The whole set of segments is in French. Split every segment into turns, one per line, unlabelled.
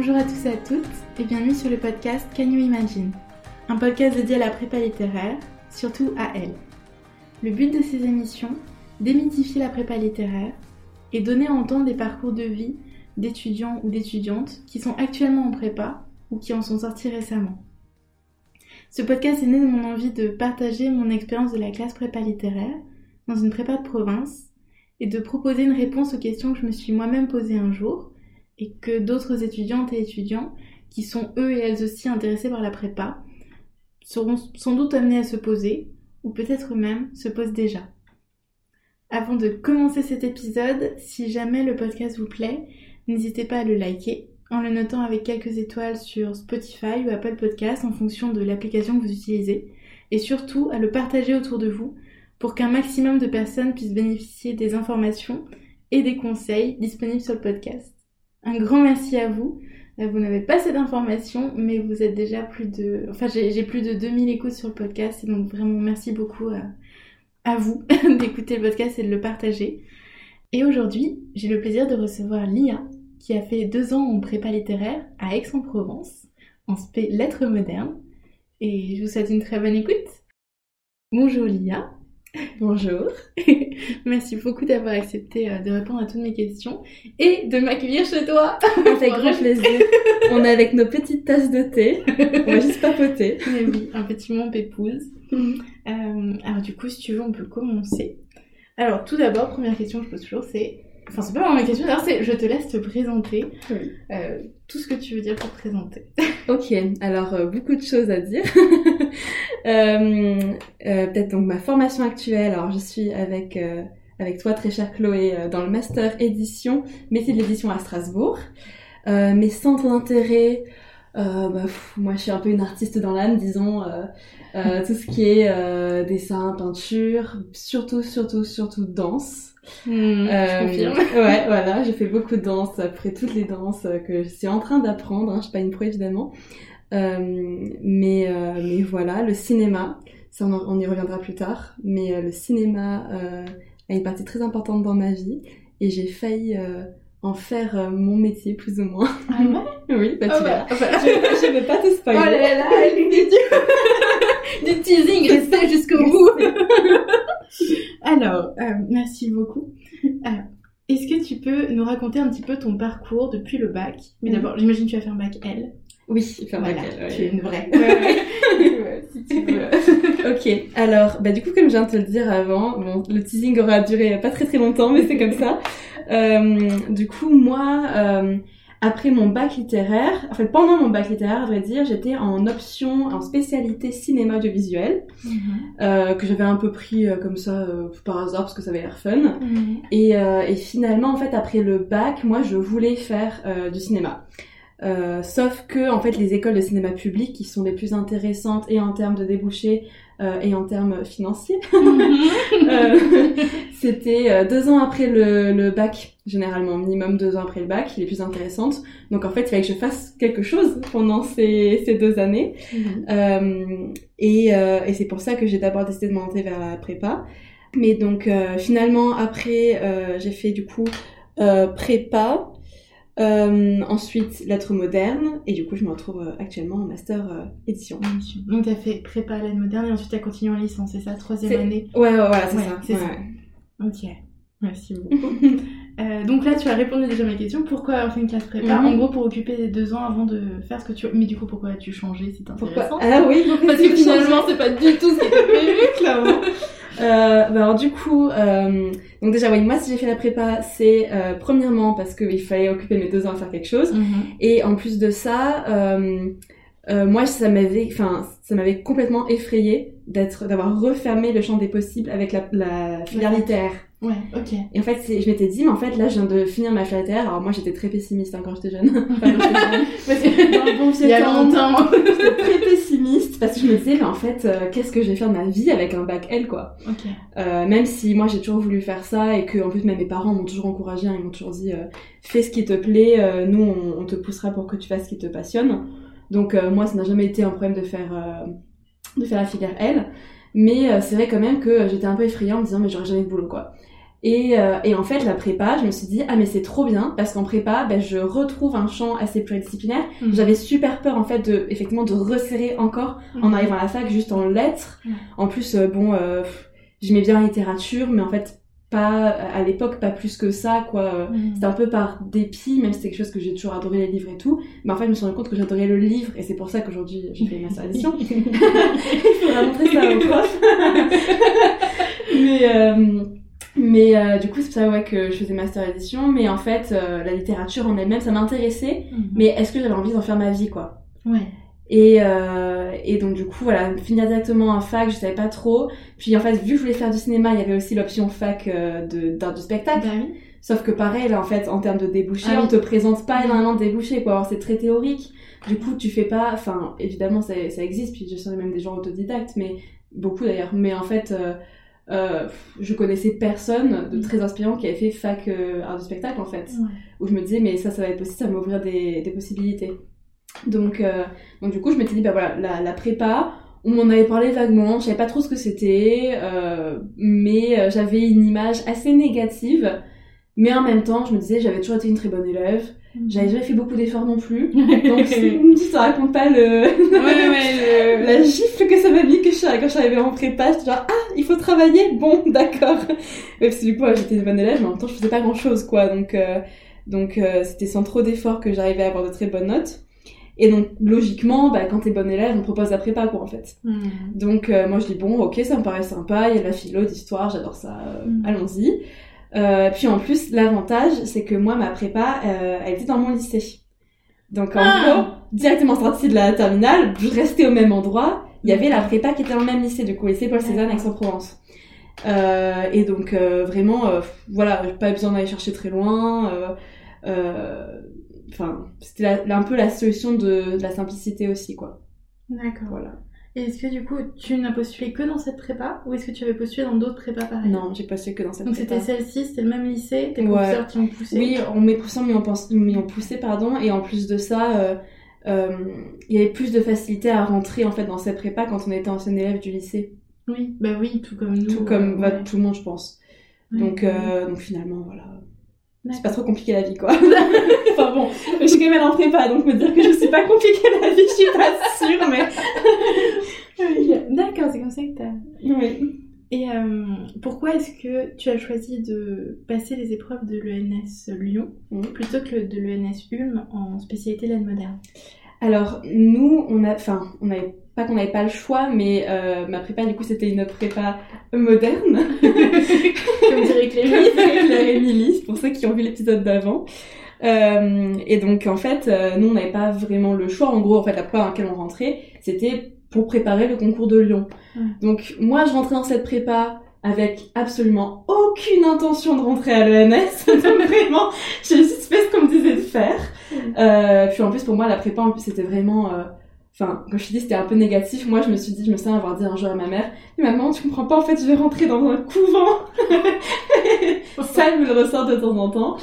Bonjour à tous et à toutes et bienvenue sur le podcast Can You Imagine? Un podcast dédié à la prépa littéraire, surtout à elle. Le but de ces émissions, démythifier la prépa littéraire et donner à entendre des parcours de vie d'étudiants ou d'étudiantes qui sont actuellement en prépa ou qui en sont sortis récemment. Ce podcast est né de mon envie de partager mon expérience de la classe prépa littéraire dans une prépa de province et de proposer une réponse aux questions que je me suis moi-même posées un jour et que d'autres étudiantes et étudiants qui sont eux et elles aussi intéressés par la prépa seront sans doute amenés à se poser ou peut-être même se posent déjà. Avant de commencer cet épisode, si jamais le podcast vous plaît, n'hésitez pas à le liker en le notant avec quelques étoiles sur Spotify ou Apple Podcast en fonction de l'application que vous utilisez et surtout à le partager autour de vous pour qu'un maximum de personnes puissent bénéficier des informations et des conseils disponibles sur le podcast. Un grand merci à vous. Euh, vous n'avez pas cette information, mais vous êtes déjà plus de... Enfin, j'ai plus de 2000 écoutes sur le podcast, et donc vraiment merci beaucoup à, à vous d'écouter le podcast et de le partager. Et aujourd'hui, j'ai le plaisir de recevoir Lia, qui a fait deux ans en prépa littéraire à Aix-en-Provence, en spé lettres modernes. Et je vous souhaite une très bonne écoute. Bonjour Lia. Bonjour. Merci beaucoup d'avoir accepté euh, de répondre à toutes mes questions et de m'accueillir chez toi.
Avec grand plaisir. On est avec nos petites tasses de thé. On va juste papoter.
Mais oui, un petit monde épouse. Mhm. Euh, alors du coup, si tu veux, on peut commencer. Alors tout d'abord, première question que je pose toujours, c'est Enfin, c'est pas vraiment ma question, d'ailleurs, c'est je te laisse te présenter euh, tout ce que tu veux dire pour te présenter.
ok, alors euh, beaucoup de choses à dire. euh, euh, Peut-être donc ma formation actuelle. Alors, je suis avec euh, avec toi, très chère Chloé, dans le master édition, métier de l'édition à Strasbourg. mes centres d'intérêt, bah, moi, je suis un peu une artiste dans l'âme, disons. tout ce qui est dessin, peinture, surtout, surtout, surtout danse.
Hmm, je confirme.
ouais, voilà, j'ai fait beaucoup de danse après toutes les danses que je suis en train d'apprendre. Hein, je suis pas une pro évidemment, euh, mais euh, mais voilà, le cinéma, ça on, y reviendra plus tard. Mais euh, le cinéma a une partie très importante dans ma vie et j'ai failli en faire mon métier plus ou moins.
Ah ouais?
Oui, bah tu oh bah, je, je, vais pas te spoiler.
Oh là là, du, du teasing, restez jusqu'au bout. Alors, euh, merci beaucoup. Alors, est-ce que tu peux nous raconter un petit peu ton parcours depuis le bac? Mais d'abord, j'imagine que tu vas faire bac L.
Oui, faire bac L.
Tu es une vraie.
Ouais, si tu veux. ok, alors, bah du coup, comme je viens de te le dire avant, bon, le teasing aura duré pas très très longtemps, mais c'est comme ça. Euh, du coup, moi, euh, après mon bac littéraire, en fait pendant mon bac littéraire, à vrai dire, j'étais en option, en spécialité cinéma audiovisuel, mhm. euh, que j'avais un peu pris euh, comme ça euh, par hasard parce que ça avait l'air fun. Mhm. Et, et, finalement, en fait, après le bac, moi, je voulais faire du cinéma. sauf que en fait les écoles de cinéma public qui sont les plus intéressantes et en termes de débouchés euh, et en termes financiers. euh, C'était euh, deux ans après le, le, bac, généralement, minimum deux ans après le bac, les plus intéressantes. Donc en fait, il fallait que je fasse quelque chose pendant ces, ces deux années. Mhm. Et, et c'est pour ça que j'ai d'abord décidé de monter vers la prépa. Mais donc finalement, après, j'ai fait du coup prépa. Euh, ensuite, lettres modernes, et du coup, je me retrouve euh, actuellement en master euh, édition.
Donc, tu as fait prépa à l'aide moderne, et ensuite, tu as continué en licence, c'est ça, troisième année?
Ouais, ouais, voilà, c'est ça.
C'est ça. Ok, merci beaucoup. donc là, tu as répondu déjà à ma question. Pourquoi avoir fait une classe prépa? Mhm. En gros, pour occuper les deux ans avant de faire ce que tu... Mais du coup, pourquoi as-tu changé? C'est intéressant.
Ah oui,
parce que finalement, c'est pas du tout ce qui était prévu, clairement.
Euh, bah alors du coup, euh, donc déjà oui, moi si j'ai fait la prépa, c'est euh, premièrement parce qu'il fallait occuper mes deux ans à faire quelque chose, mhm. et en plus de ça, moi ça m'avait, enfin ça m'avait complètement effrayé d'être, d'avoir refermé le champ des possibles avec la, la filière littéraire.
Ouais, ok.
Et en fait, je m'étais dit, mais en fait, là, je viens de finir ma filière. Alors moi, j'étais très pessimiste hein, quand j'étais jeune. enfin, quand j'étais jeune. dans le bon
Il y a longtemps.
j'étais très pessimiste parce que je me disais, mais en fait, euh, qu'est-ce que je vais faire de ma vie avec un bac L, quoi. Euh, même si moi, j'ai toujours voulu faire ça et que, en plus, même mes parents m'ont toujours encouragé. Hein, ils m'ont toujours dit, euh, fais ce qui te plaît. Nous, on, on, te poussera pour que tu fasses ce qui te passionne. Donc moi, ça n'a jamais été un problème de faire de faire la filière L. Mais c'est vrai quand même que j'étais un peu effrayée en me disant, mais j'aurais jamais de boulot, quoi. Et, euh, et en fait, la prépa, je me suis dit, ah mais c'est trop bien, parce qu'en prépa, ben, je retrouve un champ assez pluridisciplinaire.
Mhm.
J'avais super peur, en fait, de, effectivement, de resserrer encore en
Mhm.
arrivant à la fac, juste en lettres.
Ouais.
En plus, euh, bon, euh, j'aimais bien la littérature, mais en fait, pas, à l'époque, pas plus que ça, quoi. C'était un peu par dépit, même si c'est quelque chose que j'ai toujours adoré les livres et tout. Mais en fait, je me suis rendu compte que j'adorais le livre, et c'est pour ça qu'aujourd'hui, j'ai fait ma édition. Il faudra montrer ça aux profs. mais mais euh, du coup, c'est pour ça ouais, que je faisais master édition. Mais en fait, euh, la littérature en elle-même, ça m'intéressait.
Mhm.
Mais est-ce que j'avais envie d'en faire ma vie, quoi?
Ouais.
et, euh, et donc du coup, voilà, finir directement en fac, je savais pas trop. Puis en fait, vu que je voulais faire du cinéma, il y avait aussi l'option fac de d'art du spectacle.
Bah oui.
Sauf que pareil, là, en fait, en termes de débouchés,
Ah
on
oui.
te présente pas énormément de débouchés, quoi. Alors, c'est très théorique. Du coup, tu fais pas, enfin, évidemment, ça, ça existe, puis je sais même des gens autodidactes, mais beaucoup d'ailleurs. Mais en fait, euh, euh, je connaissais personne de très inspirant qui avait fait fac euh, art du spectacle, en fait.
Ouais.
Où je me disais, mais ça, ça va être possible, ça va m'ouvrir des, des possibilités. Donc, euh, donc, du coup, je m'étais dit, bah voilà, la, la prépa, on m'en avait parlé vaguement, je savais pas trop ce que c'était, mais j'avais une image assez négative. Mais en même temps, je me disais, j'avais toujours été une très bonne élève.
Mhm.
J'avais jamais fait beaucoup d'efforts non plus. Donc, ça raconte pas le,
ouais, ouais, le-
la gifle que ça m'a mis que je suis, quand je suis arrivée en prépa. J'étais genre, ah, il faut travailler. Bon, d'accord. Ouais, parce que du coup, j'étais une bonne élève, mais en même temps, je faisais pas grand chose, quoi. Donc, euh, donc, euh, c'était sans trop d'efforts que j'arrivais à avoir de très bonnes notes. Et donc, logiquement, bah, quand t'es bonne élève, on propose la prépa, quoi, en fait.
Mhm.
Donc euh, moi je dis bon ok ça me paraît sympa, il y a de la philo, d'histoire, j'adore ça, euh,
Mm.
allons-y. Euh, puis en plus l'avantage c'est que moi ma prépa euh, elle était dans mon lycée. Donc en
Ah.
gros directement sortie de la terminale, je restais au même endroit, il y avait la prépa qui était dans le même lycée du coup, lycée Paul Cézanne. Aix-en-Provence. Euh, et donc euh, vraiment euh, voilà, pas besoin d'aller chercher très loin. euh, euh, Enfin, c'était un peu la solution de, de la simplicité aussi, quoi.
D'accord.
Voilà.
Et est-ce que du coup, tu n'as postulé que dans cette prépa ou est-ce que tu avais postulé dans d'autres prépas pareilles?
Non, j'ai passé que dans cette
Donc
prépa.
c'était celle-ci, c'était le même lycée, tes
Ouais.
professeurs qui ont poussé?
Oui, on m'y poussant, mais on pense, m'y ont poussé, pardon. Et en plus de ça, euh, euh, il y avait plus de facilité à rentrer en fait dans cette prépa quand on était ancien élève du lycée,
Oui, bah oui, tout comme nous.
tout comme
euh,
bah, tout le monde, je pense.
Ouais.
Donc, euh, donc finalement, voilà, c'est pas trop compliqué la vie, quoi. enfin bon, je suis quand même en prépa, donc me dire que je suis pas compliquée la vie, je suis pas sûre, mais.
D'accord, c'est comme ça que t'as.
oui.
Et euh, pourquoi est-ce que tu as choisi de passer les épreuves de l'ENS Lyon
Mhm.
plutôt que de l'ENS Ulm en spécialité laine moderne?
Alors nous, on a, enfin, on avait pas qu'on n'avait pas le choix, mais euh, ma prépa du coup c'était une prépa moderne.
Comme dirait.
Claire Émilie, pour ceux qui ont vu l'épisode d'avant. Euh, et donc en fait, euh, nous on n'avait pas vraiment le choix. En gros, en fait, la prépa dans laquelle on rentrait, c'était pour préparer le concours de Lyon.
Ouais.
Donc moi, je rentrais dans cette prépa avec absolument aucune intention de rentrer à l'ENS. donc vraiment, j'ai juste fait ce qu'on me disait de faire. Euh, puis en plus, pour moi, la prépa, en plus, c'était vraiment... euh, Enfin, comme je te dis, c'était un peu négatif. Moi, je me suis dit, je me souviens avoir dit un jour à ma mère, maman, tu comprends pas, en fait, je vais rentrer dans un couvent. Ça, elle me le ressort de temps en temps.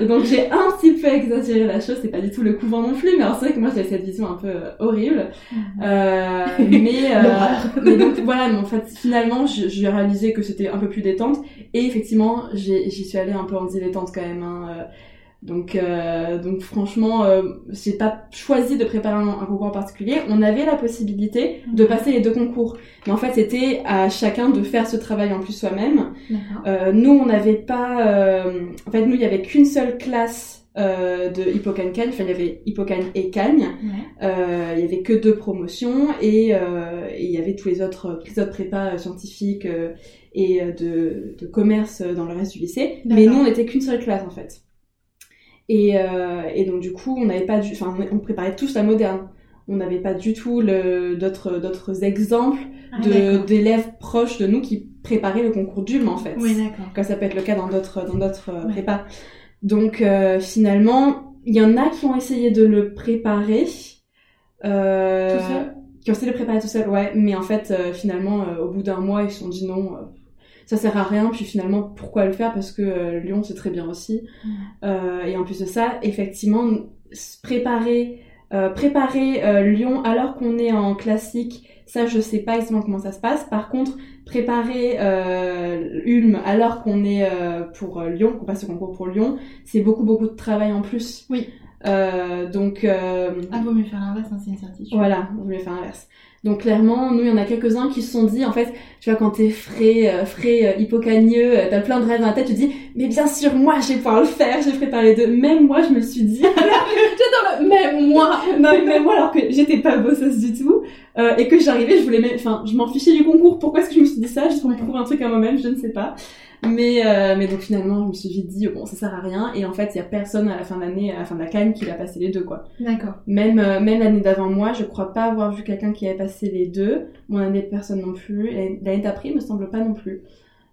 Et donc, j'ai un petit peu exagéré la chose. C'est pas du tout le couvent non plus, mais alors c'est vrai que moi, j'avais cette vision un peu euh, horrible. Euh, mais, euh, mais donc, voilà, mais en fait, finalement, j'ai réalisé que c'était un peu plus détente. Et effectivement, j'y suis allée un peu en dilettante quand même. Hein. Euh, Donc, euh, donc franchement, euh, j'ai pas choisi de préparer un, un concours en particulier. On avait la possibilité de passer les deux concours, mais en fait, c'était à chacun de faire ce travail en plus soi-même. Euh, nous, on n'avait pas. euh, En fait, nous, il y avait qu'une seule classe euh, de Hippocane-Cagne. Enfin, il y avait Hippocane et Cagne.
Ouais.
Euh, il y avait que deux promotions et, euh, et il y avait tous les autres, toutes les autres prépas euh, scientifiques euh, et euh, de, de commerce euh, dans le reste du lycée. Mais nous, on n'était qu'une seule classe en fait. Et, euh, et donc du coup, on n'avait pas du, enfin, on préparait tous la moderne. On n'avait pas du tout d'autres d'autres exemples
Ah,
de d'élèves proches de nous qui préparaient le concours d'Ulm en fait
Oui, d'accord.
comme ça peut être le cas dans d'autres dans d'autres euh,
Ouais.
prépas. Donc euh, finalement, il y en a qui ont essayé de le préparer. Euh,
Tout seul?
Qui ont essayé de le préparer tout seul, ouais. Mais en fait, finalement, au bout d'un mois, ils se sont dit non, ça sert à rien. Puis finalement, pourquoi le faire? Parce que euh, Lyon, c'est très bien aussi.
Mm.
Euh, et en plus de ça, effectivement, se préparer préparer Lyon alors qu'on est en classique, ça je sais pas exactement comment ça se passe. Par contre, préparer Ulm alors qu'on est pour Lyon, qu'on passe le concours pour Lyon, c'est beaucoup beaucoup de travail en plus.
Oui.
donc.
ah, vaut mieux faire l'inverse, hein, c'est une certitude.
Voilà, vaut mieux faire l'inverse. Donc clairement, nous, il y en a quelques-uns qui se sont dit, en fait, tu vois, quand t'es frais, euh, frais, euh, hypocagneux, euh, t'as plein de rêves dans la tête, tu te dis, mais bien sûr, moi, je vais pouvoir le faire, j'ai préparé les deux. Même moi, je me suis dit,
j'adore le, même moi,
non, même moi, alors que j'étais pas bosseuse du tout, euh, et que j'arrivais, je voulais même, enfin, je m'en fichais du concours. Pourquoi est-ce que je me suis dit ça? Me prouver un truc à moi-même, je ne sais pas. Mais, euh, mais donc finalement, je me suis vite dit, bon, ça sert à rien. Et en fait, il y a personne à la fin de l'année, à la fin de la canne, qui a passé les deux, quoi.
D'accord.
Même, euh, même l'année d'avant moi, je crois pas avoir vu quelqu'un qui avait passé les deux. Mon année de personne non plus. L'année d'après, il me semble pas non plus.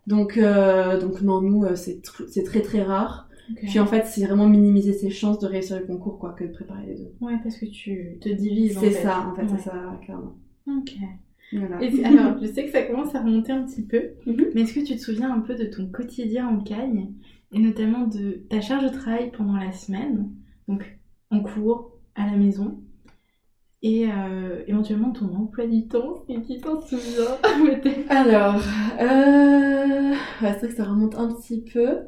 Donc, euh, donc non, nous, c'est c'est très très rare. Puis en fait, c'est vraiment minimiser ses chances de réussir le concours, quoi, que de préparer les deux.
Ouais, parce que tu te divises.
C'est ça, en fait, c'est ça, clairement.
Ok. Et alors, je sais que ça commence à remonter un petit peu, mhm. mais est-ce que tu te souviens un peu de ton quotidien en Cagne, et notamment de ta charge de travail pendant la semaine, donc en cours, à la maison, et euh, éventuellement ton emploi du temps, et qui t'en souvient
Alors, euh... c'est vrai que ça remonte un petit peu.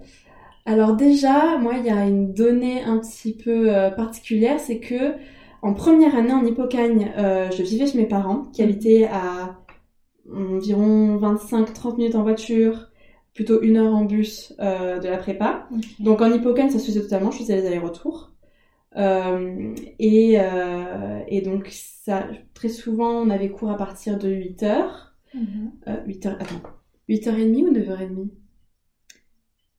Alors déjà, moi, il y a une donnée un petit peu euh, particulière, c'est que en première année en Hippocagne, euh, je vivais chez mes parents qui habitaient à environ 25-30 minutes en voiture, plutôt une heure en bus euh, de la prépa. Donc en Hippocagne, ça se faisait totalement, je faisais les allers-retours. Euh, et, et donc ça, très souvent, on avait cours à partir de 8 heures. 8 mm-hmm. heures, attends, 8h30 ou 9h30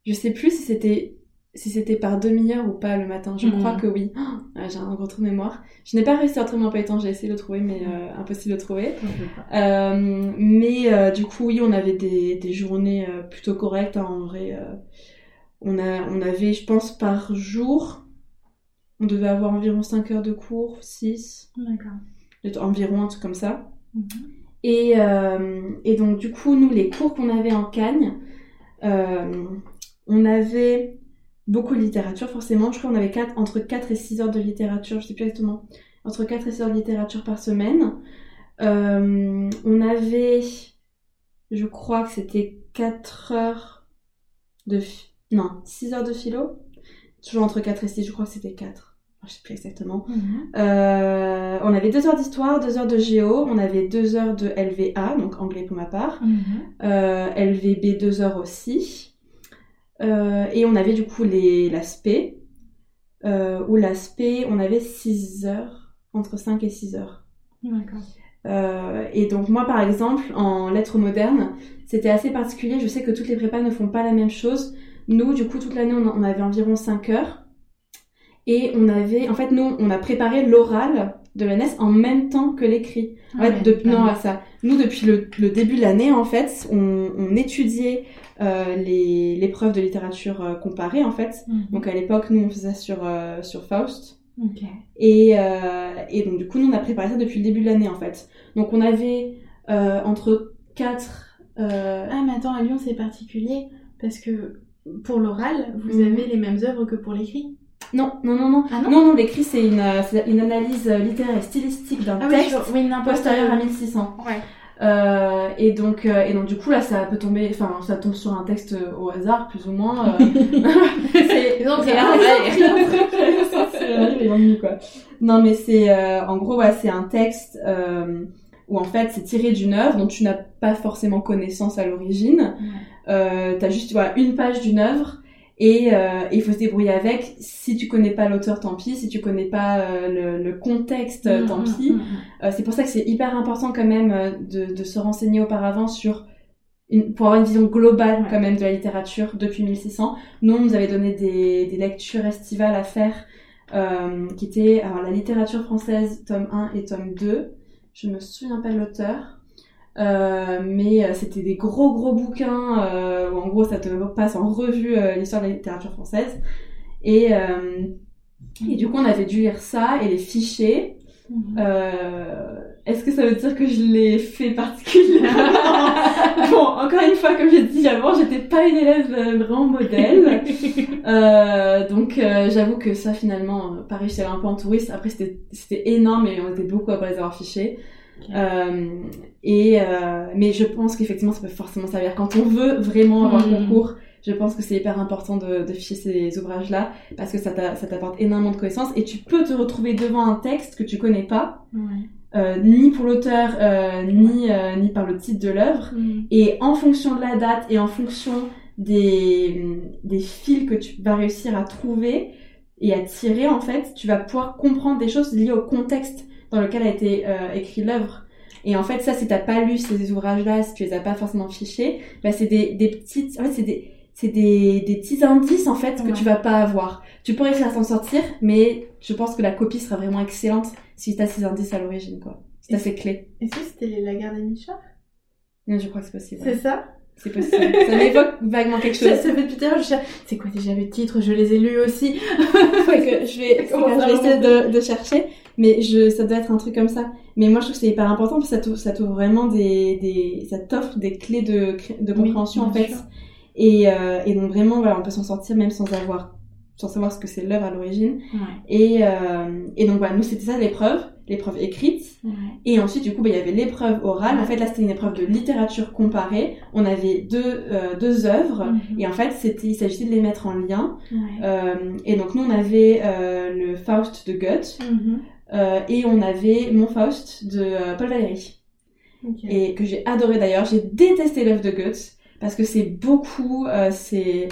Je sais plus si c'était si c'était par demi-heure ou pas le matin. Je crois hmm. que oui. Ah, j'ai un gros trou de mémoire. Je n'ai pas réussi à retrouver mon temps j'ai essayé de le trouver, mais euh, impossible de trouver. Euh, mais euh, du coup, oui, on avait des, des journées plutôt correctes. Hein, en vrai, on, a, on avait, je pense, par jour, on devait avoir environ 5 heures de cours, 6.
D'accord.
Environ, un truc comme ça. Mhm. Et, et donc, du coup, nous, les cours qu'on avait en Cagne, on avait beaucoup de littérature, forcément. Je crois qu'on avait quatre, entre 4 et 6 heures de littérature, je sais plus exactement, entre 4 et 6 heures de littérature par semaine. Euh, on avait, je crois que c'était 4 heures de... Non, 6 heures de philo. Toujours entre 4 et 6, je crois que c'était 4. Je sais plus exactement. Mhm. Euh, on avait 2 heures d'histoire, 2 heures de géo, on avait 2 heures de LVA, donc anglais pour ma part. Mhm. Euh, LVB 2 heures aussi. Euh, et on avait du coup l'aspect, euh, où l'aspect, on avait 6 heures, entre 5 et 6 heures.
D'accord.
Euh, et donc moi par exemple en lettres modernes c'était assez particulier je sais que toutes les prépas ne font pas la même chose nous du coup toute l'année on, avait environ 5 heures et on avait en fait nous on a préparé l'oral de l'ENS en même temps que l'écrit en fait, de, non à ça nous depuis le, le début de l'année en fait on, on étudiait euh, les l'épreuve de littérature euh, comparée en fait. Mhm. Donc à l'époque, nous on faisait ça sur euh, sur Faust. Et, et donc du coup, nous on a préparé ça depuis le début de l'année en fait. Donc on avait entre 4
Ah mais attends, à Lyon c'est particulier parce que pour l'oral, vous mhm. avez les mêmes œuvres que pour l'écrit.
Non, non, non, non.
Ah non,
non, non l'écrit c'est une, une analyse littéraire et stylistique d'un ah texte oui, postérieur à 1600.
Ouais.
Euh, et donc euh, et donc du coup là ça peut tomber enfin ça tombe sur un texte au hasard plus ou moins euh,
c'est donc
quoi non mais c'est euh, en gros ouais, c'est un texte euh, où en fait c'est tiré d'une œuvre dont tu n'as pas forcément connaissance à l'origine ouais. t'as juste voilà une page d'une œuvre et euh, il faut se débrouiller avec. Si tu connais pas l'auteur, tant pis. Si tu connais pas euh, le, le, contexte, mm, tant mm, pis. Mm, euh, c'est pour ça que c'est hyper important quand même euh, de, de, se renseigner auparavant sur une, pour avoir une vision globale quand même de la littérature depuis 1600. Nous, on nous avait donné des, des lectures estivales à faire, qui étaient alors la littérature française tome 1 et tome 2. Je me souviens pas de l'auteur. Euh, mais euh, c'était des gros gros bouquins euh, où en gros ça te passe en revue euh, l'histoire de la littérature française et et du coup on avait dû lire ça et les fichiers mhm. est-ce que ça veut dire que je l'ai fait particulièrement Bon, encore une fois, comme j'ai dit avant, j'étais pas une élève vraiment modèle. euh, donc euh, j'avoue que ça finalement, pareil, j'étais un peu en touriste. Après c'était c'était énorme et on était beaucoup pas les avoir fichés. Euh, et euh, mais je pense qu'effectivement ça peut forcément servir quand on veut vraiment avoir
Mhm.
un concours. Je pense que c'est hyper important de, de ficher ces ouvrages-là parce que ça t'a- ça t'apporte énormément de connaissances et tu peux te retrouver devant un texte que tu connais pas,
Ouais.
euh, ni pour l'auteur, euh, ni, euh, ni par le titre de l'œuvre.
Mm.
Et en fonction de la date et en fonction des, des fils que tu vas réussir à trouver et à tirer, en fait, tu vas pouvoir comprendre des choses liées au contexte dans lequel a été euh, écrit l'œuvre. Et en fait, ça, si t'as pas lu ces ouvrages-là, si tu les as pas forcément fichés, bah, c'est des, des petites, en fait, c'est des, c'est des, des petits indices, en fait, que
Ouais.
tu vas pas avoir. Tu pourrais à t'en sortir, mais je pense que la copie sera vraiment excellente si t'as ces indices à l'origine, quoi. Si t'as ces clés.
Est-ce que c'était la gare des Michards
Non, je crois que c'est possible.
C'est ça?
C'est possible. ça m'évoque vaguement quelque
ça,
chose.
ça fait depuis tout à l'heure, je. C'est quoi déjà le titre? Je les ai lus aussi.
Que je vais,
ça
je vais essayer de, de chercher, mais je, ça doit être un truc comme ça. Mais moi, je trouve que c'est hyper important parce que ça t'ouvre, ça vraiment des, des, ça t'offre des clés de, de
Oui,
compréhension, en fait. Et, euh, et donc vraiment, voilà, on peut s'en sortir même sans avoir, sans savoir ce que c'est l'œuvre à l'origine.
Ouais.
Et, euh, et donc voilà, nous, c'était ça l'épreuve, l'épreuve écrite.
Ouais.
Et ensuite, du coup, bah, il y avait l'épreuve orale. En fait, là, c'était une épreuve de littérature comparée. On avait deux, euh, deux œuvres.
Mhm.
Et en fait, c'était, il s'agissait de les mettre en lien. Euh, et donc nous on avait le Faust de Goethe
Mhm.
et on avait mon Faust de Paul Valéry et que j'ai adoré d'ailleurs. J'ai détesté l'œuvre de Goethe parce que c'est beaucoup, c'est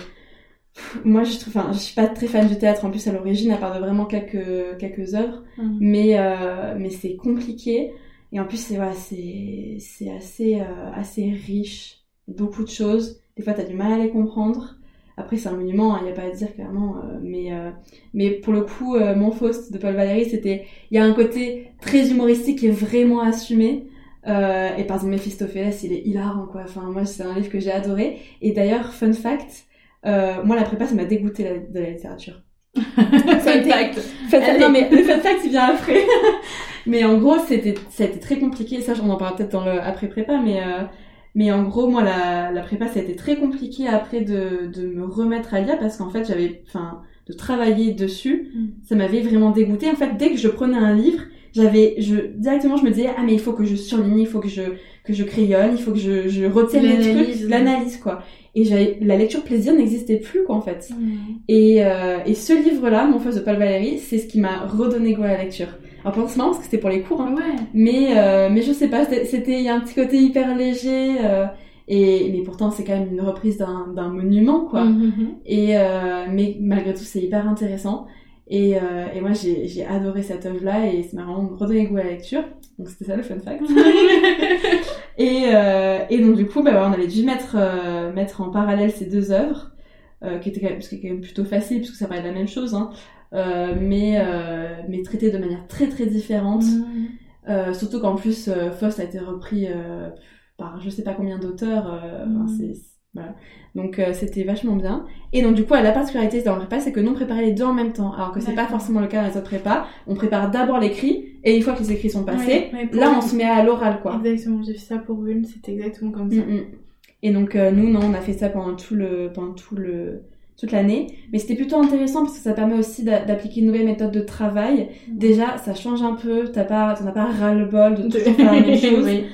moi je trouve, enfin je suis pas très fan du théâtre en plus à l'origine à part de vraiment quelques quelques œuvres,
Mhm.
mais euh, mais c'est compliqué et en plus c'est voilà c'est c'est assez euh, assez riche, beaucoup de choses. Des fois t'as du mal à les comprendre. Après c'est un monument, il n'y a pas à dire clairement, euh, mais euh, mais pour le coup euh, mon Faust de Paul Valéry c'était il y a un côté très humoristique est vraiment assumé. Euh, et par exemple Mephistopheles il est hilarant quoi. Enfin moi c'est un livre que j'ai adoré. Et d'ailleurs fun fact, euh, moi la prépa ça m'a dégoûté la- de la littérature.
Fact.
Fun fact-
Allez.
non mais le fun fact il vient après. mais en gros c'était ça a été très compliqué. Ça on en parlera peut-être dans le après prépa mais euh, mais en gros moi la, la prépa ça a été très compliqué après de, de me remettre à lire parce qu'en fait j'avais enfin de travailler dessus
Mm.
ça m'avait vraiment dégoûté en fait dès que je prenais un livre j'avais je directement je me disais ah mais il faut que je surligne il faut que je que je crayonne il faut que je je retienne les trucs l'analyse quoi et la lecture plaisir n'existait plus quoi en fait et, euh, et ce livre-là, Mon fils de Paul Valéry, c'est ce qui m'a redonné goût à la lecture. Alors pour c'est marrant parce que c'était pour les cours, hein.
Ouais.
mais euh, mais je sais pas, c'était- il y a un petit côté hyper léger euh, et mais pourtant c'est quand même une reprise d'un monument quoi.
Mhm.
Et euh, mais malgré tout c'est hyper intéressant. Et, euh, et moi j'ai j'ai adoré cette œuvre-là et ça m'a vraiment redonné goût à la lecture. Donc c'était ça le fun fact. Et, euh, et donc du coup, bah, on avait dû mettre, euh, mettre en parallèle ces deux œuvres, euh, qui étaient quand même, quand même plutôt facile, puisque ça parlait de la même chose, hein, euh, mais, euh, mais traitées de manière très très différente. Euh, surtout qu'en plus, Faust a été repris euh, par je sais pas combien d'auteurs. euh, enfin, voilà. Donc euh, c'était vachement bien. Et donc du coup, la particularité dans le prépa, c'est que nous on préparait les deux en même temps, alors que c'est pas forcément le cas dans les autres prépas. On prépare d'abord l'écrit, et une fois que les écrits sont passés,
Ouais, ouais, pour
là on se met à l'oral quoi.
Exactement, j'ai fait ça pour une, c'était exactement comme ça.
Mm, mm. Et donc euh, nous non, on a fait ça pendant tout le pendant tout le toute l'année, mais c'était plutôt intéressant parce que ça permet aussi d'a- d'appliquer une nouvelle méthode de travail.
Mm.
Déjà, ça change un peu, t'as pas t'en as pas ras le bol de toujours faire la même chose.
Oui.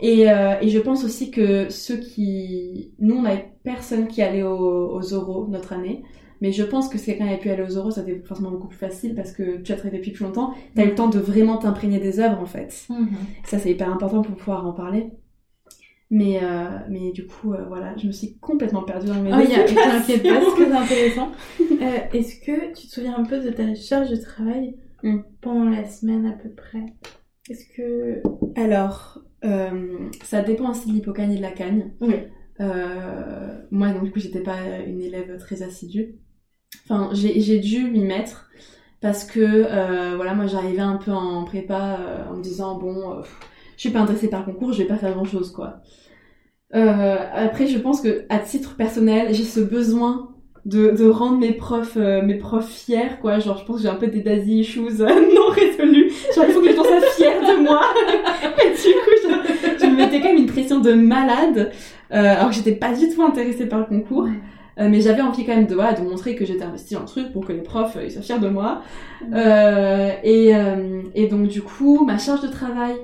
Et, euh, et je pense aussi que ceux qui nous on avait personne qui allait aux, aux oraux notre année. Mais je pense que si quelqu'un avait pu aller aux oraux, ça c'était forcément beaucoup plus facile parce que tu as travaillé depuis plus longtemps. T'as eu le temps de vraiment t'imprégner des œuvres en fait.
Mhm.
Ça, c'est hyper important pour pouvoir en parler. Mais, euh, mais du coup, euh, voilà, je me suis complètement perdue dans mes
Oh, y a, t'inquiète pas, c'est intéressant. Est-ce que tu te souviens un peu de ta charge de travail
Mm.
pendant la semaine à peu près? Est-ce que...
Alors, ça dépend aussi de l'hypocagne et de la cagne.
Oui.
Euh, moi, donc, du coup, j'étais pas une élève très assidue. Enfin, j'ai dû m'y mettre parce que, euh, voilà, moi, j'arrivais un peu en prépa euh, en me disant, bon, euh, je suis pas intéressée par le concours, je vais pas faire grand-chose, quoi. Euh, après, je pense que à titre personnel, j'ai ce besoin de, de rendre mes profs euh, mes profs fiers quoi genre je pense que j'ai un peu des daddy issues euh, non résolus genre il faut que les gens soient fiers de moi et du coup mettais quand même une pression de malade. Euh, alors que j'étais pas du tout intéressée par le concours. Euh, mais j'avais envie quand même de voilà, de montrer que j'étais investie dans le truc pour que les profs euh, ils soient fiers de moi. Et et donc du coup ma charge de travail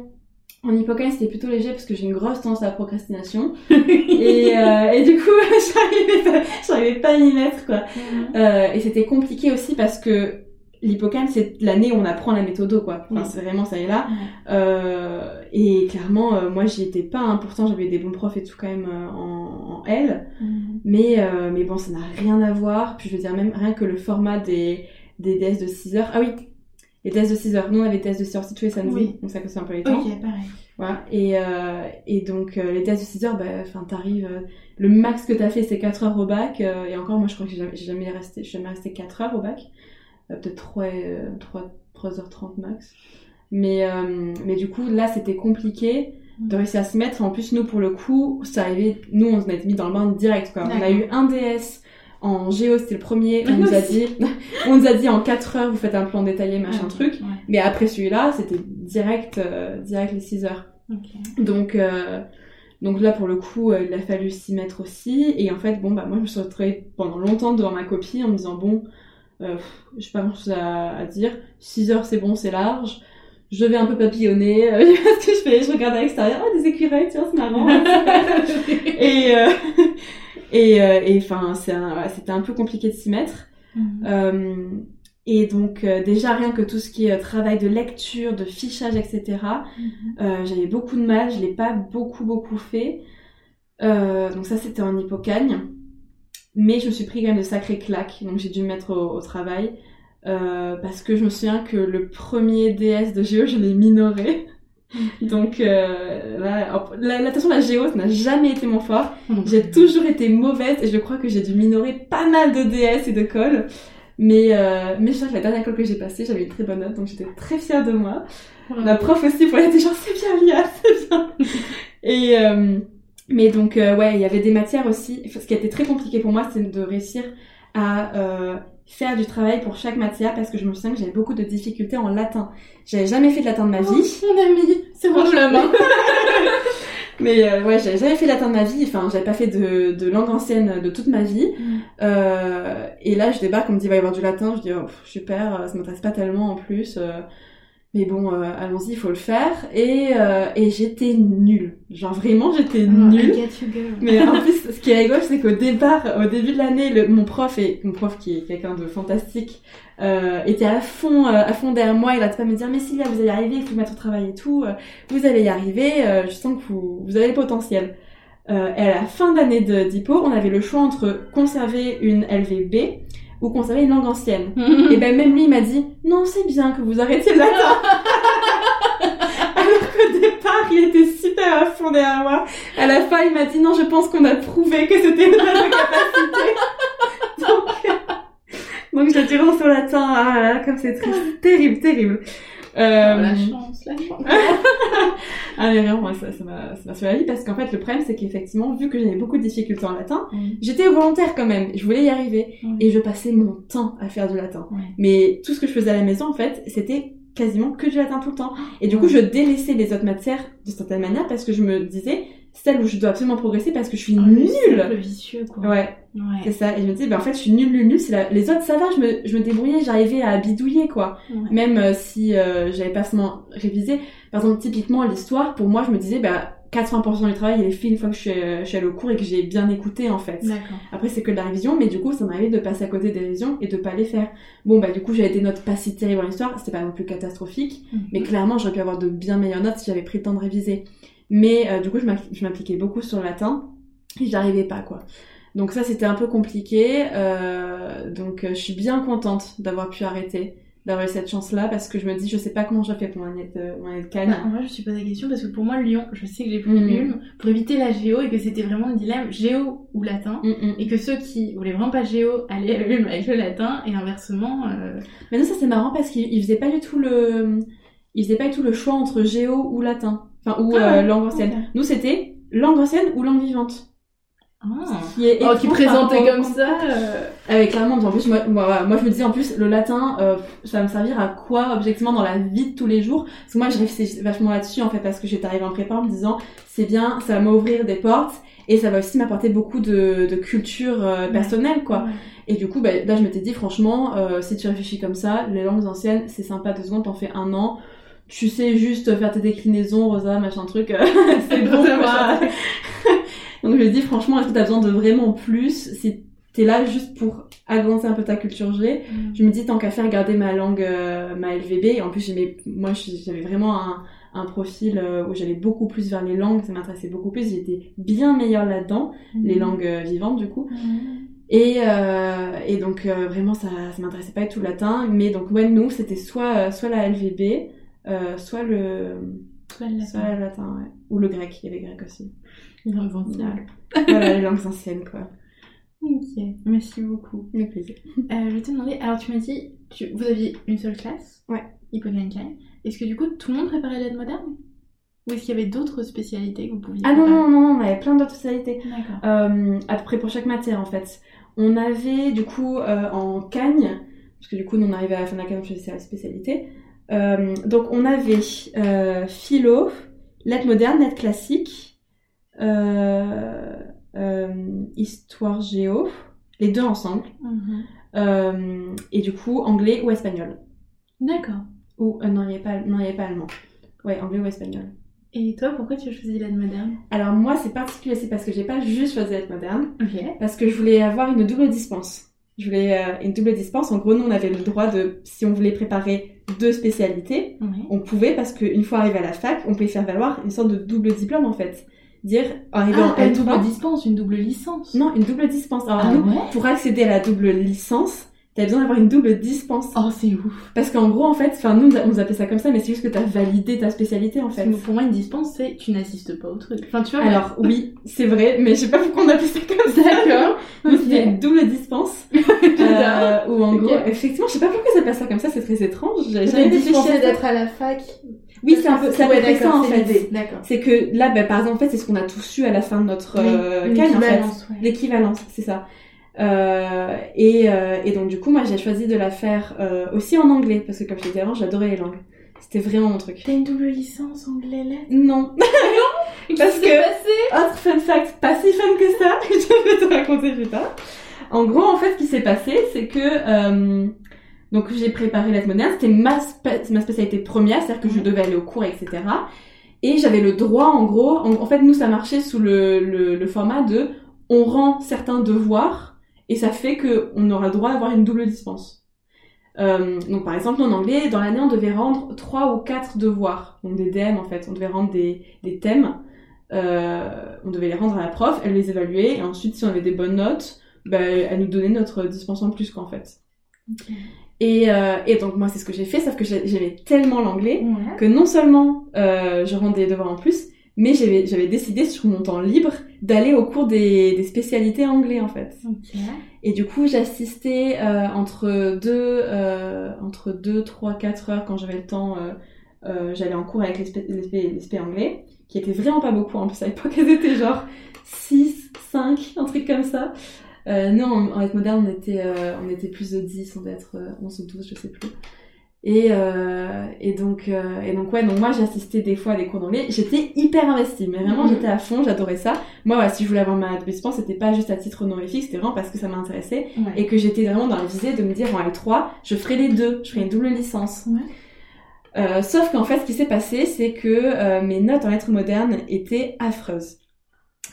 en hippocampe c'était plutôt léger parce que j'ai une grosse tendance à la procrastination. Et, et du coup j'arrivais pas, pas à y mettre quoi. Et c'était compliqué aussi parce que l'hippocampe c'est l'année où on apprend la méthode quoi enfin
Oui.
c'est vraiment ça est là euh, et clairement euh, moi j'y étais pas hein. pourtant j'avais des bons profs et tout quand même euh, en, en L
Mhm.
mais euh, mais bon ça n'a rien à voir puis je veux dire même rien que le format des des DS de 6 heures ah oui les tests de 6 heures nous on avait des tests de 6 heures les samedis
Oui.
donc ça coûte un peu les temps
Ok, pareil.
voilà. Et, et donc, les tests de 6 heures, bah, enfin, t'arrives, euh, le max que t'as fait, c'est 4 heures au bac. euh, et encore, moi, je crois que j'ai jamais, jamais resté, je suis jamais resté 4 heures au bac. Euh, peut-être 3, euh, 3, 3h30 max. Mais, euh, mais du coup, là, c'était compliqué de réussir à s'y mettre. En plus, nous, pour le coup, c'est arrivé, nous, on se été mis dans le bain direct, quoi. On a eu un DS en géo, c'était le premier. On
Nous
a dit, on nous a dit en 4 heures, vous faites un plan détaillé, machin
Ouais.
truc.
Ouais.
Mais après celui-là, c'était direct, euh, direct les 6 heures. Donc, euh, donc là, pour le coup, euh, il a fallu s'y mettre aussi. Et en fait, bon, bah, moi, je me suis retrouvée pendant longtemps devant ma copie en me disant, bon, euh, j'ai pas grand chose à, à dire. 6 heures, c'est bon, c'est large. Je vais un peu papillonner. Euh, ce que je fais, je regarde à l'extérieur. Oh, des écureuils, tiens, c'est marrant. et, euh, et, euh, et enfin, c'était un peu compliqué de s'y mettre.
Mhm.
Euh, et donc déjà rien que tout ce qui est travail de lecture, de fichage, etc.
Mhm.
J'avais beaucoup de mal, je l'ai pas beaucoup beaucoup fait. Donc ça c'était en hippocagne. Mais je me suis pris quand même de sacrées claques, donc j'ai dû me mettre au, au travail. Euh, parce que je me souviens que le premier DS de Géo, je l'ai minoré. Donc euh, là, la- l'attention à la Géo, ça n'a jamais été mon fort. J'ai toujours été mauvaise et je crois que j'ai dû minorer pas mal de DS et de colle. Mais, euh, mais je sais que la dernière colle que j'ai passée, j'avais une très bonne note, donc j'étais très fière de moi. La prof aussi, pour elle, était genre, c'est bien, Lia, c'est bien. et, euh, mais donc, euh, ouais, il y avait des matières aussi. Ce qui a été très compliqué pour moi, c'est de réussir à euh, faire du travail pour chaque matière parce que je me souviens que j'avais beaucoup de difficultés en latin. J'avais jamais fait de latin de ma vie.
Mon ami, c'est moi la main.
Mais euh, ouais, j'avais jamais fait latin de ma vie, enfin j'avais pas fait de, de langue ancienne de toute ma vie. Euh, et là je débarque, on me dit il va y avoir du latin, je dis oh, super, euh, ça m'intéresse pas tellement en plus. Mais bon, euh, allons-y, il faut le faire. Et, euh, et j'étais nulle. Genre vraiment j'étais nulle.
You, girl.
Mais en plus, ce qui est rigolo, c'est qu'au départ, au début de l'année, mon prof et mon prof qui est quelqu'un de fantastique euh, était à fond, euh, à fond derrière moi. Il arrêtait pas me dire mais Sylvia, vous allez y arriver, il faut mettre au travail et tout. euh, vous allez y arriver. euh, je sens que vous, vous avez le potentiel. Euh, et à la fin d'année de d'hypo, on avait le choix entre conserver une LVB ou conserver une langue ancienne. Et ben même lui il m'a dit non c'est bien que vous arrêtiez le latin. Alors qu'au départ il était super à fond derrière moi. À la fin il m'a dit non je pense qu'on a prouvé que c'était une notre capacité. donc, donc j'ai dû relancer au latin. Ah là là comme c'est triste. Terrible, terrible. Euh,
la chance, la chance.
ah mais vraiment moi, ça ça m'a ça m'a sauvé la vie parce qu'en fait le problème c'est qu'effectivement vu que j'avais beaucoup de difficultés en latin j'étais volontaire quand même je voulais y arriver et je passais mon temps à faire du latin. Mais tout ce que je faisais à la maison, en fait, c'était quasiment que du latin tout le temps. Et du coup, je délaissais les autres matières de certaine manière parce que je me disais, celle où je dois absolument progresser parce que je suis
Oh, le
nulle.
cercle vicieux, quoi.
Ouais, c'est
Ouais.
ça. Et je me disais, ben en fait, je suis nulle, nulle, nulle. C'est la- Les autres, ça va, je me, je me débrouillais, j'arrivais à bidouiller, quoi.
Ouais.
Même euh, si euh, j'avais pas seulement révisé. Par exemple, typiquement, l'histoire, pour moi, je me disais, bah, 80% du travail, il est fait une fois que je suis, euh, je suis allée au cours et que j'ai bien écouté, en fait.
D'accord.
Après, c'est que de la révision, mais du coup, ça m'arrivait de passer à côté des révisions et de pas les faire. Bon, bah, du coup, j'avais des notes pas si terribles en histoire, c'était pas non plus catastrophique, mais clairement, j'aurais pu avoir de bien meilleures notes si j'avais pris le temps de réviser. Mais euh, du coup, je m'app- je m'appliquais beaucoup sur le latin et j'arrivais pas, quoi. Donc ça, c'était un peu compliqué. euh, donc, euh, je suis bien contente d'avoir pu arrêter, d'avoir eu cette chance-là, parce que je me dis, je sais pas comment j'ai fait pour mon année de, mon année de Cannes.
Bah, je me suis posé la question parce que pour moi, Lyon, je sais que j'ai pris
Mhm.
l'ULM pour éviter la géo et que c'était vraiment le dilemme géo ou latin.
Mm, mm.
Et que ceux qui voulaient vraiment pas géo allaient à l'ULM avec le latin et inversement. euh,
Mais non, ça c'est marrant parce qu'il il faisait pas du tout le, il faisait pas du tout le choix entre géo ou latin, enfin ou
Ah,
euh, langue ancienne. Nous c'était langue ancienne ou langue vivante.
Ah.
qui est
Oh, qui présentait comme ça. euh,
Avec clairement, en plus, moi, moi, moi, je me dis en plus, le latin, euh, ça va me servir à quoi, objectivement, dans la vie de tous les jours? Parce que moi, je réfléchis vachement là-dessus, en fait, parce que j'étais arrivée en prépa en me disant, c'est bien, ça va m'ouvrir des portes, et ça va aussi m'apporter beaucoup de, de culture euh, personnelle, quoi.
ouais.
Et du coup, bah, là, je m'étais dit, franchement, euh, si tu réfléchis comme ça, les langues anciennes, c'est sympa, deux secondes, t'en fais un an. Tu sais juste faire tes déclinaisons, rosa, machin truc, euh, c'est bon, quoi. Donc je me dis, franchement, est-ce que t'as besoin de vraiment plus Si t'es là juste pour agrandir un peu ta culture G, je me dis, tant qu'à faire, garder ma langue, euh, ma LVB. Et en plus, j'aimais, moi, j'avais vraiment un, un profil euh, où j'allais beaucoup plus vers les langues, ça m'intéressait beaucoup plus. J'étais bien meilleure là-dedans, les langues euh, vivantes, du coup.
Mhm.
Et, et donc vraiment ça, ça m'intéressait pas du tout le latin, mais donc ouais nous c'était soit soit la LVB, euh, soit le
Soit le
soit
latin.
le latin ouais. ou le grec, il y avait grec aussi.
Les langues anciennes.
voilà les langues anciennes quoi.
Ok, merci beaucoup.
Avec plaisir.
Euh, je vais te demander, alors tu m'as dit, tu, vous aviez une seule classe
Ouais.
Hippocampine. Est-ce que du coup tout le monde préparait l'aide moderne? Ou est-ce qu'il y avait d'autres spécialités que vous pouviez
Ah non non non non, on avait plein d'autres spécialités.
D'accord.
Euh, à peu près pour chaque matière en fait. On avait du coup euh, en Cagne, parce que du coup nous on arrivait à la fin de la Cagne, on la spécialité. Euh, donc on avait euh, philo, lettres modernes, lettres classiques, euh, histoire géo, les deux ensemble,
Mhm.
et du coup anglais ou espagnol.
D'accord.
Ou non il n'y avait avait pas allemand. Ouais anglais ou espagnol.
Et toi, pourquoi tu as choisi l'aide moderne
Alors moi c'est particulier, c'est parce que j'ai pas juste choisi lettres modernes.
Ok.
Parce que je voulais avoir une double dispense. Je voulais euh, une double dispense. En gros, nous, on avait le droit de, si on voulait préparer deux spécialités, on pouvait, parce qu'une fois arrivé à la fac, on pouvait faire valoir une sorte de double diplôme, en fait. Dire, arriver
Ah,
en
pas une
L3.
double dispense, une double licence.
Non, une double dispense. Alors
Ah
nous,
ouais
pour accéder à la double licence, t'avais besoin d'avoir une double dispense.
Oh, c'est ouf.
Parce qu'en gros, en fait, enfin, nous, on nous appelait ça comme ça, mais c'est juste que t'as validé ta spécialité, en fait.
Pour moi, une dispense, c'est tu n'assistes pas au truc. Enfin, tu vois.
Alors, oui, c'est vrai, mais je sais pas pourquoi on appelait ça comme ça.
D'accord.
Nous, c'était une double dispense. Euh, où en gros, effectivement, je sais pas pourquoi ça passe ça comme ça, c'est très étrange.
J'avais
réfléchi à ça.
d'être à la fac.
Oui, c'est un peu, peu
Ouais,
ça en fait.
D'accord.
C'est que là, bah, par exemple, en fait, c'est ce qu'on a tous su à la fin de notre euh, en fait.
ouais.
L'équivalence, c'est ça. Euh, et, euh, et donc du coup, moi, j'ai choisi de la faire euh, aussi en anglais parce que comme je dit avant, j'adorais les langues. C'était vraiment mon truc.
T'as une double licence anglais lettres
Non? Parce que- Autre fun fact, pas si fun que ça, je vais te raconter plus tard. En gros, en fait, ce qui s'est passé, c'est que euh, donc j'ai préparé l'aide moderne, c'était ma, spé- ma spécialité première, c'est-à-dire que je
Mhm.
devais aller au cours, etc. Et j'avais le droit, en gros, en, en fait, nous, ça marchait sous le, le, le format de on rend certains devoirs et ça fait que on aura droit d'avoir une double dispense. Euh, donc par exemple en anglais, dans l'année on devait rendre trois ou quatre devoirs, donc des DM en fait, on devait rendre des, des thèmes, euh, on devait les rendre à la prof, elle les évaluait et ensuite si on avait des bonnes notes, bah, elle nous donnait notre dispense en plus qu'en fait. Et, euh, et donc moi c'est ce que j'ai fait, sauf que j'ai- j'aimais tellement l'anglais
Ouais.
que non seulement je rendais des devoirs en plus, mais j'avais décidé sur mon temps libre d'aller au cours des, des spécialités anglais en fait. Et du coup, j'assistais euh, entre deux, euh, entre deux, trois, quatre heures quand j'avais le temps. Euh, euh, j'allais en cours avec les spé, les spé- les spé anglais, qui étaient vraiment pas beaucoup. En plus, à l'époque, elles étaient genre 6, 5, un truc comme ça. Non, en, en être moderne, on était, on était plus de 10, on devait être euh, 11 ou 12, je sais plus. Et, euh, et donc, euh, et donc ouais, donc moi j'assistais des fois à des cours d'anglais. J'étais hyper investie, mais vraiment
Mhm.
j'étais à fond, j'adorais ça. Moi, voilà, si je voulais avoir ma dispense, c'était pas juste à titre honorifique, c'était vraiment parce que ça m'intéressait
Ouais.
et que j'étais vraiment dans la visée de me dire en L3, je ferai les deux, je ferai une double licence.
Ouais.
Euh, sauf qu'en fait, ce qui s'est passé, c'est que euh, mes notes en lettres modernes étaient affreuses.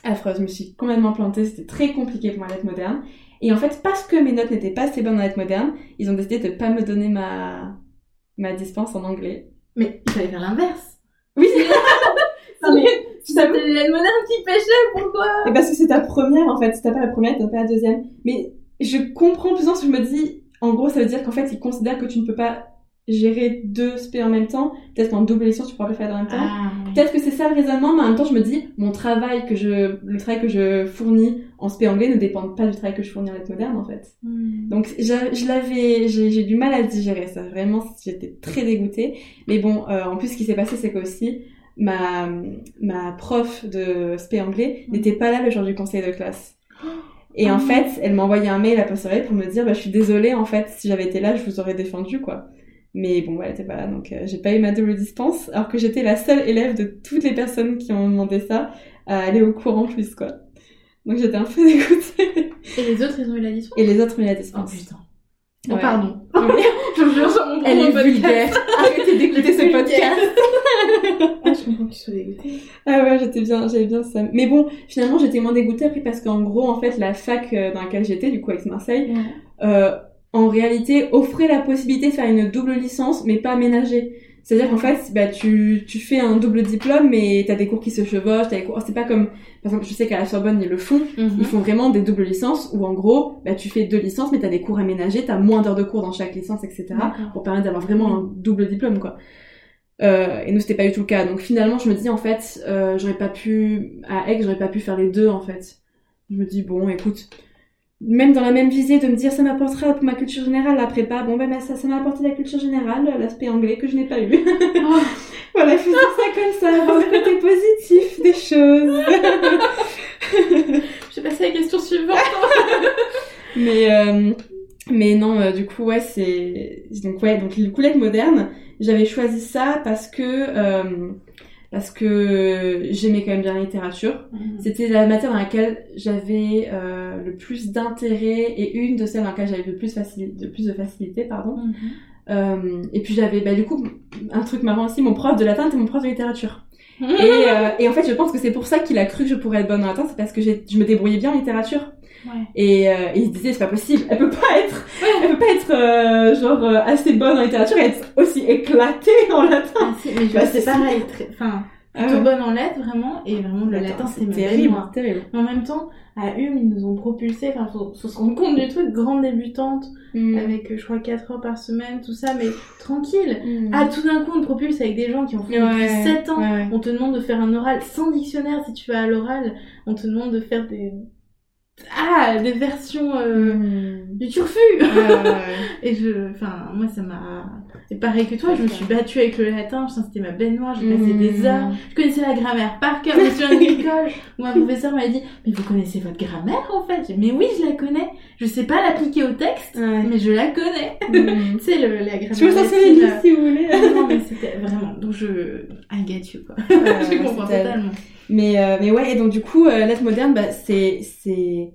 Affreuses, je me suis complètement plantée, c'était très compliqué pour ma lettre moderne. Et en fait, parce que mes notes n'étaient pas assez bonnes en lettres modernes, ils ont décidé de pas me donner ma, ma dispense en anglais.
Mais il fallait faire l'inverse.
Oui,
Non, mais moderne qui pêchait, pourquoi?
Et parce que c'est ta première, en fait. Si t'as pas la première, t'as pas la deuxième. Mais je comprends plus en ce que je me dis, en gros, ça veut dire qu'en fait, ils considèrent que tu ne peux pas gérer deux SP en même temps. Peut-être qu'en double licence, tu pourras le faire en même temps.
Ah,
Peut-être que c'est ça le raisonnement, mais en même temps, je me dis, mon travail que je, le travail que je fournis en SP anglais ne dépend pas du travail que je fournis en lettres modernes, en fait.
Hmm.
Donc, je, je l'avais, j'ai du mal à digérer ça. Vraiment, j'étais très dégoûtée. Mais bon, euh, en plus, ce qui s'est passé, c'est qu'aussi, ma, ma prof de SP anglais
Mm.
n'était pas là le jour du conseil de classe. Et en
Ah.
fait, elle m'a envoyé un mail à posteriori pour me dire, bah, je suis désolée, en fait, si j'avais été là, je vous aurais défendu, quoi. Mais bon, elle était pas là, donc euh, j'ai pas eu ma double dispense, alors que j'étais la seule élève de toutes les personnes qui ont demandé ça à aller au cours en plus, quoi. Donc j'étais un peu dégoûtée.
Et les autres, ils ont eu la dispense?
Et les autres ont eu la
Oh
dispense.
putain. Oh,
Ouais.
pardon. Je jure sur mon
Elle est vulgaire. Arrêtez d'écouter ce podcast.
Ah, je comprends que tu sois dégoûtée.
Ah ouais, j'étais bien, j'avais bien ça. Mais bon, finalement, j'étais moins dégoûtée après parce qu'en gros, en fait, la fac euh, dans laquelle j'étais, du coup, avec Marseille, euh, en réalité, offrait la possibilité de faire une double licence, mais pas aménagée. C'est-à-dire qu'en fait, bah, tu, tu fais un double diplôme, mais t'as des cours qui se chevauchent, t'as des cours, c'est pas comme, par exemple, je sais qu'à la Sorbonne, ils le font,
Mhm.
ils font vraiment des doubles licences où en gros, bah, tu fais deux licences, mais t'as des cours aménagés, t'as moins d'heures de cours dans chaque licence, etc. Pour permettre d'avoir vraiment un double diplôme, quoi. Euh, et nous, c'était pas du tout le cas. Donc finalement, je me dis, en fait, euh, j'aurais pas pu, à Aix, j'aurais pas pu faire les deux, en fait. Je me dis, bon, écoute, même dans la même visée, de me dire, ça m'apportera pour ma culture générale, la prépa, bon, ben, bah, ça, ça m'a apporté la culture générale, l'aspect anglais que je n'ai pas eu.
Oh.
voilà, dire ça comme ça, voir le côté positif des choses.
Je vais passer à la question suivante.
Mais euh, mais non, euh, du coup ouais c'est donc ouais donc le coulette moderne. J'avais choisi ça parce que euh, parce que j'aimais quand même bien la littérature. C'était la matière dans laquelle j'avais euh, le plus d'intérêt et une de celles dans laquelle j'avais le plus de facilité pardon.
Mhm.
Euh, et puis j'avais bah du coup un truc marrant aussi, mon prof de latin était mon prof de littérature. Et, euh, et en fait, je pense que c'est pour ça qu'il a cru que je pourrais être bonne en latin, c'est parce que je me débrouillais bien en littérature.
Ouais.
Et, euh, et il se disait, c'est pas possible, elle peut pas être, elle peut pas être euh, genre euh, assez bonne en littérature et être aussi éclatée en latin.
Ah, si, mais je
Bah,
c'est pareil. très- Enfin,
Ah
plutôt bonne en lettres, vraiment. Et vraiment, le latin, c'est
terrible, terrible.
Mais en même temps, à Hume, ils nous ont propulsé, enfin, faut, faut se rendre compte du truc, grande débutante,
Mm.
avec, euh, je crois, 4 heures par semaine, tout ça, mais tranquille.
Mm.
Ah, tout d'un coup, on te propulse avec des gens qui ont fait
Ouais,
depuis 7 ans.
ouais, ouais.
On te demande de faire un oral sans dictionnaire si tu vas à l'oral. On te demande de faire des... Ah, des versions euh,
Mm.
du turfu. Et je... Enfin, moi, ça m'a... Et pareil que toi, je me suis battue avec le latin, c'était ma baignoire, j'ai passé des heures. Je connaissais la grammaire par cœur, mais sur une école où un professeur m'a dit « Mais vous connaissez votre grammaire, en fait ?» J'ai dit, Mais oui, je la connais. Je sais pas l'appliquer au texte,
Ouais.
mais je la connais. Tu sais, le, la grammaire
Je peux
latine,
si vous voulez.
Non, mais c'était vraiment... Donc je... I get you, quoi. Je comprends totalement.
Mais, euh, mais ouais, et donc du coup, euh, lettres modernes, bah, c'est, c'est,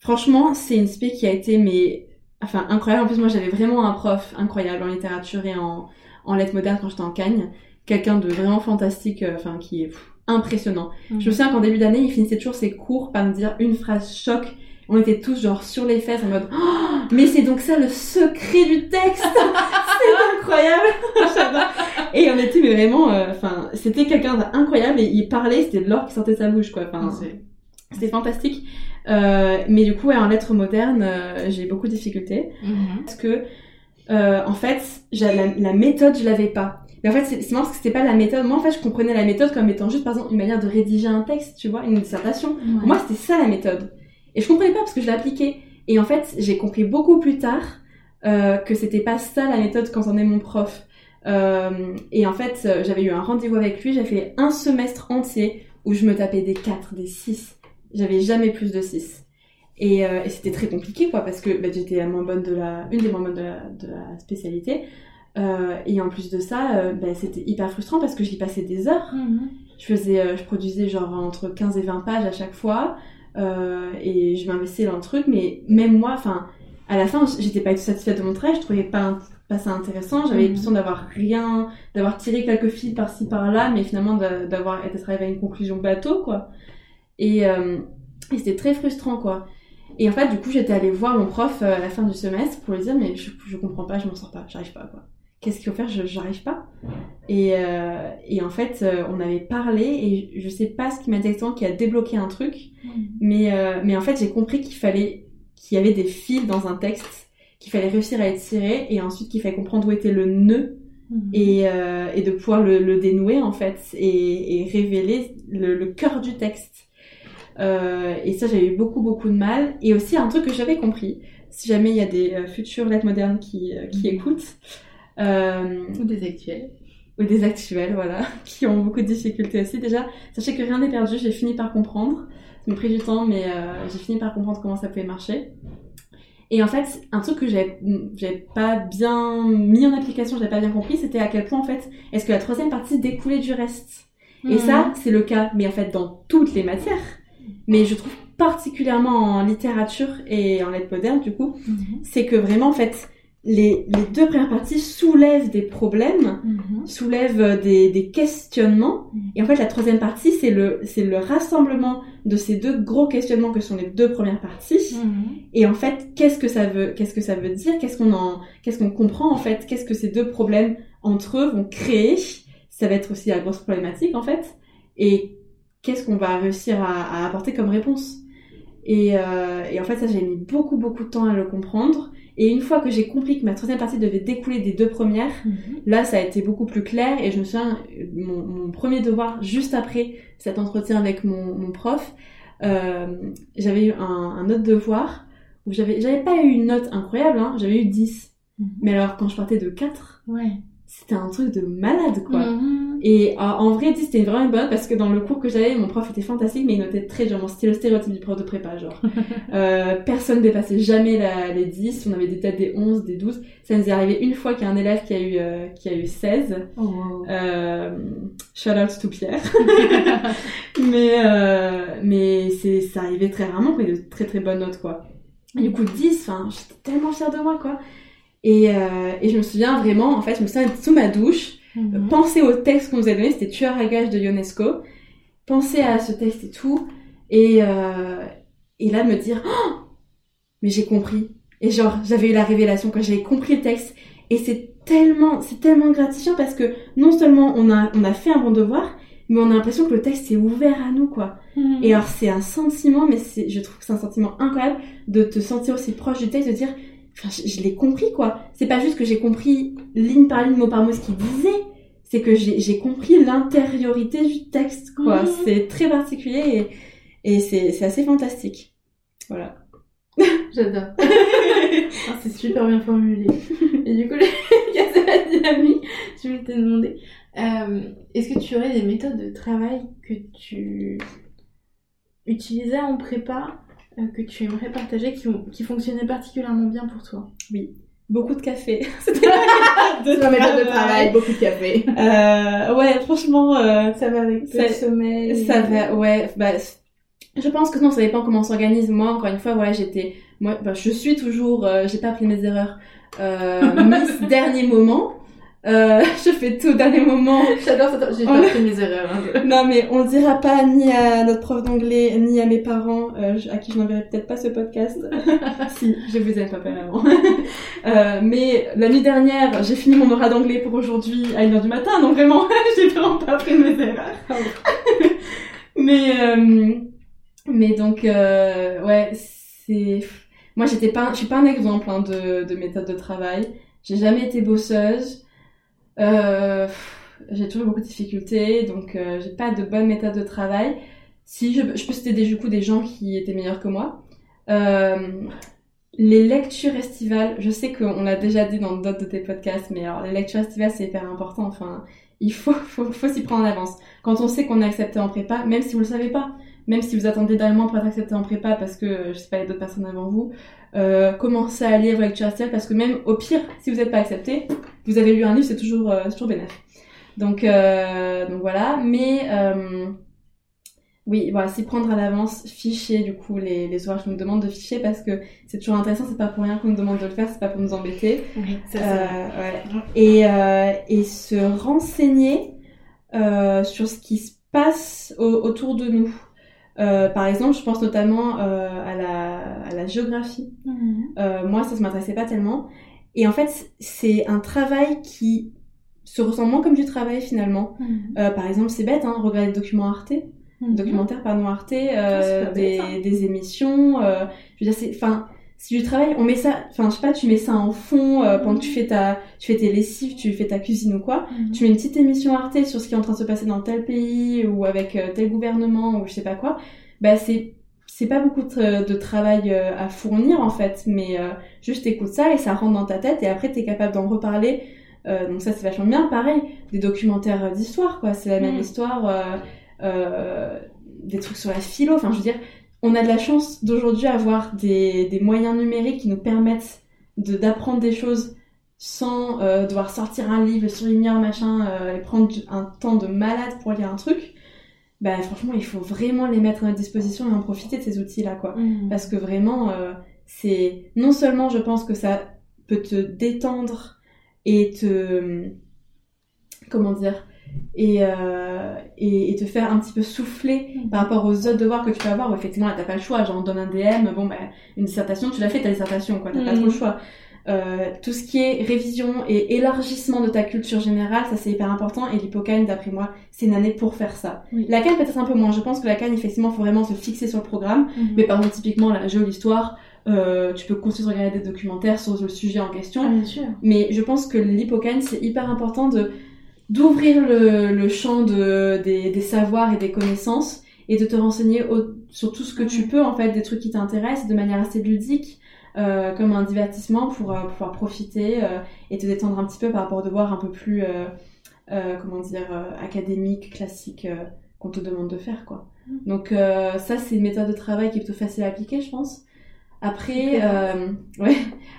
franchement, c'est une spé qui a été, mais, enfin, incroyable. En plus, moi, j'avais vraiment un prof incroyable en littérature et en, en lettres modernes quand j'étais en Cagne. Quelqu'un de vraiment fantastique, euh, enfin, qui est pff, impressionnant. Je me souviens qu'en début d'année, il finissait toujours ses cours par me dire une phrase choc. On était tous genre sur les fesses en mode Oh, mais c'est donc ça le secret du texte c'est incroyable et on était mais vraiment euh, enfin c'était quelqu'un d'incroyable et il parlait c'était de l'or qui sortait de sa bouche quoi enfin c'était fantastique Euh, mais du coup ouais, en lettres modernes euh, j'ai beaucoup de difficultés
Mhm.
parce que euh, en fait la, la méthode je l'avais pas mais en fait c'est marrant parce que c'était pas la méthode moi en fait je comprenais la méthode comme étant juste par exemple une manière de rédiger un texte tu vois une dissertation
Ouais.
pour moi, c'était ça la méthode. Et je comprenais pas parce que je l'ai appliquée. Et en fait, j'ai compris beaucoup plus tard euh, que c'était pas ça la méthode quand on est mon prof. Et en fait, j'avais eu un rendez-vous avec lui, j'ai fait un semestre entier où je me tapais des 4, des 6. J'avais jamais plus de 6. Et, euh, et c'était très compliqué, quoi, parce que bah, j'étais la moins bonne de la, une des moins bonnes de la, de la spécialité. Euh, et en plus de ça, euh, bah, c'était hyper frustrant parce que j'y passais des heures
Mhm.
je faisais je produisais genre entre 15 et 20 pages à chaque fois et je m'investissais dans le truc mais même moi enfin à la fin j'étais pas du tout satisfaite de mon travail je trouvais pas pas ça intéressant j'avais
Mhm.
l'impression d'avoir rien d'avoir tiré quelques fils par-ci par-là mais finalement d'a- d'avoir été arrivé à une conclusion bateau quoi et, euh, et c'était très frustrant quoi. Et en fait du coup j'étais allée voir mon prof euh, à la fin du semestre pour lui dire mais je, je comprends pas je m'en sors pas j'arrive pas quoi. Qu'est-ce qu'il faut faire? J'arrive pas. Et, euh, et en fait, euh, on avait parlé et je sais pas ce qu'il m'a dit exactement qui a débloqué un truc, mais, euh, mais en fait, j'ai compris qu'il fallait, qu'il y avait des fils dans un texte, qu'il fallait réussir à étirer et ensuite qu'il fallait comprendre où était le nœud
Mhm.
et, euh, et de pouvoir le, le dénouer en fait et, et révéler le, le cœur du texte. Euh, et ça, j'ai eu beaucoup beaucoup de mal. Et aussi un truc que j'avais compris, si jamais il y a des euh, futures lettres modernes qui, euh, qui
Mhm.
écoutent.
Ou des actuels.
ou des actuels, voilà, qui ont beaucoup de difficultés aussi. Déjà, sachez que rien n'est perdu, j'ai fini par comprendre. Ça m'a pris du temps, mais euh, j'ai fini par comprendre comment ça pouvait marcher. Et en fait, un truc que j'avais j'avais pas bien mis en application, j'avais pas bien compris, c'était à quel point en fait, est-ce que la troisième partie découlait du reste. Et
Mhm.
ça, c'est le cas, mais en fait dans toutes les matières. Mais je trouve particulièrement en littérature et en lettres modernes du coup,
Mhm.
c'est que vraiment en fait, les, les deux premières parties soulèvent des problèmes
Mhm.
soulève euh, des, des questionnements.
Mm.
Et en fait, la troisième partie, c'est le, c'est le rassemblement de ces deux gros questionnements que sont les deux premières parties.
Mhm.
Et en fait, qu'est-ce que ça veut, qu'est-ce que ça veut dire? Qu'est-ce qu'on en, qu'est-ce qu'on comprend, en fait? Qu'est-ce que ces deux problèmes entre eux vont créer? Ça va être aussi la grosse problématique, en fait. Et qu'est-ce qu'on va réussir à, à apporter comme réponse? Et, euh, et en fait, ça, j'ai mis beaucoup, beaucoup de temps à le comprendre. Et une fois que j'ai compris que ma troisième partie devait découler des deux premières,
Mhm.
Là, ça a été beaucoup plus clair et je me souviens, mon, mon premier devoir, juste après cet entretien avec mon, mon prof, euh, j'avais eu un, un autre devoir où j'avais, j'avais pas eu une note incroyable, hein, j'avais eu 10.
Mhm.
Mais alors, quand je partais de 4,
Ouais.
C'était un truc de malade, quoi.
Mhm.
Et euh, en vrai, 10, c'était vraiment une bonne parce que dans le cours que j'avais, mon prof était fantastique, mais il notait très. Bon, c'était le stéréotype du prof de prépa, genre. euh, personne dépassait jamais la, les 10, on avait des têtes des 11, des 12. Ça nous est arrivé une fois qu'il y a un élève qui a eu, euh, qui a eu 16.
Oh, wow.
Euh, shout out to Pierre. mais euh, mais c'est ça arrivait très rarement, mais de très très bonnes notes quoi. Et du coup 10, enfin j'étais tellement fière de moi quoi. Et, euh, et je me souviens vraiment, en fait, je me souviens sous ma douche,
Mhm.
penser au texte qu'on nous a donné, c'était Tueur à gage de Ionesco. Penser à ce texte et tout, et euh, et là me dire, oh, mais j'ai compris. Et genre j'avais eu la révélation quand j'avais compris le texte, et c'est tellement c'est tellement gratifiant parce que non seulement on a on a fait un bon devoir, mais on a l'impression que le texte est ouvert à nous quoi.
Mhm.
Et alors c'est un sentiment, mais je trouve que c'est un sentiment incroyable de te sentir aussi proche du texte, de dire, enfin, je, je l'ai compris quoi. C'est pas juste que j'ai compris ligne par ligne, mot par mot ce qu'il disait, c'est que j'ai, compris l'intériorité du texte quoi. C'est très particulier et, et c'est, assez fantastique. Voilà.
J'adore. Ah, c'est super bien formulé. Et du coup, dynamique, je vais te demander, euh, est-ce que tu aurais des méthodes de travail que tu utilisais en prépa, que tu aimerais partager, qui, qui fonctionnaient particulièrement bien pour toi
Beaucoup de café. C'était
Ma méthode de travail, beaucoup de café.
Euh, ouais, franchement, euh,
Ça va avec
Ça-
le sommeil.
Ça va, ouais. Bah, je pense que non, ça dépend comment on s'organise. Moi, encore une fois, voilà, j'étais, moi, bah, je suis toujours, euh, j'ai pas appris mes erreurs. Euh, Miss dernier moment. Euh, je fais tout au dernier moment.
J'adore ça. J'ai
On-
pas fait mes erreurs. hein.
Non, mais on le dira pas ni à notre prof d'anglais, ni à mes parents, euh, à qui je n'enverrai peut-être pas ce podcast. si, je vous aime pas vraiment. euh, mais la nuit dernière, j'ai fini mon aura d'anglais pour aujourd'hui à 1h du matin, donc vraiment, j'ai vraiment pas appris mes erreurs. mais, euh, mais donc, euh, ouais, c'est, moi j'étais pas, je suis pas un exemple hein, de, de méthode de travail. J'ai jamais été bosseuse. Euh, j'ai toujours beaucoup de difficultés, donc euh, j'ai pas de bonne méthode de travail. Si je, peux citer des, du coup des gens qui étaient meilleurs que moi. Euh, les lectures estivales, je sais qu'on l'a déjà dit dans d'autres de tes podcasts, mais alors les lectures estivales c'est hyper important. Enfin, il faut, faut, faut s'y prendre en avance. Quand on sait qu'on est accepté en prépa, même si vous le savez pas, même si vous attendez d'un mois pour être accepté en prépa parce que je sais pas, a d'autres personnes avant vous, euh, commencez à lire vos lectures estivales parce que même au pire, si vous n'êtes pas accepté, vous avez lu un livre, c'est toujours, euh, toujours bénéfique. Donc, euh, donc voilà, mais euh, oui, voilà, s'y prendre à l'avance, ficher du coup les, les ouvrages qu'on nous demande de ficher parce que c'est toujours intéressant, c'est pas pour rien qu'on nous demande de le faire, c'est pas pour nous embêter.
Oui, ça
Euh, ouais. et, euh, et se renseigner euh, sur ce qui se passe au- autour de nous. Euh, par exemple, je pense notamment euh, à, la, à la géographie. Euh, moi, ça ne m'intéressait pas tellement. Et en fait, c'est un travail qui se ressent moins comme du travail finalement.
Mhm.
Euh, par exemple, c'est bête, hein, regarder des documents Arte,
Mhm.
documentaires pardon Arte,
Ah,
euh, des,
bête, hein.
des émissions. Euh, je veux dire, c'est, enfin, c'est du travail. On met ça, enfin, je sais pas, tu mets ça en fond euh, pendant que tu fais ta, tu fais tes lessives, tu fais ta cuisine ou quoi.
Mhm.
Tu mets une petite émission Arte sur ce qui est en train de se passer dans tel pays ou avec euh, tel gouvernement ou je sais pas quoi. Bah c'est c'est pas beaucoup de, de travail euh, à fournir en fait, mais euh, juste t'écoutes ça et ça rentre dans ta tête et après t'es capable d'en reparler. Euh, donc ça c'est vachement bien. Pareil, des documentaires d'histoire quoi, c'est la même
Mhm.
histoire. euh, euh, des trucs sur la philo. Enfin, je veux dire, on a de la chance d'aujourd'hui avoir des, des moyens numériques qui nous permettent de d'apprendre des choses sans euh, devoir sortir un livre, surligner machin, euh, et prendre un temps de malade pour lire un truc. Bah franchement, il faut vraiment les mettre à notre disposition et en profiter de ces outils-là, quoi.
Mhm.
Parce que vraiment, euh, c'est non seulement je pense que ça peut te détendre et te comment dire et, euh, et, et te faire un petit peu souffler
Mhm.
par rapport aux autres devoirs que tu peux avoir où effectivement là t'as pas le choix genre on donne un DM bon bah une dissertation tu l'as fait ta dissertation quoi t'as pas
Mhm.
trop le choix euh, tout ce qui est révision et élargissement de ta culture générale ça c'est hyper important et l'hippocane d'après moi c'est une année pour faire ça
Oui.
la canne peut-être un peu moins je pense que la canne effectivement faut vraiment se fixer sur le programme
Mhm.
mais par exemple, typiquement, la géo, l'histoire, euh, tu peux continuer de regarder des documentaires sur le sujet en question.
Ah, bien sûr.
Mais je pense que l'hippocane, c'est hyper important de d'ouvrir le, le champ de, des, des savoirs et des connaissances et de te renseigner au- sur tout ce que tu peux, en fait, des trucs qui t'intéressent de manière assez ludique, euh, comme un divertissement pour euh, pouvoir profiter euh, et te détendre un petit peu par rapport aux devoirs un peu plus, comment dire, académiques, classiques qu'on te demande de faire, quoi.
Mm.
Donc ça, c'est une méthode de travail qui est plutôt facile à appliquer, je pense. Après, ouais,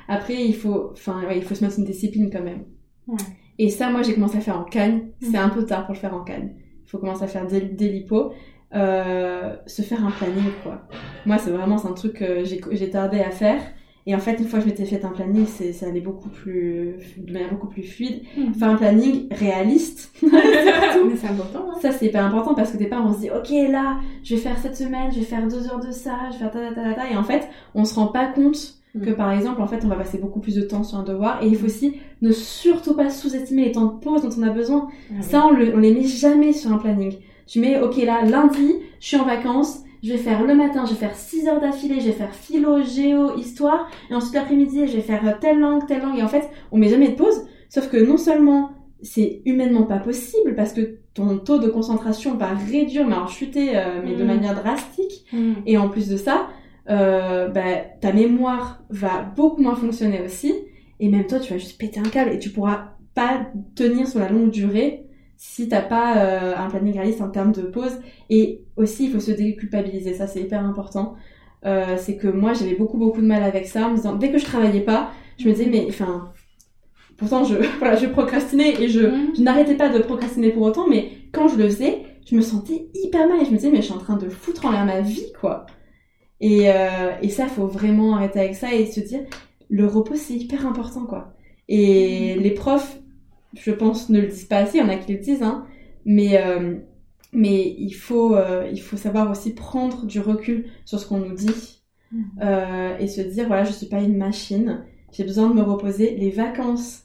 après il faut, enfin, ouais, il faut se mettre une discipline quand même.
Ouais.
Et ça, moi, j'ai commencé à faire en canne. C'est
Mhm.
un peu tard pour le faire en canne. Il faut commencer à faire des, des lipos. Euh, se faire un planning, quoi. Moi, c'est vraiment c'est un truc que j'ai tardé à faire. Et en fait, une fois que je m'étais fait un planning, c'est ça allait beaucoup plus, de manière beaucoup plus fluide.
Mhm.
Faire un planning réaliste.
Mais c'est important, hein.
Ça, c'est hyper important parce que des part, on se dit, ok, là, je vais faire cette semaine, je vais faire deux heures de ça, je vais faire ta ta ta ta, ta. Et en fait, on se rend pas compte que
Mm.
par exemple, en fait, on va passer beaucoup plus de temps sur un devoir. Et il faut aussi ne surtout pas sous-estimer les temps de pause dont on a besoin.
Ah.
Ça, on, le, on les met jamais sur un planning. Tu mets, ok, là, lundi, je suis en vacances, je vais faire le matin, je vais faire 6 heures d'affilée, je vais faire philo, géo, histoire, et ensuite l'après-midi, je vais faire telle langue, telle langue, et en fait, on met jamais de pause. Sauf que non seulement c'est humainement pas possible, parce que ton taux de concentration va réduire, mais alors chuter, euh, mais de
Mm.
manière drastique,
Mhm.
et en plus de ça, euh, bah, ta mémoire va beaucoup moins fonctionner aussi. Et même toi, tu vas juste péter un câble et tu pourras pas tenir sur la longue durée si t'as pas euh, un planning réaliste en termes de pause. Et aussi, il faut se déculpabiliser. Ça, c'est hyper important. Euh, c'est que moi, j'avais beaucoup, beaucoup de mal avec ça en me disant, dès que je travaillais pas, je me disais, mais enfin, pourtant, je, voilà, je procrastinais et je,
Mhm.
je n'arrêtais pas de procrastiner pour autant, mais quand je le faisais, je me sentais hyper mal et je me disais, mais je suis en train de foutre en l'air ma vie, quoi. Et, euh, et ça, faut vraiment arrêter avec ça et se dire, le repos, c'est hyper important, quoi. Et les profs, je pense, ne le disent pas assez, il y en a qui le disent, hein, mais, euh, mais il, faut, euh, il faut savoir aussi prendre du recul sur ce qu'on nous dit
Mhm.
euh, et se dire, voilà, je suis pas une machine, j'ai besoin de me reposer. Les vacances,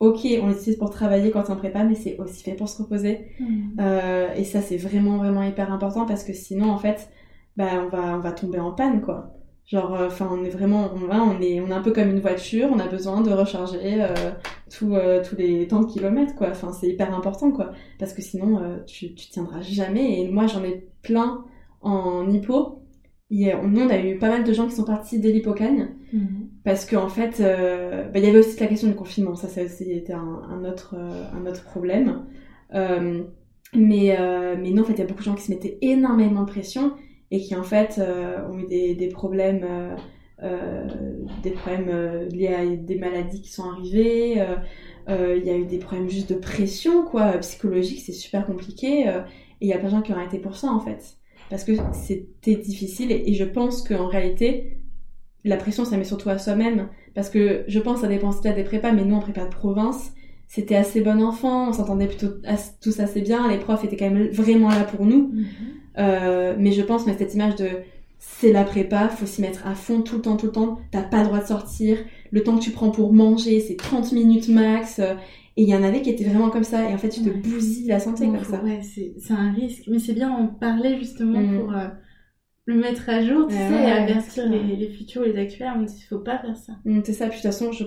ok, on les utilise pour travailler quand on prépa, mais c'est aussi fait pour se reposer. Euh, et ça, c'est vraiment, vraiment hyper important parce que sinon, en fait, bah, on va, on va tomber en panne, quoi. Genre, enfin, on est vraiment, on, là, on est, on est un peu comme une voiture, on a besoin de recharger euh, tout, euh, tous les temps de kilomètres, quoi. Enfin, c'est hyper important, quoi. Parce que sinon, euh, tu, tu tiendras jamais. Et moi, j'en ai plein en hippo. A- nous, on a eu pas mal de gens qui sont partis dès l'hippocane.
Mhm.
Parce qu'en fait, euh, bah, il y avait aussi la question du confinement. Ça, ça aussi un, un autre, euh, un autre problème. Euh, mais, euh, mais non, en fait, il y a beaucoup de gens qui se mettaient énormément de pression et qui, en fait, euh, ont eu des, des problèmes, euh, euh, des problèmes euh, liés à des maladies qui sont arrivées. euh, euh, Il y a eu des problèmes juste de pression, quoi, psychologique. C'est super compliqué. euh, et il y a plein de gens qui ont arrêté pour ça, en fait. Parce que c'était difficile. Et, je pense qu'en réalité, la pression, ça met surtout à soi-même. Parce que je pense, ça dépend aussi de la des prépas, mais nous, en prépa de province, c'était assez bon enfant, on s'entendait plutôt tous assez bien, les profs étaient quand même vraiment là pour nous.
Mhm.
Euh, mais je pense, mais cette image de c'est la prépa, faut s'y mettre à fond tout le temps, tout le temps, t'as pas le droit de sortir, le temps que tu prends pour manger, c'est 30 minutes max. Et il y en avait qui étaient vraiment comme ça, et en fait, tu te
Ouais.
bousilles la santé
Donc,
comme ça.
Ouais, c'est un risque. Mais c'est bien d'en parler justement
Mm.
pour euh, le mettre à jour, tu
Ouais,
sais,
ouais,
et avertir les, les futurs, les actuels. On dit, il faut pas faire ça.
Mm, C'est ça, puis de toute façon, je,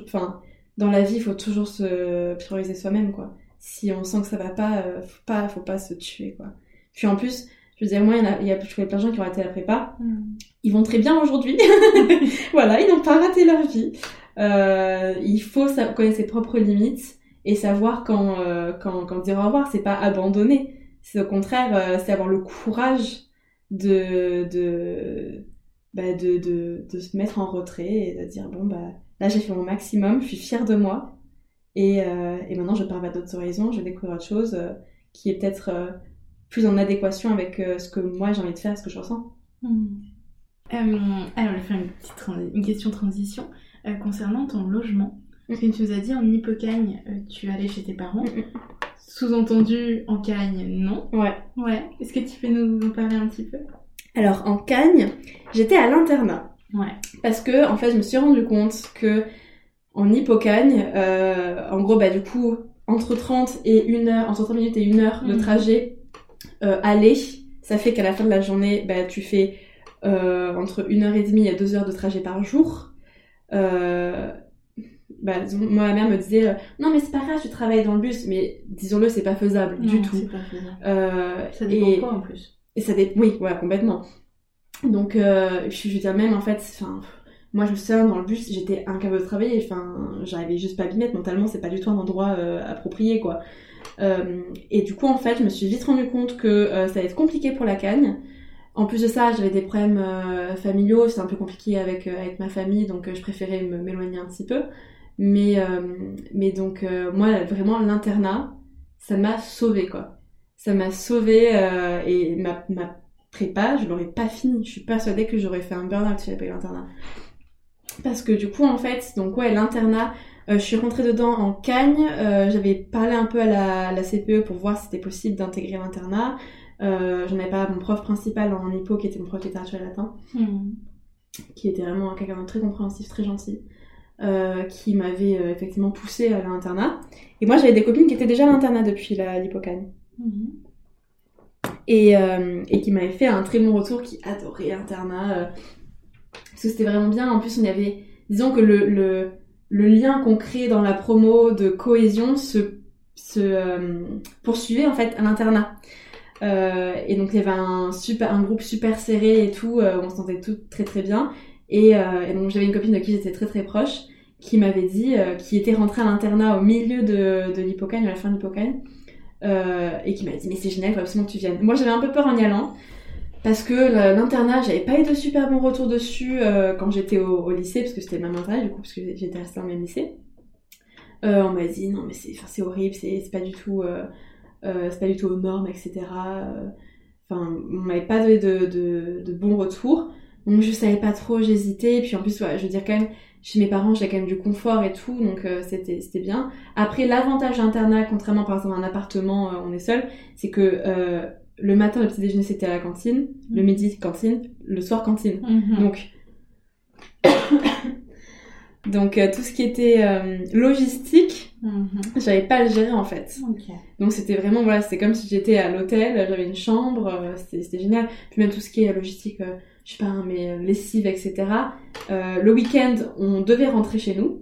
dans la vie, il faut toujours se prioriser soi-même, quoi. Si on sent que ça va pas, euh, faut pas, faut pas se tuer, quoi. Puis en plus, je veux dire, moi, il y, en a, il y a, je connais plein de gens qui ont raté la prépa, ils vont très bien aujourd'hui. voilà, ils n'ont pas raté leur vie. Euh, il faut connaître ses propres limites et savoir quand, euh, quand, quand dire au revoir, c'est pas abandonner. C'est au contraire, euh, c'est avoir le courage de, de, bah, de, de, de se mettre en retrait et de dire bon bah là j'ai fait mon maximum, je suis fière de moi et, et maintenant je pars vers d'autres horizons, je découvre autre chose qui est peut-être plus en adéquation avec euh, ce que moi j'ai envie de faire, ce que je ressens.
Hmm. Euh, alors, je vais faire une, petite une question transition euh, concernant ton logement. Parce que tu nous as dit en Hippocagne, tu allais chez tes parents.
Mm,
Sous-entendu, en Cagne, non.
Ouais.
Ouais. Est-ce que tu peux nous en parler un petit peu?
Alors en Cagne, j'étais à l'internat.
Ouais.
Parce que, en fait, je me suis rendu compte que en hippocagne, euh, en gros, bah, du coup, entre 30 et 1 heure, entre 30 minutes et 1 heure de trajet euh, aller, ça fait qu'à la fin de la journée, bah, tu fais euh, entre 1 heure et demie et 2 heures de trajet par jour. Euh, bah, disons, moi, ma mère me disait, euh, non, mais c'est pas grave, tu travailles dans le bus, mais disons-le, c'est pas faisable du tout.
c'est pas faisable.
Euh,
Ça dépend
et-
quoi en plus
et ça dépend, oui, ouais, complètement. Donc, je je veux dire, même en fait, enfin, moi je me souviens dans le bus, j'étais incapable de travailler, enfin, j'arrivais juste pas à m'y mettre, mentalement, c'est pas du tout un endroit approprié, quoi. Euh, et du coup, en fait, je me suis vite rendu compte que euh, ça allait être compliqué pour la cagne. En plus de ça, j'avais des problèmes euh, familiaux, c'était un peu compliqué avec, avec ma famille, donc je préférais m'éloigner un petit peu. Mais, mais donc, moi, vraiment, l'internat, ça m'a sauvée, quoi. Ça m'a sauvée et ma, ma prépa, je l'aurais pas fini. Je suis persuadée que j'aurais fait un burn-out si j'avais pas eu l'internat. Parce que du coup, en fait, donc ouais, l'internat, euh, je suis rentrée dedans en Cagne. euh, J'avais parlé un peu à la, la CPE pour voir si c'était possible d'intégrer l'internat. Euh, J'en avais pas mon prof principal en hippo qui était mon prof de littérature et latin
Hmm.
qui était vraiment quelqu'un de très compréhensif, très gentil, euh, qui m'avait effectivement poussé à l'internat. Et moi, j'avais des copines qui étaient déjà à l'internat depuis l'hypocagne.
Mhm.
Et, et qui m'avaient fait un très bon retour, qui adorait l'internat. parce que c'était vraiment bien. En plus, on y avait... Disons que le, le, le lien qu'on crée dans la promo de cohésion se, euh, poursuivait en fait à l'internat. Euh, et donc il y avait un groupe super serré et tout, euh, on se sentait tout très très bien. Et, donc j'avais une copine de qui j'étais très très proche qui m'avait dit, qui était rentrée à l'internat au milieu de, de à la fin de l'hypocagne, et qui m'a dit mais c'est génial, il faut absolument que tu viennes. Moi j'avais un peu peur en y allant parce que l'internat j'avais pas eu de super bons retours dessus euh, quand j'étais au, lycée parce que c'était le même internat du coup parce que j'étais restée dans même lycée. Euh, on m'a dit non mais c'est c'est horrible, c'est pas du tout euh, euh, c'est pas du tout aux normes etc. Enfin on m'avait pas donné de, de, de bons retours donc je savais pas trop, j'hésitais puis en plus ouais, je veux dire quand même chez mes parents j'ai quand même du confort et tout donc c'était c'était bien. Après l'avantage d'internat contrairement par exemple à un appartement on est seul c'est que le matin le petit déjeuner c'était à la cantine, le
Mhm.
midi cantine, le soir cantine.
Mhm.
Donc, donc euh, tout ce qui était euh, logistique,
Mhm.
j'avais pas à le gérer en fait. Donc c'était vraiment voilà, c'était comme si j'étais à l'hôtel, j'avais une chambre, euh, c'était génial. Puis même tout ce qui est logistique, je sais pas, hein, mais lessive, etc. Le week-end, on devait rentrer chez nous.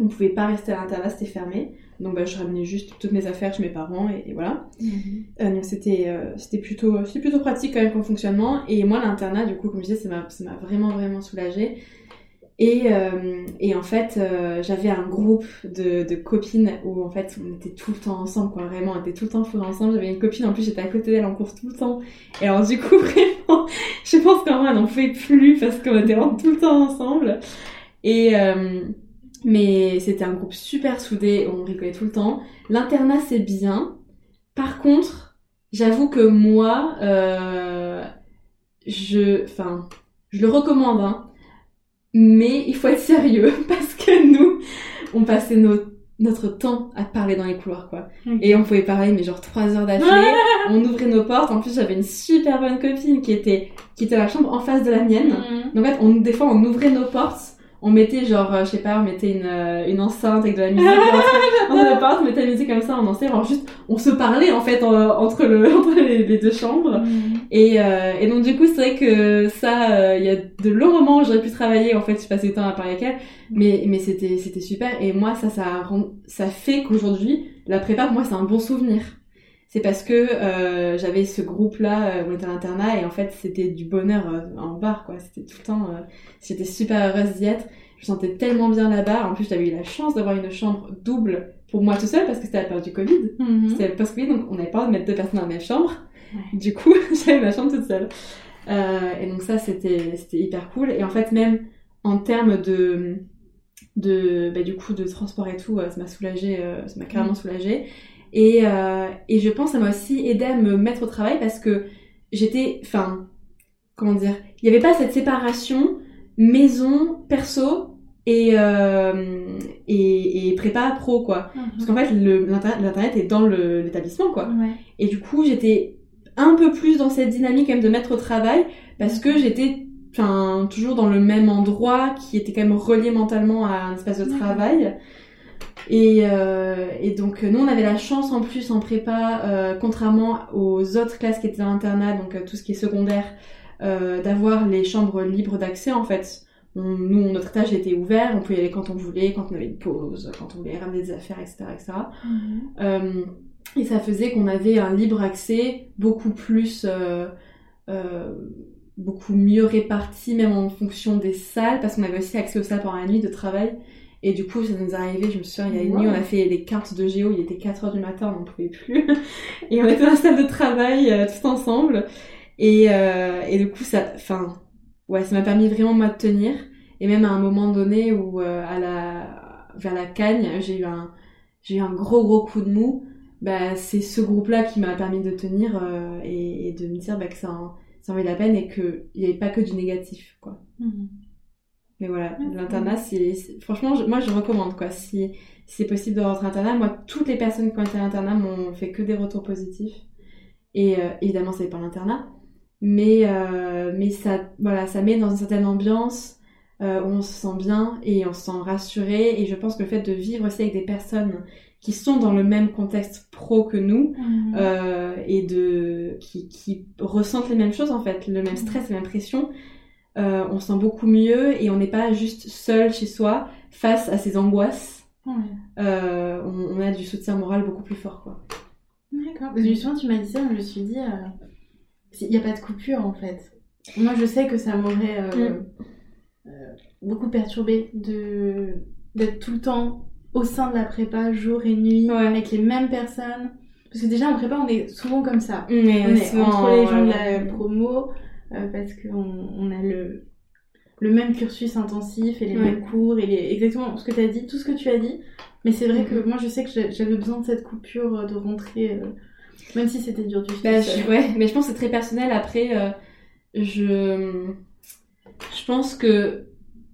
On pouvait pas rester à l'internat, c'était fermé. Donc bah, je ramenais juste toutes mes affaires chez mes parents et, et voilà.
Mhm.
Euh, donc c'était euh, c'était plutôt c'était plutôt pratique quand même comme fonctionnement. Et moi l'internat du coup comme je disais ça m'a ça m'a vraiment vraiment soulagée. Et euh, et en fait j'avais un groupe de, de copines où en fait on était tout le temps ensemble quoi vraiment. On était tout le temps fourrés ensemble. J'avais une copine en plus j'étais à côté d'elle en course tout le temps. Et alors du coup vraiment je pense qu'en vrai elle n'en pouvait plus parce qu'on était vraiment tout le temps ensemble. Et euh, mais c'était un groupe super soudé, on rigolait tout le temps. L'internat c'est bien. Par contre, j'avoue que moi, euh, je, enfin, je le recommande, hein, mais il faut être sérieux parce que nous, on passait nos- notre temps à parler dans les couloirs, quoi. Et on pouvait parler, mais genre trois heures d'affilée. on ouvrait nos portes. En plus, j'avais une super bonne copine qui était, qui était la chambre en face de la mienne.
Mhm.
Donc en fait, on, des fois, on ouvrait nos portes, on mettait genre, euh, je sais pas, on mettait une, euh, une enceinte avec de la musique, on nos portes, on mettait la musique comme ça, on dansait, alors juste, on se parlait en fait en- entre, le, entre les, les deux chambres.
Mhm.
Et, euh, et donc du coup, c'est vrai que ça, euh, il y a de longs moments où j'aurais pu travailler, en fait, je passais le temps à parler avec elle, mais, mais c'était, c'était super. Et moi, ça, ça, rend- ça fait qu'aujourd'hui, la prépa, pour moi, c'est un bon souvenir. C'est parce que euh, j'avais ce groupe-là, euh, où on était à l'internat, et en fait, c'était du bonheur euh, en bar, quoi. C'était tout le temps... euh, J'étais super heureuse d'y être. Je me sentais tellement bien là-bas. En plus, j'avais eu la chance d'avoir une chambre double pour moi tout seul, parce que c'était la période du Covid.
Mhm.
C'était le post-Covid, donc on n'avait pas le droit de mettre deux personnes dans la même chambre. Du coup, j'avais ma chambre toute seule. Et donc ça, c'était c'était hyper cool. Et en fait, même en termes de de bah, du coup de transport et tout, ça m'a soulagé, ça m'a carrément soulagé. Et euh, et je pense que ça m'a aussi aidé à me mettre au travail parce que j'étais, enfin, comment dire, il n'y avait pas cette séparation maison perso et euh, et, et prépa pro quoi. Parce qu'en fait, l'internet est dans l'établissement quoi.
Ouais.
Et du coup, j'étais un peu plus dans cette dynamique quand même de mettre au travail parce que j'étais enfin toujours dans le même endroit qui était quand même relié mentalement à un espace de travail. Et, euh, et donc nous on avait la chance en plus en prépa, euh, contrairement aux autres classes qui étaient à l'internat, donc euh, tout ce qui est secondaire, euh, d'avoir les chambres libres d'accès en fait. On- nous notre étage était ouvert, on pouvait y aller quand on voulait, quand on avait une pause, quand on voulait ramener des affaires, etc. etc.
Mhm.
Euh, et ça faisait qu'on avait un libre accès beaucoup plus, euh, euh, beaucoup mieux réparti, même en fonction des salles, parce qu'on avait aussi accès aux salles pendant la nuit de travail. Et du coup, ça nous est arrivé, je me souviens, il y a une nuit, on a fait des cartes de géo, il était 4 heures du matin, on n'en pouvait plus. et on était dans la salle de travail, euh, tous ensemble. Et, euh, et du coup, ça, enfin, ouais, ça m'a permis vraiment de tenir. Et même à un moment donné où, euh, à la, vers la cagne, j'ai eu un, j'ai eu un gros gros coup de mou. Bah, c'est ce groupe-là qui m'a permis de tenir et, et de me dire bah, que ça en, ça en valait la peine et qu'il n'y avait pas que du négatif, quoi.
Mhm.
Mais voilà, l'internat, c'est, franchement, je- moi, je recommande, quoi. Si, si c'est possible de rentrer à l'internat, moi, toutes les personnes qui ont été à l'internat m'ont fait que des retours positifs. Et euh, évidemment, c'est pas l'internat. Mais, euh, mais ça, voilà, ça met dans une certaine ambiance euh, où on se sent bien et on se sent rassuré. Et je pense que le fait de vivre aussi avec des personnes qui sont dans le même contexte pro que nous, euh, et de qui, qui ressentent les mêmes choses en fait, le même stress, la même pression. Euh, on se sent beaucoup mieux et on n'est pas juste seul chez soi face à ces angoisses.
Ouais.
Euh, on, on a du soutien moral beaucoup plus fort quoi.
D'accord. Parce que justement, tu m'as dit ça, je me suis dit, euh, il n'y a pas de coupure en fait. Moi, je sais que ça m'aurait euh,
Mm.
euh, beaucoup perturbé de d'être tout le temps au sein de la prépa, jour et nuit,
Ouais.
avec les mêmes personnes. Parce que déjà, en prépa, on est souvent comme ça.
Mais
on est entre les gens de la promo, euh, parce qu'on on a le, le même cursus intensif et les
Ouais.
mêmes cours, et les, exactement ce que tu as dit, tout ce que tu as dit. Mais c'est vrai que
Mhm.
moi, je sais que j'avais besoin de cette coupure, euh, de rentrer, euh, même si c'était dur du
Bah, je- ouais, mais je pense que c'est très personnel. Après, euh, je, je pense que,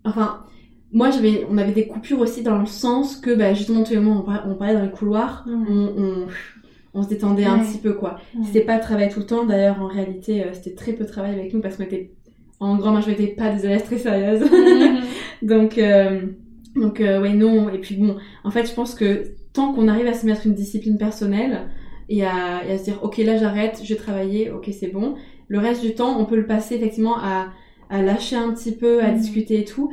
enfin, moi j'avais, on avait des coupures aussi dans le sens que, bah, justement, tout le monde, on parlait, on parlait dans les couloirs,
Ouais.
on, on, on se détendait un petit peu, quoi.
Ouais.
C'était pas de travail tout le temps. D'ailleurs, en réalité, euh, c'était très peu de travail avec nous parce qu'on était, en grande majorité, pas des élèves très sérieuses.
Mhm.
donc, euh, donc, euh, ouais, non. Et puis bon, en fait, je pense que tant qu'on arrive à se mettre une discipline personnelle et à, et à se dire, ok, là, j'arrête, je vais travailler, ok, c'est bon. Le reste du temps, on peut le passer effectivement à, à lâcher un petit peu, à
Mhm.
discuter et tout.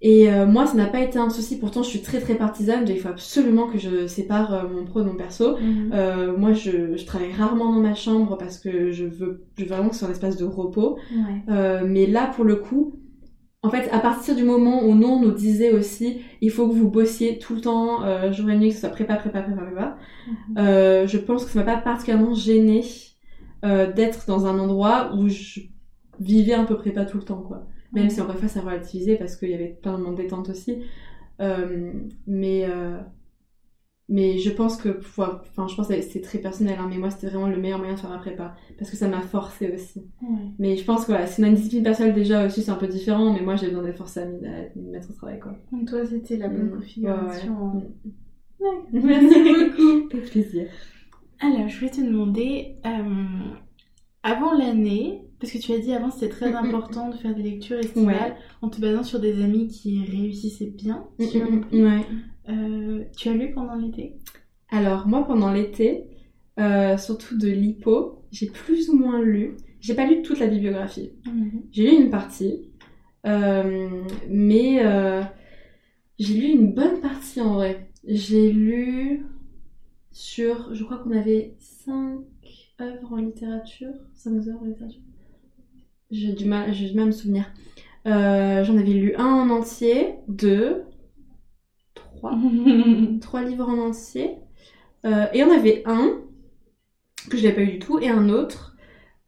Et euh, moi, ça n'a pas été un souci. Pourtant, je suis très très partisane. Il faut absolument que je sépare euh, mon pro de mon perso.
Mhm.
Euh, moi, je, je travaille rarement dans ma chambre parce que je veux, je veux vraiment que ce soit un espace de repos.
Ouais.
Mais là, pour le coup, en fait, à partir du moment où nous, on nous disait aussi, il faut que vous bossiez tout le temps, jour et nuit, que ce soit prépa, prépa, prépa, prépa, euh, je pense que ça m'a pas particulièrement gênée d'être dans un endroit où je vivais un peu prépa tout le temps, quoi. Même
Ouais.
si encore une fois, ça relativisé parce qu'il y avait plein de moments détente aussi. Euh, mais, euh, mais je pense que, enfin, je pense c'est très personnel, hein, mais moi, c'était vraiment le meilleur moyen de faire ma prépa. Parce que ça m'a forcé aussi.
Ouais.
Mais je pense que voilà, a une discipline personnelle déjà aussi, c'est un peu différent, mais moi j'ai besoin d'être forcée à me mettre au travail quoi.
Donc toi, c'était la bonne
Mm.
configuration.
Ouais,
Ouais.
Merci beaucoup. Avec plaisir.
Alors, je voulais te demander, euh, avant l'année, parce que tu as dit avant c'était très important de faire des lectures estivales
Ouais.
en te basant sur des amis qui réussissaient bien,
Mm. Ouais.
Euh, tu as lu pendant l'été?
Alors moi pendant l'été, euh, surtout de l'hypo, j'ai plus ou moins lu. J'ai pas lu toute la bibliographie. J'ai lu une partie, euh, mais j'ai lu une bonne partie en vrai. J'ai lu sur, je crois qu'on avait 5 œuvres en littérature, 5 œuvres en littérature. J'ai du mal, j'ai du mal à me souvenir. Euh, J'en avais lu un en entier, deux, trois, trois livres en entier. Euh, et il y en avait un que je n'avais pas lu du tout, et un autre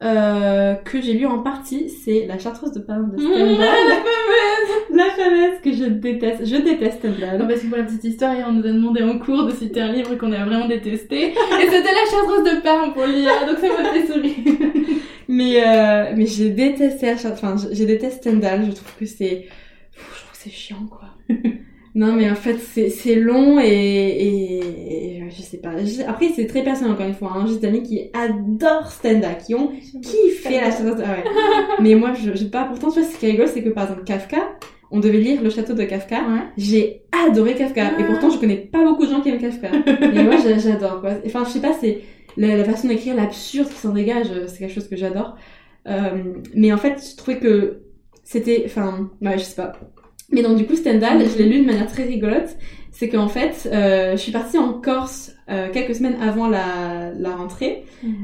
euh, que j'ai lu en partie, c'est La Chartreuse de Parme de
Mmh,
Stendhal.
la fameuse
la fameuse que je déteste. Je déteste Stendhal.
Non, parce que pour la petite histoire, on nous a demandé en cours de citer un livre qu'on a vraiment détesté. Et c'était La Chartreuse de Parme pour lire, donc ça m'a fait sourire.
Mais euh, mais j'ai détesté la Chartreuse. Enfin, je déteste Stendhal. Je trouve que c'est, je trouve que c'est chiant quoi. Non mais en fait c'est c'est long et, et, je sais pas. Après c'est très personnel encore une fois. Hein. J'ai des amis qui adorent Stendhal, qui ont kiffé la Ah ouais. mais moi je j'ai pas. Pourtant tu vois ce qui est rigolo c'est que par exemple Kafka, on devait lire le château de Kafka.
Ouais.
J'ai adoré Kafka et
Ah.
pourtant je connais pas beaucoup de gens qui aiment Kafka. et moi j'a- j'adore quoi. Enfin je sais pas c'est la, la façon d'écrire l'absurde qui s'en dégage c'est quelque chose que j'adore. Euh, mais en fait je trouvais que c'était enfin ouais je sais pas. Mais donc du coup Stendhal je l'ai lu de manière très rigolote. C'est qu'en fait euh, je suis partie en Corse euh, quelques semaines avant la, la rentrée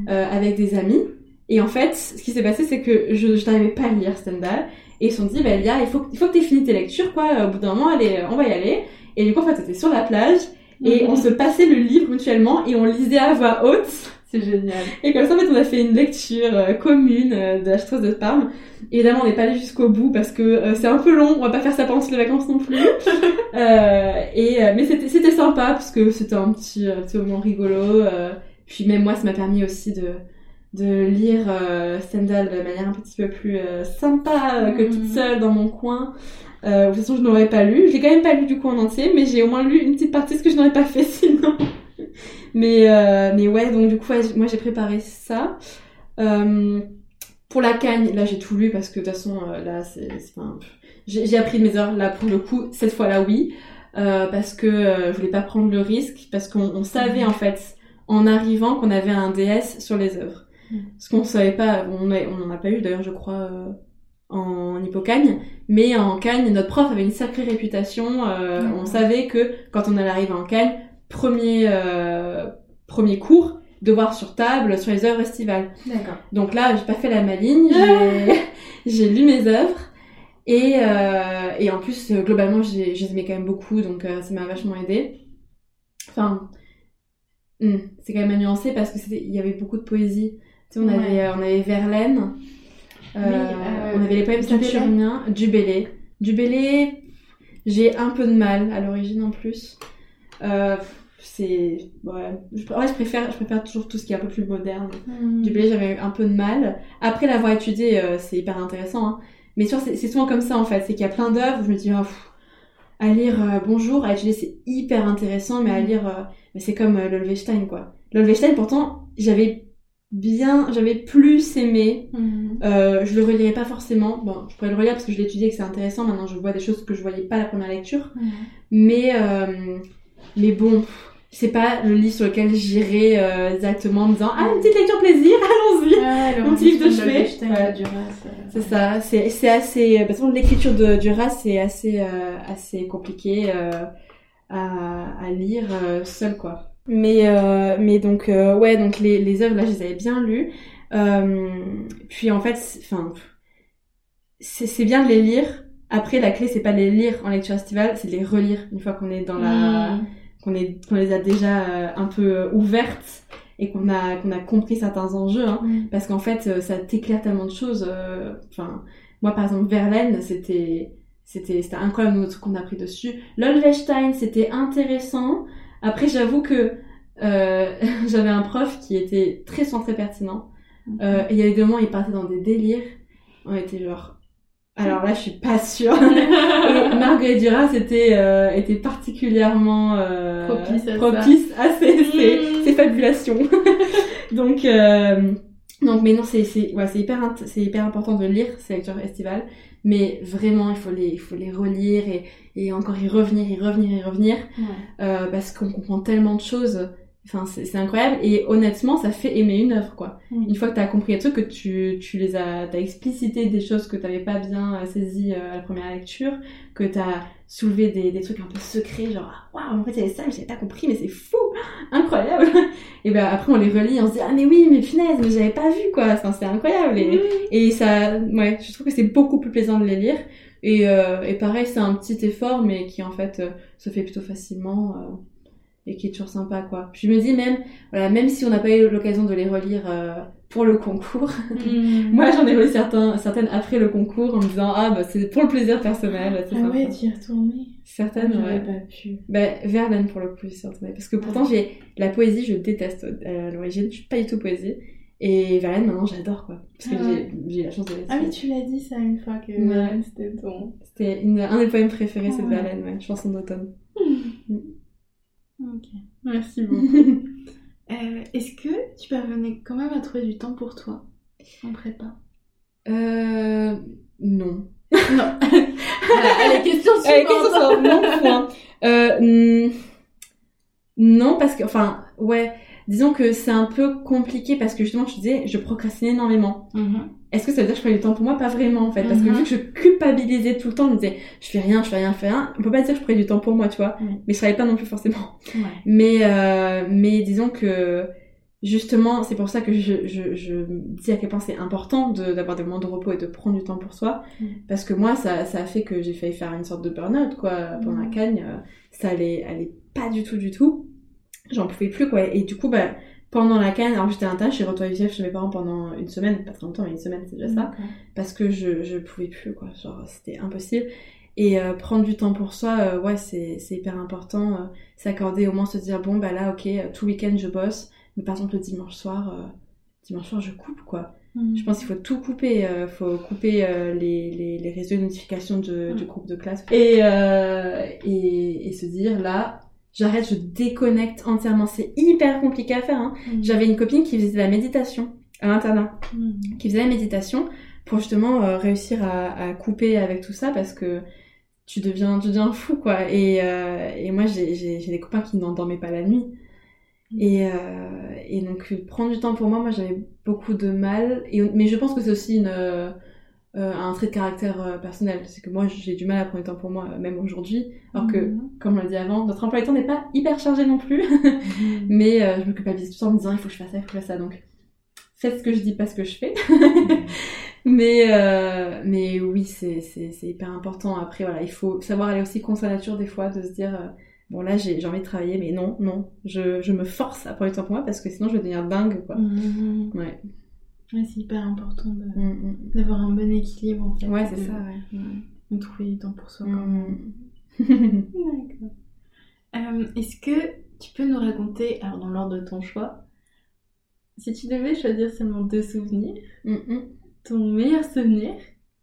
euh, avec des amis. Et en fait, ce qui s'est passé, c'est que je, je n'arrivais pas à lire Stendhal. Et ils se sont dit, bah, Lia, il faut, que- il faut que tu aies fini tes lectures, quoi. Au bout d'un moment, allez, on va y aller. Et du coup, en fait, c'était sur la plage. Et
Mhm.
on se passait le livre mutuellement et on lisait à voix haute.
C'est génial.
Et comme ça, en fait, on a fait une lecture euh, commune euh, de la Chartreuse de Parme. Évidemment, on n'est pas allé jusqu'au bout parce que euh, c'est un peu long. On va pas faire ça pendant toutes les vacances non plus. et mais c'était c'était sympa parce que c'était un petit, petit moment rigolo. puis même moi, ça m'a permis aussi de de lire Stendhal de manière un petit peu plus sympa que toute
Mhm.
seule dans mon coin. De toute façon, je n'aurais pas lu. Je l'ai quand même pas lu du coup en entier, mais j'ai au moins lu une petite partie ce que je n'aurais pas fait sinon. Mais euh, mais ouais, donc du coup, ouais, moi j'ai préparé ça. Euh, pour la cagne, là j'ai tout lu parce que de toute façon euh, là c'est, enfin, j'ai, appris de mes heures là pour le coup cette fois-là oui euh, parce que je voulais pas prendre le risque parce qu'on on savait en fait en arrivant qu'on avait un DS sur les œuvres.
Mhm.
Ce qu'on savait pas, on a- on n'en a pas eu d'ailleurs je crois en hippocagne, mais en cagne notre prof avait une sacrée réputation. euh,
Mhm.
On savait que quand on allait arriver en cagne, premier euh, premier cours devoir sur table sur les œuvres estivales.
D'accord.
Donc là, j'ai pas fait la maligne, j'ai, j'ai lu mes œuvres. Et, euh, et en plus, euh, globalement, j'ai, je les aimais quand même beaucoup, donc euh, ça m'a vachement aidé. Enfin, hmm, c'est quand même à nuancer parce que c'était, il y avait beaucoup de poésie. Tu sais, on
Ouais.
avait, on avait Verlaine, euh, on avait les poèmes saturniens, Dubélé. Dubélé, j'ai un peu de mal à l'origine en plus. Euh, c'est, ouais, je, en vrai, je préfère, je préfère toujours tout ce qui est un peu plus moderne.
Mhm.
Du blé, j'avais eu un peu de mal. Après l'avoir étudié, euh, c'est hyper intéressant. Hein. Mais sûr, c'est souvent comme ça en fait. C'est qu'il y a plein d'œuvres où je me dis, oh, pff, à lire euh, Bonjour, à étudier, c'est hyper intéressant, mais à lire, euh, mais c'est comme Lolvestein quoi. Lolvestein, pourtant, j'avais bien, j'avais plus aimé. Euh, je le relirai pas forcément. Bon, je pourrais le relire parce que je l'ai étudié et que c'est intéressant. Maintenant, je vois des choses que je voyais pas à la première lecture.
Mhm.
Mais, mais bon, c'est pas le livre sur lequel j'irai euh, directement en me disant, ah, une petite lecture plaisir, allons-y.
Ouais,
Mon petit livre de chevet.
Euh,
C'est ça, c'est assez. Parce que l'écriture de Duras c'est assez euh, assez compliqué euh, à, à lire euh, seul quoi. Mais euh, mais donc euh, ouais donc les les œuvres là je les avais bien lues. Euh, puis en fait c'est- enfin c'est c'est bien de les lire. Après la clé c'est pas de les lire en lecture estivale, c'est de les relire une fois qu'on est dans la
Mhm.
Qu'on est qu'on les a déjà euh, un peu euh, ouvertes et qu'on a qu'on a compris certains enjeux. Hein.
Mhm.
parce qu'en fait euh, ça t'éclaire tellement de choses enfin moi par exemple Verlaine c'était c'était c'était incroyable le truc qu'on a pris dessus. Lolvestein c'était intéressant. Après j'avoue que euh, j'avais un prof qui était très centré pertinent. Euh, et il y avait des moments où il partait dans des délires. On était genre alors là je suis pas sûre. Et Marguerite Duras était euh, était particulièrement euh,
Propice à
propice à ces, ces,
Mm.
ces fabulations. Donc euh, donc mais non c'est c'est ouais c'est hyper hyper important de lire ces lectures estivales. Mais vraiment il faut les il faut les relire et et encore y revenir y revenir y revenir.
Ouais.
euh, parce qu'on comprend tellement de choses enfin c'est incroyable. Et honnêtement ça fait aimer une œuvre quoi. Une fois que t'as compris les trucs que tu tu les as t'as explicité des choses que t'avais pas bien euh, saisies euh, à la première lecture que t'as soulevé des, des trucs un peu secrets genre ah, waouh en fait il y avait ça mais j'avais pas compris mais c'est fou! Incroyable! Et ben après on les relit on se dit ah mais oui mais punaise mais j'avais pas vu quoi! Enfin c'est incroyable! Et, et ça ouais je trouve que c'est beaucoup plus plaisant de les lire. Et, euh, et pareil c'est un petit effort mais qui en fait euh, se fait plutôt facilement euh, et qui est toujours sympa quoi. Puis je me dis même voilà même si on n'a pas eu l'occasion de les relire euh, pour le concours.
Hmm.
Moi, j'en ai reçu certains, certaines après le concours en me disant ah bah c'est pour le plaisir personnel.
Ah
sympa.
ouais, tu y es retournée
Certaines,
J'aurais
ouais.
pas pu.
Bah, Verlaine pour le coup, j'y retournée. Parce que pourtant, j'ai la poésie, je déteste euh, à l'origine, je suis pas du tout poésie. Et Verlaine, maintenant, j'adore quoi. Parce que
Ah ouais.
j'ai eu la chance de les
Ah oui, tu l'as dit ça une fois que
Ouais.
Verlaine, c'était ton.
C'était un des poèmes préférés, c'est de
Ouais.
Verlaine, ouais, chanson d'automne.
Ok, merci beaucoup. Euh, Est-ce que tu parvenais quand même à trouver du temps pour toi en prépa?
Euh. Non.
Non. Allez, question suivante.
question suivante, non, point. Euh, hmm, non, parce que, enfin, ouais, disons que c'est un peu compliqué parce que justement, je te disais, je procrastinais énormément.
Mhm.
Est-ce que ça veut dire que je prenais du temps pour moi? Pas vraiment, en fait. Parce que
Mhm.
vu que je culpabilisais tout le temps, je me disais, je fais rien, je fais rien, je fais rien. On peut pas dire que je prenais du temps pour moi, tu vois. Mais je travaillais pas non plus forcément.
Ouais.
Mais, euh, mais disons que justement, c'est pour ça que je, je, dis à quel point c'est important de- d'avoir des moments de repos et de prendre du temps pour soi.
Mm.
Parce que moi, ça, ça a fait que j'ai failli faire une sorte de burn-out, quoi, pendant la cagne. Ça allait, allait pas du tout, du tout. J'en pouvais plus, quoi. Et du coup, bah, pendant la canne, alors j'étais à l'intérieur, j'ai retourné vivre chez mes parents pendant une semaine, pas très longtemps, mais une semaine, c'est déjà ça parce que je, je pouvais plus quoi. Genre c'était impossible. Et euh, prendre du temps pour soi euh, ouais c'est c'est hyper important euh, s'accorder au moins se dire bon bah là ok tout week-end je bosse mais par exemple le dimanche soir dimanche soir je coupe quoi.
Mhm.
je pense qu'il faut tout couper euh, faut couper les, les, les réseaux de notification de-
Mm.
du groupe de classe et, et et se dire là j'arrête je déconnecte entièrement c'est hyper compliqué à faire hein.
Mhm.
j'avais une copine qui faisait de la méditation à l'internat
Mhm.
qui faisait la méditation pour justement euh, réussir à, à couper avec tout ça parce que tu deviens, tu deviens fou quoi. Et, euh, et moi j'ai, des copains qui n'en dormaient pas la nuit. Et, euh, et donc prendre du temps pour moi, moi j'avais beaucoup de mal. Et, mais je pense que c'est aussi une, euh, un trait de caractère euh, personnel. C'est que moi j'ai du mal à prendre du temps pour moi, euh, même aujourd'hui. Alors que,
Mhm.
comme on l'a dit avant, notre emploi du temps n'est pas hyper chargé non plus.
Mhm.
mais euh, je me culpabilise tout le temps en me disant il faut que je fasse ça, il faut que je fasse ça. Donc faites ce que je dis, pas ce que je fais. Mais, euh, mais oui, c'est, hyper important. Après, voilà, il faut savoir aller aussi contre sa nature des fois, de se dire, bon là, j'ai, envie de travailler, mais non, non, je, je me force à prendre du temps pour moi parce que sinon je vais devenir dingue, quoi.
Mhm.
Ouais.
Ouais, c'est hyper important de-
Mm, mm.
d'avoir un bon équilibre en fait.
Ouais, c'est ça, ouais.
De trouver du temps pour soi quand même.
Mm.
D'accord. Euh, Est-ce que tu peux nous raconter, alors dans l'ordre de ton choix, si tu devais choisir seulement deux souvenirs,
Mm, mm.
ton meilleur souvenir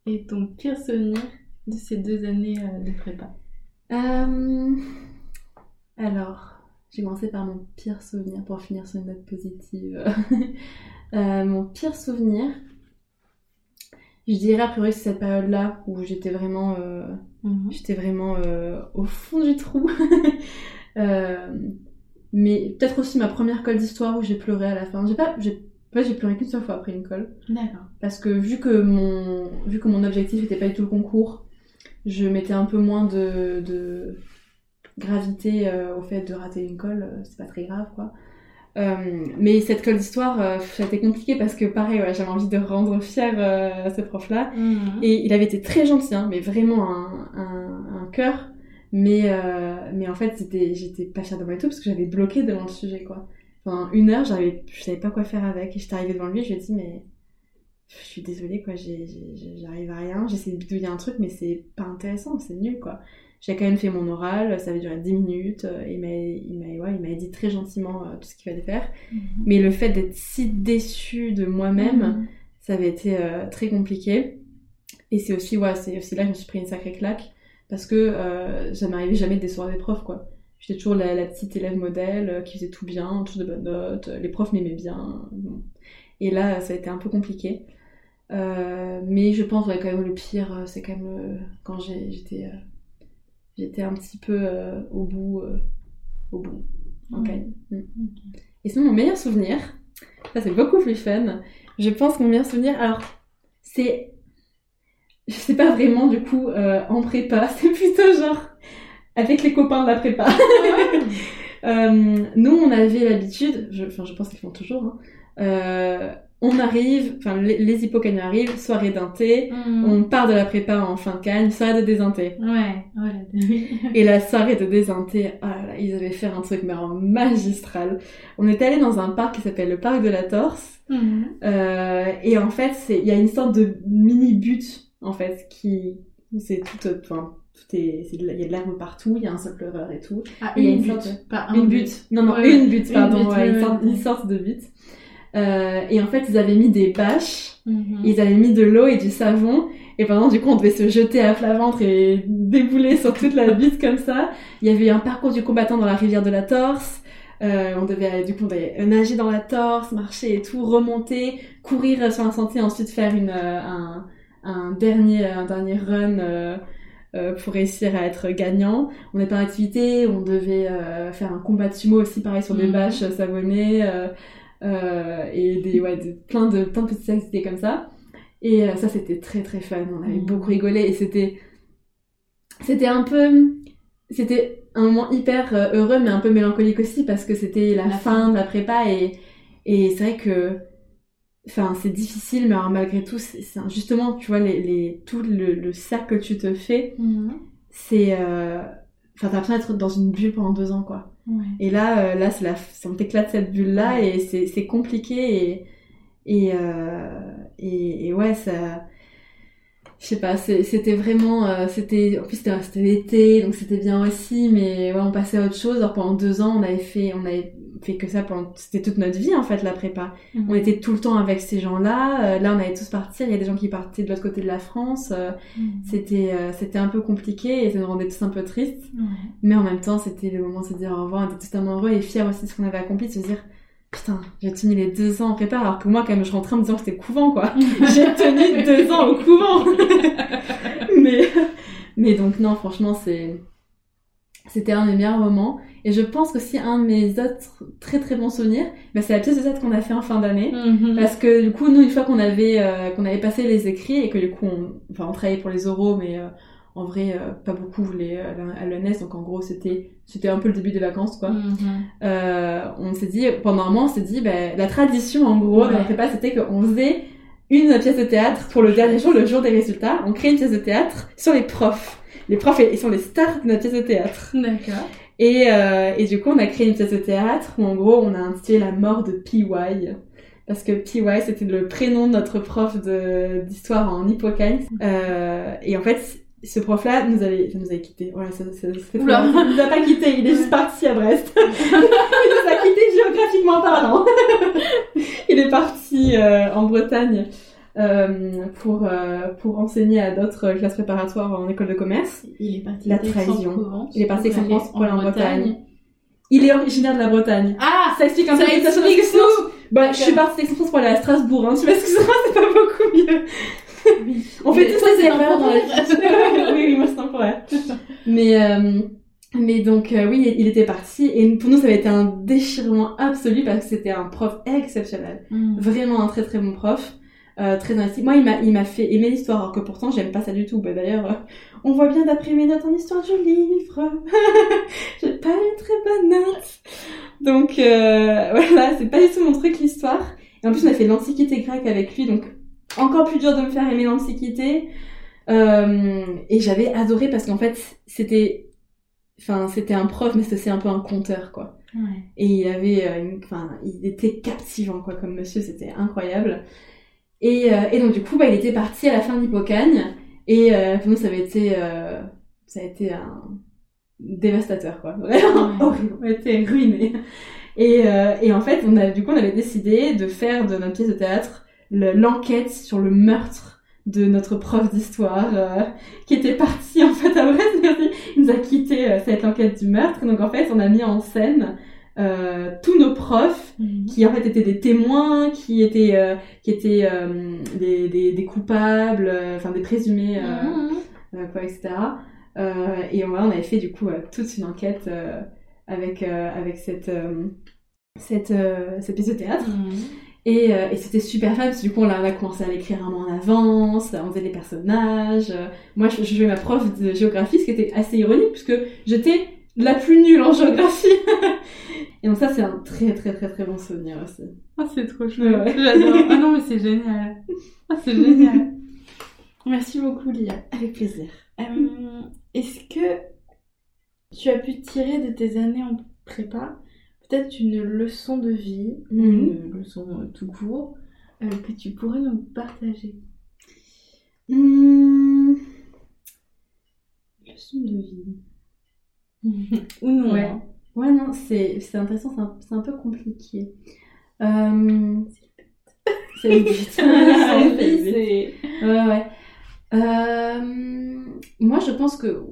et ton pire souvenir de ces deux années euh, de prépa?
Euh, alors, j'ai commencé par mon pire souvenir pour finir sur une note positive. Euh, mon pire souvenir, je dirais a priori c'est cette période-là où j'étais vraiment, euh, j'étais vraiment euh, au fond du trou. Mais peut-être aussi ma première colle d'histoire où j'ai pleuré à la fin. J'ai pas, j'ai, en fait, j'ai pleuré qu'une seule fois après une colle.
D'accord.
Parce que vu que mon, vu que mon objectif n'était pas du tout le concours, je mettais un peu moins de, de gravité euh, au fait de rater une colle, c'est pas très grave quoi. Euh, mais cette colle d'histoire, euh, ça a été compliqué parce que pareil, ouais, j'avais envie de rendre fier euh, ce prof-là. Et il avait été très gentil, hein, mais vraiment un, un, un cœur. Mais, euh, mais en fait, j'étais pas fière de moi et tout parce que j'avais bloqué devant le sujet, quoi. Pendant une heure, je savais pas quoi faire avec. Et j'étais arrivée devant lui et je lui ai dit, mais je suis désolée, quoi, j'arrive à rien. J'essaie de bidouiller un truc, mais c'est pas intéressant, c'est nul, quoi. J'ai quand même fait mon oral, ça avait duré 10 minutes. euh, Et il m'a, ouais, dit très gentiment euh, tout ce qu'il fallait faire. Mais le fait d'être si déçue de moi-même, ça avait été euh, très compliqué. Et c'est aussi, ouais, c'est aussi là que je me suis pris une sacrée claque. Parce que euh, ça m'arrivait jamais de décevoir des profs, quoi. J'étais toujours la, la petite élève modèle qui faisait tout bien, toujours de bonnes notes, les profs m'aimaient bien. bon. Et là, ça a été un peu compliqué. Euh, mais je pense, ouais, quand même, le pire, c'est quand même euh, quand j'étais j'étais un petit peu euh, au bout, euh, au bout, en
Mhm.
Cagne. Mm. Et sinon, mon meilleur souvenir, ça c'est beaucoup plus fun. Je pense que mon meilleur souvenir, alors, c'est. Je sais pas vraiment du coup euh, en prépa, c'est plutôt genre avec les copains de la prépa. Nous, on avait l'habitude, je, enfin, je pense qu'ils font toujours, hein, on arrive, enfin, les, les arrivent, soirée d'un thé, on part de la prépa en fin de cagne, soirée de désinté.
Ouais, voilà.
Et la soirée de désinté, oh là là, ils avaient fait un truc mais en magistral. On était allé dans un parc qui s'appelle le parc de la Torse.
Mhm.
Euh, et en fait, c'est il y a une sorte de mini butte en fait qui c'est tout enfin tout est il y a de l'herbe partout, il y a un seul pleureur et tout.
Ah,
Et il y a
une
une
butte,
sorte-
pas un
une
but.
butte. Non non,
Ouais,
une butte
une
pardon,
butte,
ouais,
ouais,
une, sorte, une sorte de butte. Euh, et en fait, ils avaient mis des bâches,
Mhm.
ils avaient mis de l'eau et du savon et pendant du coup, on devait se jeter à plat ventre et débouler sur toute la butte comme ça. Il y avait un parcours du combattant dans la rivière de la Torse. Euh, on devait du coup on devait nager dans la Torse, marcher et tout, remonter, courir sur un sentier, ensuite faire une euh, un, un dernier un dernier run pour réussir à être gagnant. On était en activité, on devait euh, faire un combat de sumo aussi pareil sur des
Mhm.
bâches savonnées euh, euh, et des ouais de, plein de plein de petites activités comme ça. Et euh, ça c'était très très fun, on avait
Mhm.
beaucoup rigolé et c'était c'était un peu c'était un moment hyper euh, heureux mais un peu mélancolique aussi parce que c'était la,
La
fin de la prépa et et c'est vrai que enfin c'est difficile mais alors, malgré tout c'est justement tu vois les, les tout le, le cercle que tu te fais
Mhm.
c'est euh, enfin t'as l'impression d'être dans une bulle pendant deux ans quoi.
Ouais.
et là euh, là c'est la ça on t'éclate cette bulle là et c'est c'est compliqué et et, euh, et et ouais ça je sais pas c'était vraiment euh, c'était en plus c'était c'était l'été donc c'était bien aussi mais ouais on passait à autre chose. Alors pendant deux ans on avait fait on avait fait que ça pendant c'était toute notre vie en fait la prépa
Mhm.
on était tout le temps avec ces gens-là. Euh, là, on allait tous partir. Il y a des gens qui partaient de l'autre côté de la France. Euh,
Mhm.
c'était, euh, c'était un peu compliqué et ça nous rendait tous un peu tristes. Mais en même temps, c'était le moment de se dire au revoir. On était tous tellement heureux et fiers aussi de ce qu'on avait accompli, de se dire putain, j'ai tenu les deux ans en prépa. Alors que moi, quand même, je rentrais en me disant que c'était couvent, quoi. j'ai tenu deux ans au couvent. mais, mais donc non, franchement, c'est, c'était un des meilleurs moments. Et je pense que si un de mes autres très très bons souvenirs, bah, c'est la pièce de théâtre qu'on a fait en fin d'année.
Mhm.
Parce que du coup, nous, une fois qu'on avait euh, qu'on avait passé les écrits et que du coup, on, enfin, on travaillait pour les oraux, mais euh, en vrai, euh, pas beaucoup voulaient euh, à l'ENS, donc en gros, c'était c'était un peu le début des vacances, quoi.
Mhm.
Euh, on s'est dit, pendant un mois, on s'est dit, ben, la tradition, en gros,
Ouais.
dans la prépa, c'était qu'on faisait une pièce de théâtre pour le dernier jour, le jour des résultats. On crée une pièce de théâtre sur les profs. Les profs, ils sont les stars de notre pièce de théâtre.
D'accord.
Et, euh, et du coup, on a créé une pièce de théâtre où, en gros, on a intitulé La mort de PY. Parce que PY, c'était le prénom de notre prof d'histoire en hippocampe. Euh, et en fait, ce prof-là nous avait, enfin, nous avait quitté. Voilà, ça, ça,
Oula.
bien. Il nous a pas quitté, il est juste parti à Brest. il nous a quitté géographiquement parlant. il est parti euh, en Bretagne euh, pour, euh, pour enseigner à d'autres classes préparatoires en école de commerce.
Il est parti
La trahison. Il est parti d'Aix-en-Provence
aller
pour aller en Bretagne. Il est originaire de la Bretagne.
Ah
Ça explique un peu
Ça explique
d'Aix-en-Provence. Bah, je suis partie d'Aix-en-Provence pour aller à Strasbourg, hein. Tu m'excuseras, c'est pas beaucoup mieux.
Oui.
On fait
toi,
ces
c'est
erreurs dans la oui, oui, moi c'est temporaire. Mais, euh, mais donc, euh, oui, il était parti. Et pour nous, ça avait été un déchirement absolu parce que c'était un prof exceptionnel.
Mhm.
Vraiment un très très bon prof. Euh, très investi. Moi, il m'a, il m'a fait aimer l'histoire, alors que pourtant, j'aime pas ça du tout. Bah, d'ailleurs, euh, on voit bien d'après mes notes en histoire du livre. J'ai pas une très bonne note. Donc, euh, voilà, c'est pas du tout mon truc, l'histoire. Et en plus, on a fait l'Antiquité grecque avec lui, donc encore plus dur de me faire aimer l'Antiquité. Euh, et j'avais adoré parce qu'en fait, c'était, enfin, c'était un prof, mais c'était un peu un conteur, quoi.
Ouais.
Et il avait, euh, une- enfin, il était captivant, quoi, comme monsieur, c'était incroyable. Et, euh, et donc, du coup, bah, il était parti à la fin d'Hippocagne. Et euh, pour nous, ça avait été, euh, ça a été un dévastateur, quoi. Vraiment horrible. On était ruinés. Et, euh, et en fait, on a, du coup, on avait décidé de faire de notre pièce de théâtre le- l'enquête sur le meurtre de notre prof d'histoire euh, qui était parti en fait à Brest. Il nous a quitté euh, cette enquête du meurtre. Donc en fait, on a mis en scène euh, tous nos profs
Mhm.
qui en fait étaient des témoins, qui étaient euh, qui étaient euh, des, des, des coupables, euh, enfin des présumés, euh, quoi, etc. Euh, et on, voilà, on avait fait du coup euh, toute une enquête euh, avec euh, avec cette euh, cette euh, cette pièce de théâtre.
Mhm.
Et, euh, et c'était super fun parce que du coup on a, on a commencé à l'écrire un mois en avance, on faisait les personnages. Moi je, je jouais ma prof de géographie, ce qui était assez ironique puisque j'étais la plus nulle en géographie. et donc ça c'est un très très très très bon souvenir aussi.
Ah, c'est trop chouette.
Ouais, ouais.
J'adore. Ah non, mais c'est génial. Ah, c'est génial. Merci beaucoup, Lia.
Avec plaisir.
Euh, Est-ce que tu as pu tirer de tes années en prépa? Peut-être une leçon de vie,
Mhm.
une leçon euh, tout court, euh, que tu pourrais nous partager?
Hmm. Leçon de vie.
Ou non
Ouais.
hein.
Ouais, non, c'est c'est intéressant, c'est un, c'est un peu compliqué. Euh... C'est le but. C'est le but.
C'est-
Ouais, ouais. Euh, moi, je pense que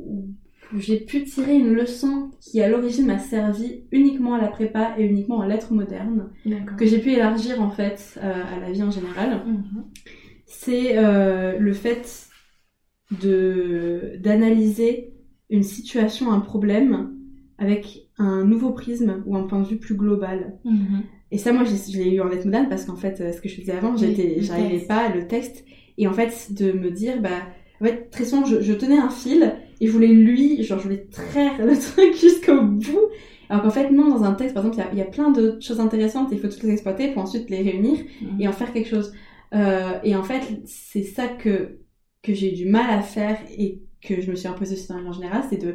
j'ai pu tirer une leçon qui, à l'origine, m'a servi uniquement à la prépa et uniquement en lettres modernes, que j'ai pu élargir, en fait, euh, à la vie en général.
Mhm.
C'est euh, le fait de d'analyser une situation, un problème, avec un nouveau prisme ou un point de vue plus global.
Mhm.
Et ça, moi, je l'ai eu en lettres modernes parce qu'en fait, euh, ce que je faisais avant, j'étais, j'arrivais pas à le texte. Et en fait, de me dire, bah, en fait, très souvent, je, je tenais un fil et je voulais lui, genre, je voulais traire le truc jusqu'au bout. Alors qu'en fait, non, dans un texte, par exemple, il y a- il y, a plein de choses intéressantes, il faut toutes les exploiter pour ensuite les réunir
Mhm.
et en faire quelque chose. Euh, et en fait, c'est ça que, que j'ai eu du mal à faire et que je me suis imposée aussi dans en général, c'est de,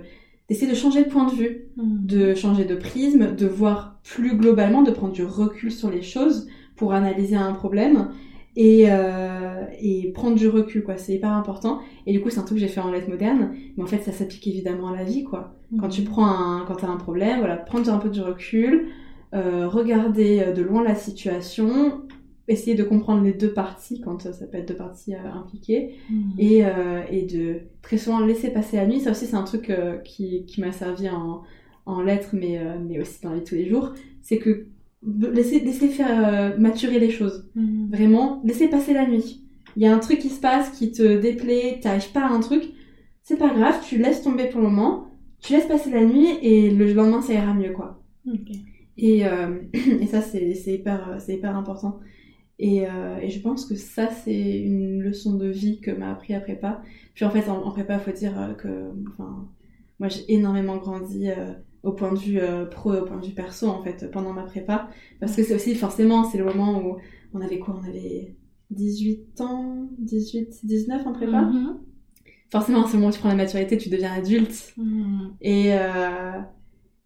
d'essayer de changer de point de vue
Mhm.
de changer de prisme, de voir plus globalement, de prendre du recul sur les choses pour analyser un problème et, euh, et prendre du recul, quoi. C'est hyper important. Et du coup, c'est un truc que j'ai fait en lettres modernes, mais en fait, ça s'applique évidemment à la vie, quoi. Quand tu prends un, quand t'as un problème, voilà, prendre un peu du recul, euh, regarder euh, de loin la situation, essayer de comprendre les deux parties quand euh, ça peut être deux parties euh, impliquées
Mhm.
et, euh, et de très souvent laisser passer la nuit. Ça aussi, c'est un truc euh, qui, qui m'a servi en, en lettres, mais, mais aussi dans de tous les jours. C'est que laisser, laisser faire maturer les choses.
Mhm.
Vraiment, laisser passer la nuit. Il y a un truc qui se passe, qui te déplaît, t'arrives pas à un truc. C'est pas grave, tu laisses tomber pour le moment, tu laisses passer la nuit et le lendemain ça ira mieux, quoi. Et, et ça, c'est hyper, c'est hyper important. Et, euh, et je pense que ça, c'est une leçon de vie que m'a appris à prépa. Puis en fait, en, en prépa, faut dire euh, que, enfin, moi, j'ai énormément grandi euh, au point de vue euh, pro et au point de vue perso, en fait, pendant ma prépa. Parce que c'est aussi, forcément, c'est le moment où on avait quoi? On avait 18 ans, 18, 19 en prépa.
Mhm.
Forcément, c'est le moment où tu prends la maturité, tu deviens adulte.
Mhm.
Et,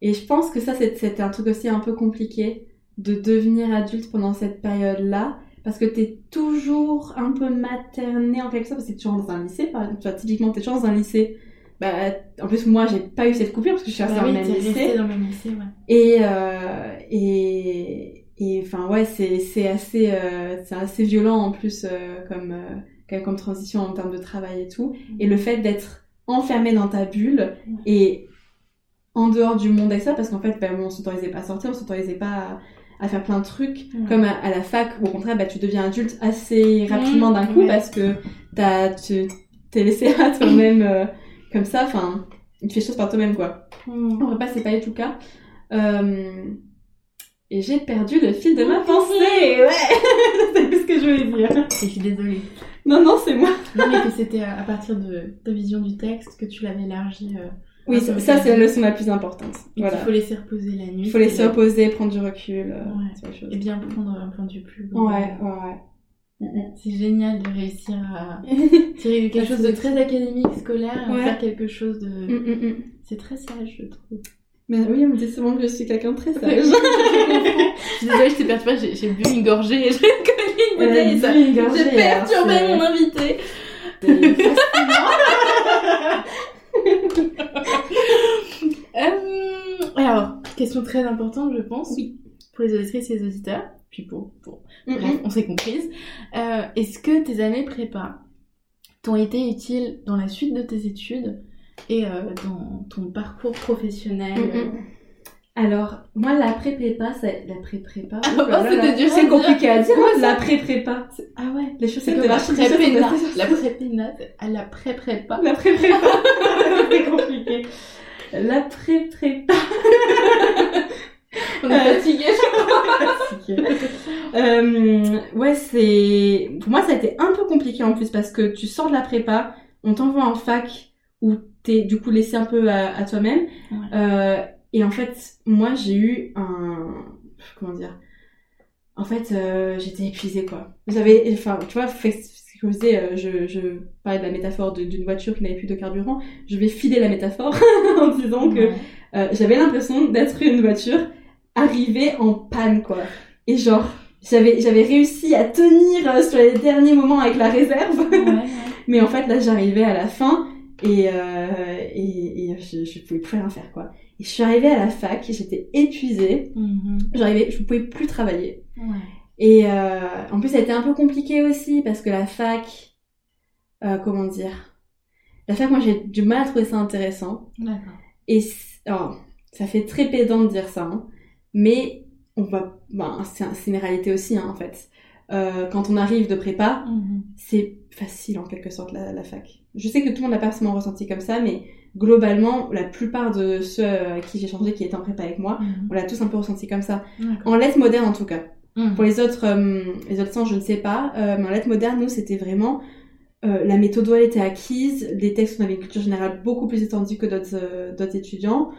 et je pense que ça, c'est- c'était un truc aussi un peu compliqué de devenir adulte pendant cette période-là. Parce que t'es toujours un peu materné en quelque sorte, parce que t'es toujours dans un lycée, par exemple. Tu vois, typiquement, t'es toujours dans un lycée. Bah, en plus, moi, j'ai pas eu cette coupure parce que je suis restée
Bah
dans le même lycée.
resté dans le même lycée, ouais.
Et, euh, et, et enfin, ouais, c'est, c'est assez, euh, c'est assez violent en plus, euh, comme, euh, comme, comme transition en termes de travail et tout. Et le fait d'être enfermé dans ta bulle et en dehors du monde avec ça, parce qu'en fait, bah, on s'autorisait pas à sortir, on s'autorisait pas à, à faire plein de trucs, comme à, à la fac, où au contraire, bah, tu deviens adulte assez rapidement d'un coup,
ouais.
parce que t'as, tu t'es laissé à toi-même euh, comme ça, enfin, tu fais choses par toi-même, quoi.
Mhm.
En prépa, c'est pas du tout le cas. Euh, Et j'ai perdu le fil de ma pensée, ouais C'est plus ce que je voulais dire.
Et je suis désolée.
Non, non, c'est moi.
Non, mais que c'était à à partir de ta vision du texte que tu l'avais élargi. euh,
Oui,
Ah,
ça, c'est la leçon la plus importante.
et
Voilà.
qu'il faut laisser reposer la nuit.
Il faut laisser reposer, prendre du recul euh,
Ouais. Et bien prendre un point de vue plus
Ouais,
global.
ouais, ouais.
C'est génial de réussir à tirer quelque chose de très académique, scolaire,
Ouais.
faire quelque chose de.
Mm, mm, mm.
C'est très sage, je trouve.
Mais oui, on me dit souvent que je suis quelqu'un de très
je
sage.
suis désolée, je t'ai perturbée, j'ai bu une gorgée et j'ai collé une bouteille. J'ai perturbé mon invité. Euh, alors, question très importante, je pense.
Oui.
Pour les auditrices et les auditeurs, puis pour, pour
Mm,
Bref, on s'est comprise. Euh, Est-ce que tes années prépa t'ont été utiles dans la suite de tes études et euh, dans ton parcours professionnel?
Mm. Alors, moi, l'après-prépa, c'est... L'après-prépa...
Ah,
oh
c'était dur
C'est compliqué à dire,
Comment
hein,
ça
l'après-prépa.
Ah ouais
Les
comme
de
la prépéna. La prépéna, à la pré-prépa.
C'est compliqué. L'après-prépa.
On est
Euh,
fatigué.
Euh, ouais, c'est... Pour moi, ça a été un peu compliqué en plus parce que tu sors de la prépa, on t'envoie en fac où t'es du coup laissé un peu à, à toi-même.
Ouais.
Euh, et en fait, moi, j'ai eu un... Comment dire En fait, euh, j'étais épuisée, quoi. J'avais... Enfin, tu vois, ce que je disais, euh, je, je parlais de la métaphore d'une voiture qui n'avait plus de carburant. Je vais filer la métaphore en disant que euh, j'avais l'impression d'être une voiture arrivée en panne, quoi. Et genre, j'avais j'avais réussi à tenir euh, sur les derniers moments avec la réserve. Mais en fait, là, j'arrivais à la fin et, euh, et, et, je, je pouvais plus rien faire, quoi. Et je suis arrivée à la fac, j'étais épuisée. Mm J'arrivais, je pouvais plus travailler. Ouais. Et euh, en plus, ça a été un peu compliqué aussi parce que la fac, euh, comment dire, la fac, moi, j'ai du mal à trouver ça intéressant. D'accord. Et alors, ça fait très pédant de dire ça, hein, mais on va, ben, c'est une réalité aussi, hein, en fait. Euh, quand on arrive de prépa, mhm. C'est facile en quelque sorte la, la, fac. Je sais que tout le monde n'a pas forcément ressenti comme ça, mais globalement, la plupart de ceux à qui j'ai changé, qui étaient en prépa avec moi, mhm. on l'a tous un peu ressenti comme ça. En lettres modernes en tout cas. Mhm. Pour les autres, euh, les autres sens, je ne sais pas. Euh, mais en lettres modernes, nous, c'était vraiment euh, la méthode elle était acquise, les textes, on avait une culture générale beaucoup plus étendue que d'autres euh, d'autres étudiants.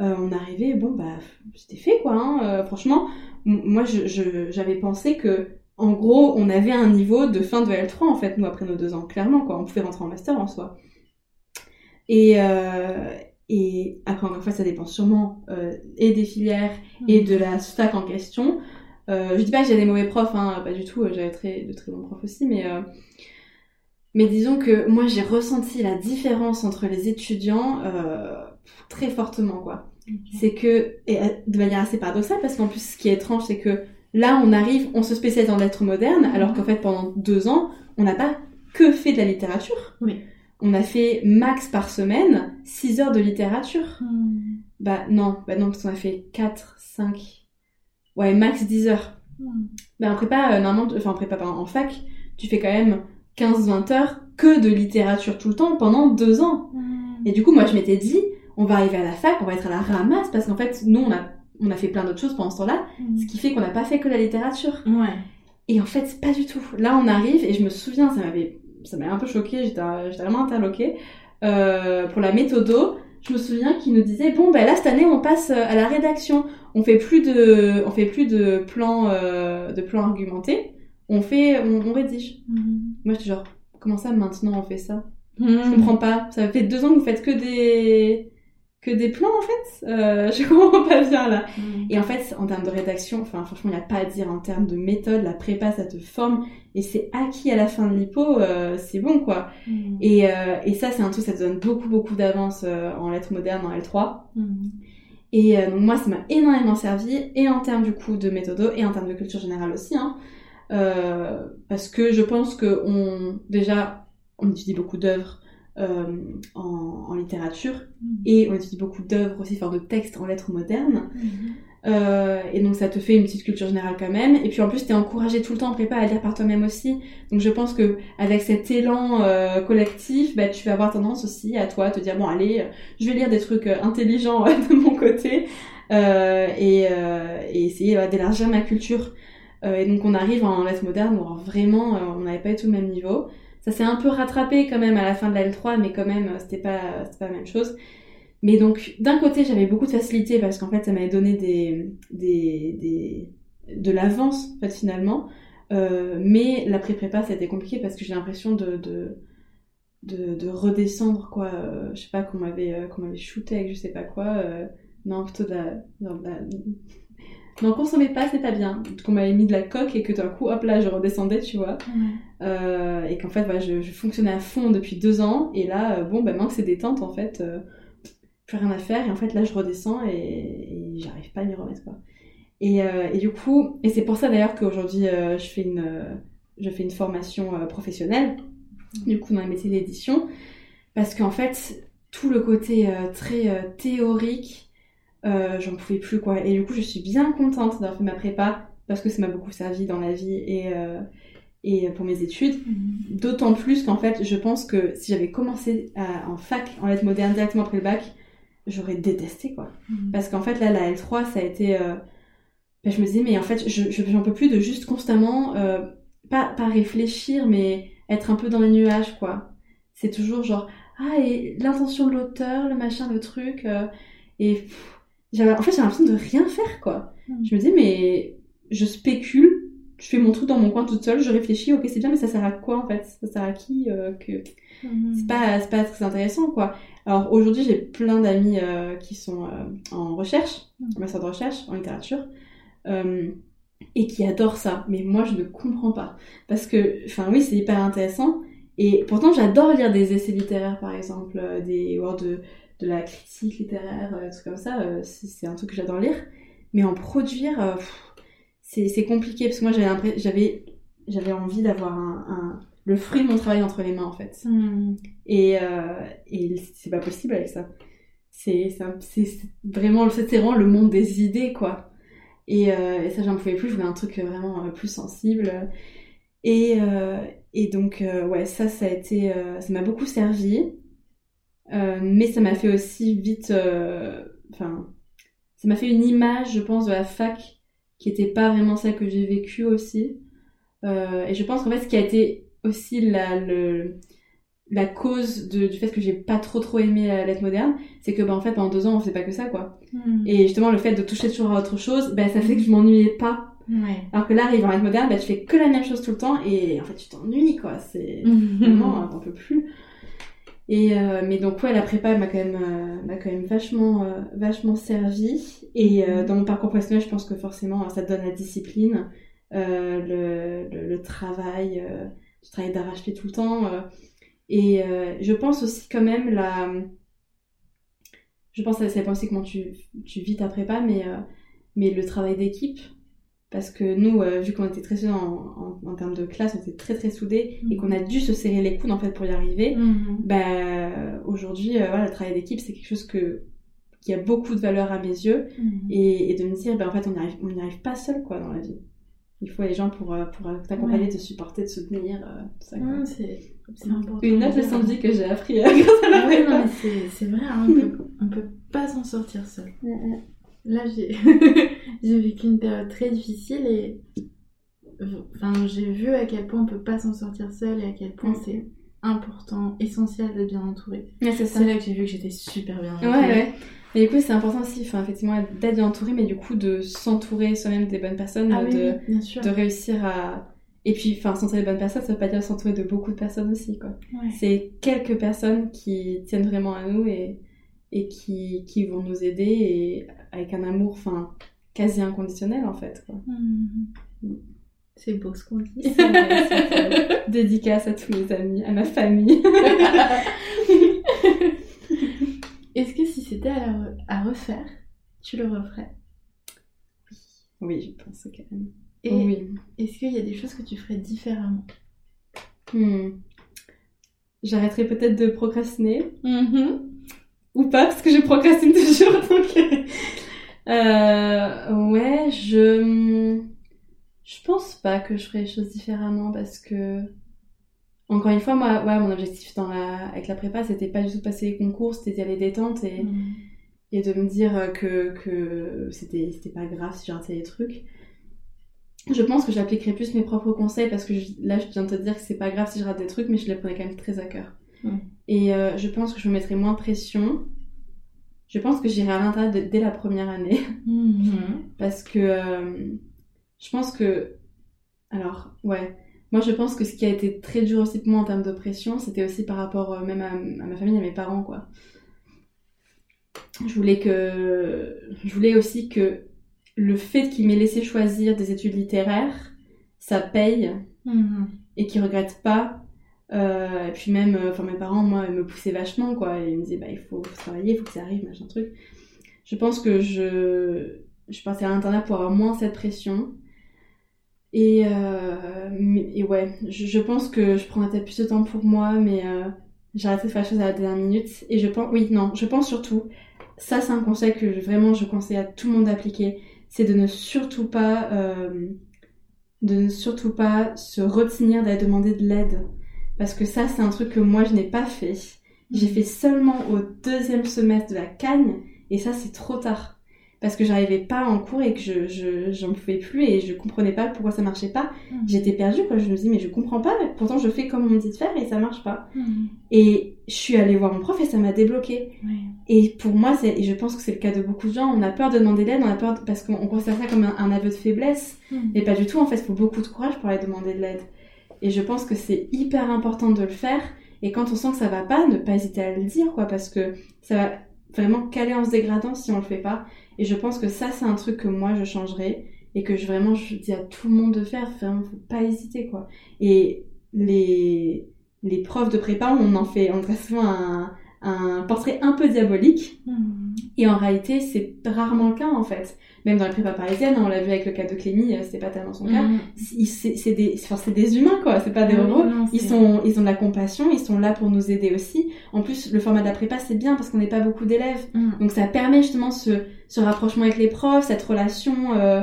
Euh, on arrivait, bon bah c'était fait quoi. Hein, euh, franchement, moi je j'avais pensé que en gros on avait un niveau de fin de L3 en fait nous après nos deux ans clairement quoi. On pouvait rentrer en master en soi. Et et après encore une fois ça dépend sûrement et des filières et de la stack en question. je dis pas que j'ai des mauvais profs, hein, pas du tout. J'avais très de très bons profs aussi, mais mais disons que moi j'ai ressenti la différence entre les étudiants euh, très fortement quoi. C'est que, et euh, de manière assez paradoxale, parce qu'en plus ce qui est étrange c'est que là on arrive, on se spécialise en lettres modernes, alors qu'en fait pendant deux ans on n'a pas que fait de la littérature. Oui. On a fait max par semaine 6 heures de littérature. Hmm. Bah non, bah non, parce qu'on a fait 4, 5, ouais, max 10 heures. Hmm. Bah en prépa, euh, normalement, enfin en prépa, pardon, en fac, tu fais quand même 15-20 heures que de littérature tout le temps pendant deux ans. Hmm. Et du coup, moi, je m'étais dit, on va arriver à la fac, on va être à la ramasse, parce qu'en fait, nous, on a, on a fait plein d'autres choses pendant ce temps-là, ce qui fait qu'on n'a pas fait que la littérature. Ouais. Et en fait, pas du tout. Là, on arrive, et je me souviens, ça m'avait, ça m'avait un peu choqué, j'étais, vraiment interloquée. Euh, pour la méthodo, je me souviens qu'il nous disait bon ben là cette année on passe à la rédaction on fait plus de on fait plus de plans euh, de plans argumentés on fait, on, rédige. Mhm. Moi, je suis genre, comment ça maintenant on fait ça? Mhm. Je comprends pas. Ça fait deux ans que vous faites que des que des plans en fait. Euh, je comprends pas bien là. Mhm. Et en fait, en termes de rédaction, enfin franchement, il n'y a pas à dire en termes de méthode. La prépa, ça te forme et c'est acquis à la fin de l'hypo. Euh, c'est bon quoi. Et, euh, et ça, c'est un truc, ça te donne beaucoup beaucoup d'avance en lettres modernes en L3. Et donc moi, ça m'a énormément servi et en termes du coup de méthodo et en termes de culture générale aussi. Hein. Parce que je pense que on déjà on étudie beaucoup d'œuvres euh, en, en, littérature mm. et on étudie beaucoup d'œuvres aussi, enfin de textes en lettres modernes. Mm. Euh, et donc ça te fait une petite culture générale quand même. Et puis en plus t'es encouragé tout le temps en prépa à lire par toi-même aussi. Donc je pense que avec cet élan euh, collectif, bah, tu vas avoir tendance aussi à toi te dire bon allez, je vais lire des trucs intelligents de mon côté et, et essayer d'élargir ma culture. Et donc on arrive en lettres modernes où vraiment on n'avait pas eu tout le même niveau. Ça s'est un peu rattrapé quand même à la fin de la L3, mais quand même euh, c'était pas, c'était pas la même chose. Mais donc d'un côté j'avais beaucoup de facilité parce qu'en fait ça m'avait donné des, des, des de l'avance en fait finalement. Euh, mais la pré-prépa ça a été compliqué parce que j'ai l'impression de, de de, de, redescendre quoi euh, je sais pas qu'on m'avait qu'on m'avait shooté avec je sais pas quoi euh, non plutôt de de la, n'en consommez pas, c'est pas bien. Qu'on m'avait mis de la coque et que d'un coup, hop là, je redescendais, tu vois. Euh, et qu'en fait, voilà, je, je, fonctionnais à fond depuis deux ans. Et là, euh, bon, ben, maintenant que c'est détente, en fait, euh, plus rien à faire. Et en fait, là, je redescends et, et j'arrive pas à m'y remettre, quoi. Et, euh, et, du coup, et c'est pour ça d'ailleurs qu'aujourd'hui, je fais une, je fais une formation professionnelle, du coup, dans les métiers d'édition. Parce qu'en fait, tout le côté très théorique, euh, j'en pouvais plus quoi. Et du coup, je suis bien contente d'avoir fait ma prépa parce que ça m'a beaucoup servi dans la vie et, euh, et pour mes études. Mhm. D'autant plus qu'en fait, je pense que si j'avais commencé en fac, en lettres modernes, directement après le bac, j'aurais détesté quoi. Mhm. Parce qu'en fait, là, la L3, ça a été. Euh, ben, je me disais, mais en fait, je, j'en peux plus de juste constamment, pas, pas réfléchir, mais être un peu dans les nuages quoi. C'est toujours genre, ah, et l'intention de l'auteur, le machin, le truc. Et en fait, j'ai l'impression de rien faire, quoi. Hmm. Je me dis, mais je spécule je fais mon truc dans mon coin toute seule, je réfléchis, ok c'est bien, mais ça sert à quoi en fait? Ça sert à qui euh, que
Mhm.
c'est pas c'est pas très intéressant quoi. Alors aujourd'hui j'ai plein d'amis euh, qui sont euh, en recherche,
Mhm.
en master de recherche en littérature. euh, et qui adorent ça, mais moi je ne comprends pas parce que, enfin oui c'est hyper intéressant et pourtant j'adore lire des essais littéraires par exemple, des ou de de la critique littéraire, euh, des trucs comme ça, euh, c'est un truc que j'adore lire, mais en produire euh, c'est compliqué parce que moi j'avais envie d'avoir un, un- le fruit de mon travail entre les mains en fait.
Mhm.
Et, euh, et c'est pas possible avec ça. C'est vraiment, vraiment le monde des idées, quoi. Et, euh, et ça, j'en pouvais plus. Je voulais un truc vraiment euh, plus sensible. Et, euh, et donc, euh, ouais, ça, ça a été, euh, ça m'a beaucoup servi. Euh, mais ça m'a fait aussi vite, euh, enfin, ça m'a fait une image, je pense, de la fac qui était pas vraiment celle que j'ai vécue aussi. Euh, et je pense qu'en fait, ce qui a été aussi la, le, la cause de- du fait que j'ai pas trop trop aimé la lettre moderne, c'est que bah, en fait pendant deux ans on faisait pas que ça quoi.
Mhm.
Et justement le fait de toucher toujours à autre chose, bah, ça fait que je m'ennuyais pas.
Ouais.
Alors que là, arrive en lettre moderne, bah, tu fais que la même chose tout le temps et en fait tu t'ennuies quoi. C'est vraiment t'en peux plus. Et euh, mais donc ouais la prépa m'a quand même euh, m'a quand même vachement euh, vachement servi. Et
Mhm.
dans mon parcours professionnel je pense que forcément ça te donne la discipline le, le, le travail tu travailles d'arrache-pied tout le temps et je pense aussi quand même la je pense que ça dépend aussi comment tu, tu vis ta prépa mais euh, mais le travail d'équipe parce que nous euh, vu qu'on était très soudés en, en, en termes de classe on était très très soudés et qu'on a dû se serrer les coudes en fait pour y arriver bah, aujourd'hui, euh, voilà, le travail d'équipe, c'est quelque chose que, qui a beaucoup de valeur à mes yeux.
Mhm.
Et, et de me dire, bah, en fait, on n'y arrive, on n'y arrive pas seul, quoi, dans la vie. Il faut les gens pour, pour t'accompagner,
Ouais.
te supporter, te soutenir, euh, tout ça,
c'est c'est important.
Une autre leçon de vie que j'ai appris grâce à la
ouais, non, mais c'est c'est vrai, hein, on, peut, on peut pas s'en sortir seul. Là, j'ai j'ai vécu une période très difficile et enfin, j'ai vu à quel point on peut pas s'en sortir seul et à quel point
Mm.
c'est important, essentiel d'être bien entouré.
Ouais, c'est
là que j'ai vu que j'étais super bien
Ouais,
entourée.
ouais. Et du coup, c'est important aussi, enfin, effectivement, d'être bien entouré, mais du coup, de s'entourer soi-même des bonnes personnes,
Ah
de,
oui,
réussir à. Et puis, enfin, s'entourer des bonnes personnes, ça veut pas dire s'entourer de beaucoup de personnes aussi, quoi.
Ouais.
c'est quelques personnes qui tiennent vraiment à nous et, et qui, qui vont nous aider et avec un amour enfin quasi inconditionnel en fait quoi.
Mhm. C'est beau ce qu'on dit.
Vrai, dédicace à tous mes amis à ma famille
Est-ce que si c'était à, la re- à refaire, tu le referais?
Oui je pense quand même
Et
oui
est-ce qu'il y a des choses que tu ferais différemment?
Hmm. j'arrêterai peut-être de procrastiner
Mhm.
ou pas parce que je procrastine toujours donc euh, ouais je je pense pas que je ferais les choses différemment parce que encore une fois moi ouais mon objectif dans la avec la prépa c'était pas du tout de passer les concours c'était d'y aller détente et,
Mhm.
et de me dire que que c'était c'était pas grave si j'ai raté les trucs je pense que j'appliquerais plus mes propres conseils parce que je- là je viens de te dire que c'est pas grave si je rate des trucs mais je les prenais quand même très à cœur
Mm.
et euh, je pense que je me mettrais moins de pression je pense que j'irai à l'intérieur de- dès la première année
Mhm.
parce que euh, je pense que alors ouais moi je pense que ce qui a été très dur aussi pour moi en termes de pression c'était aussi par rapport euh, même à, à ma famille à mes parents quoi je voulais que je voulais aussi que le fait qu'ils m'aient laissé choisir des études littéraires ça paye
Mhm.
et qu'ils regrettent pas euh, et puis même euh, enfin mes parents moi ils me poussaient vachement quoi. Ils me disaient bah il faut travailler il faut que ça arrive machin truc. Je pense que je je partais à l'internat pour avoir moins cette pression. Et euh, et ouais je, pense que je prendrais peut-être plus de temps pour moi mais euh, j'arrêterai de faire les choses à la dernière minute. Et je pense oui non je pense surtout ça c'est un conseil que vraiment je conseille à tout le monde d'appliquer c'est de ne surtout pas de ne surtout pas se retenir d'aller demander de l'aide parce que ça c'est un truc que moi je n'ai pas fait j'ai fait seulement au deuxième semestre de la cagne et ça c'est trop tard parce que j'arrivais pas en cours et que je je- j'en pouvais plus et je comprenais pas pourquoi ça marchait pas
Mhm.
j'étais perdue quoi je me dis mais je comprends pas pourtant je fais comme on me dit de faire et ça marche pas
Mhm.
et je suis allée voir mon prof et ça m'a débloqué. Et pour moi, et je pense que c'est le cas de beaucoup de gens, on a peur de demander l'aide, on a peur parce qu'on considère ça comme un, aveu de faiblesse. Hmm. Et pas du tout, en fait, il faut beaucoup de courage pour aller demander de l'aide. Et je pense que c'est hyper important de le faire. Et quand on sent que ça va pas, ne pas hésiter à le dire, quoi, parce que ça va vraiment caler en se dégradant si on le fait pas. Et je pense que ça, c'est un truc que moi, je changerais et que je, vraiment, je dis à tout le monde de faire. Vraiment, faut pas hésiter, quoi. Et les, les profs de prépa, on en fait, on dresse souvent un, un portrait un peu diabolique. Hmm. Et en réalité, c'est rarement le cas, en fait. Même dans la prépa parisienne, on l'a vu avec le cas de Clémy, euh, c'était pas tellement son cas. Hmm. C'est des, c'est des humains, quoi. C'est pas des ah robots. ils sont, ils ont de la compassion, ils sont là pour nous aider aussi. En plus, le format de la prépa, c'est bien parce qu'on n'est pas beaucoup d'élèves. Hmm. Donc ça permet justement ce, ce rapprochement avec les profs, cette relation, euh,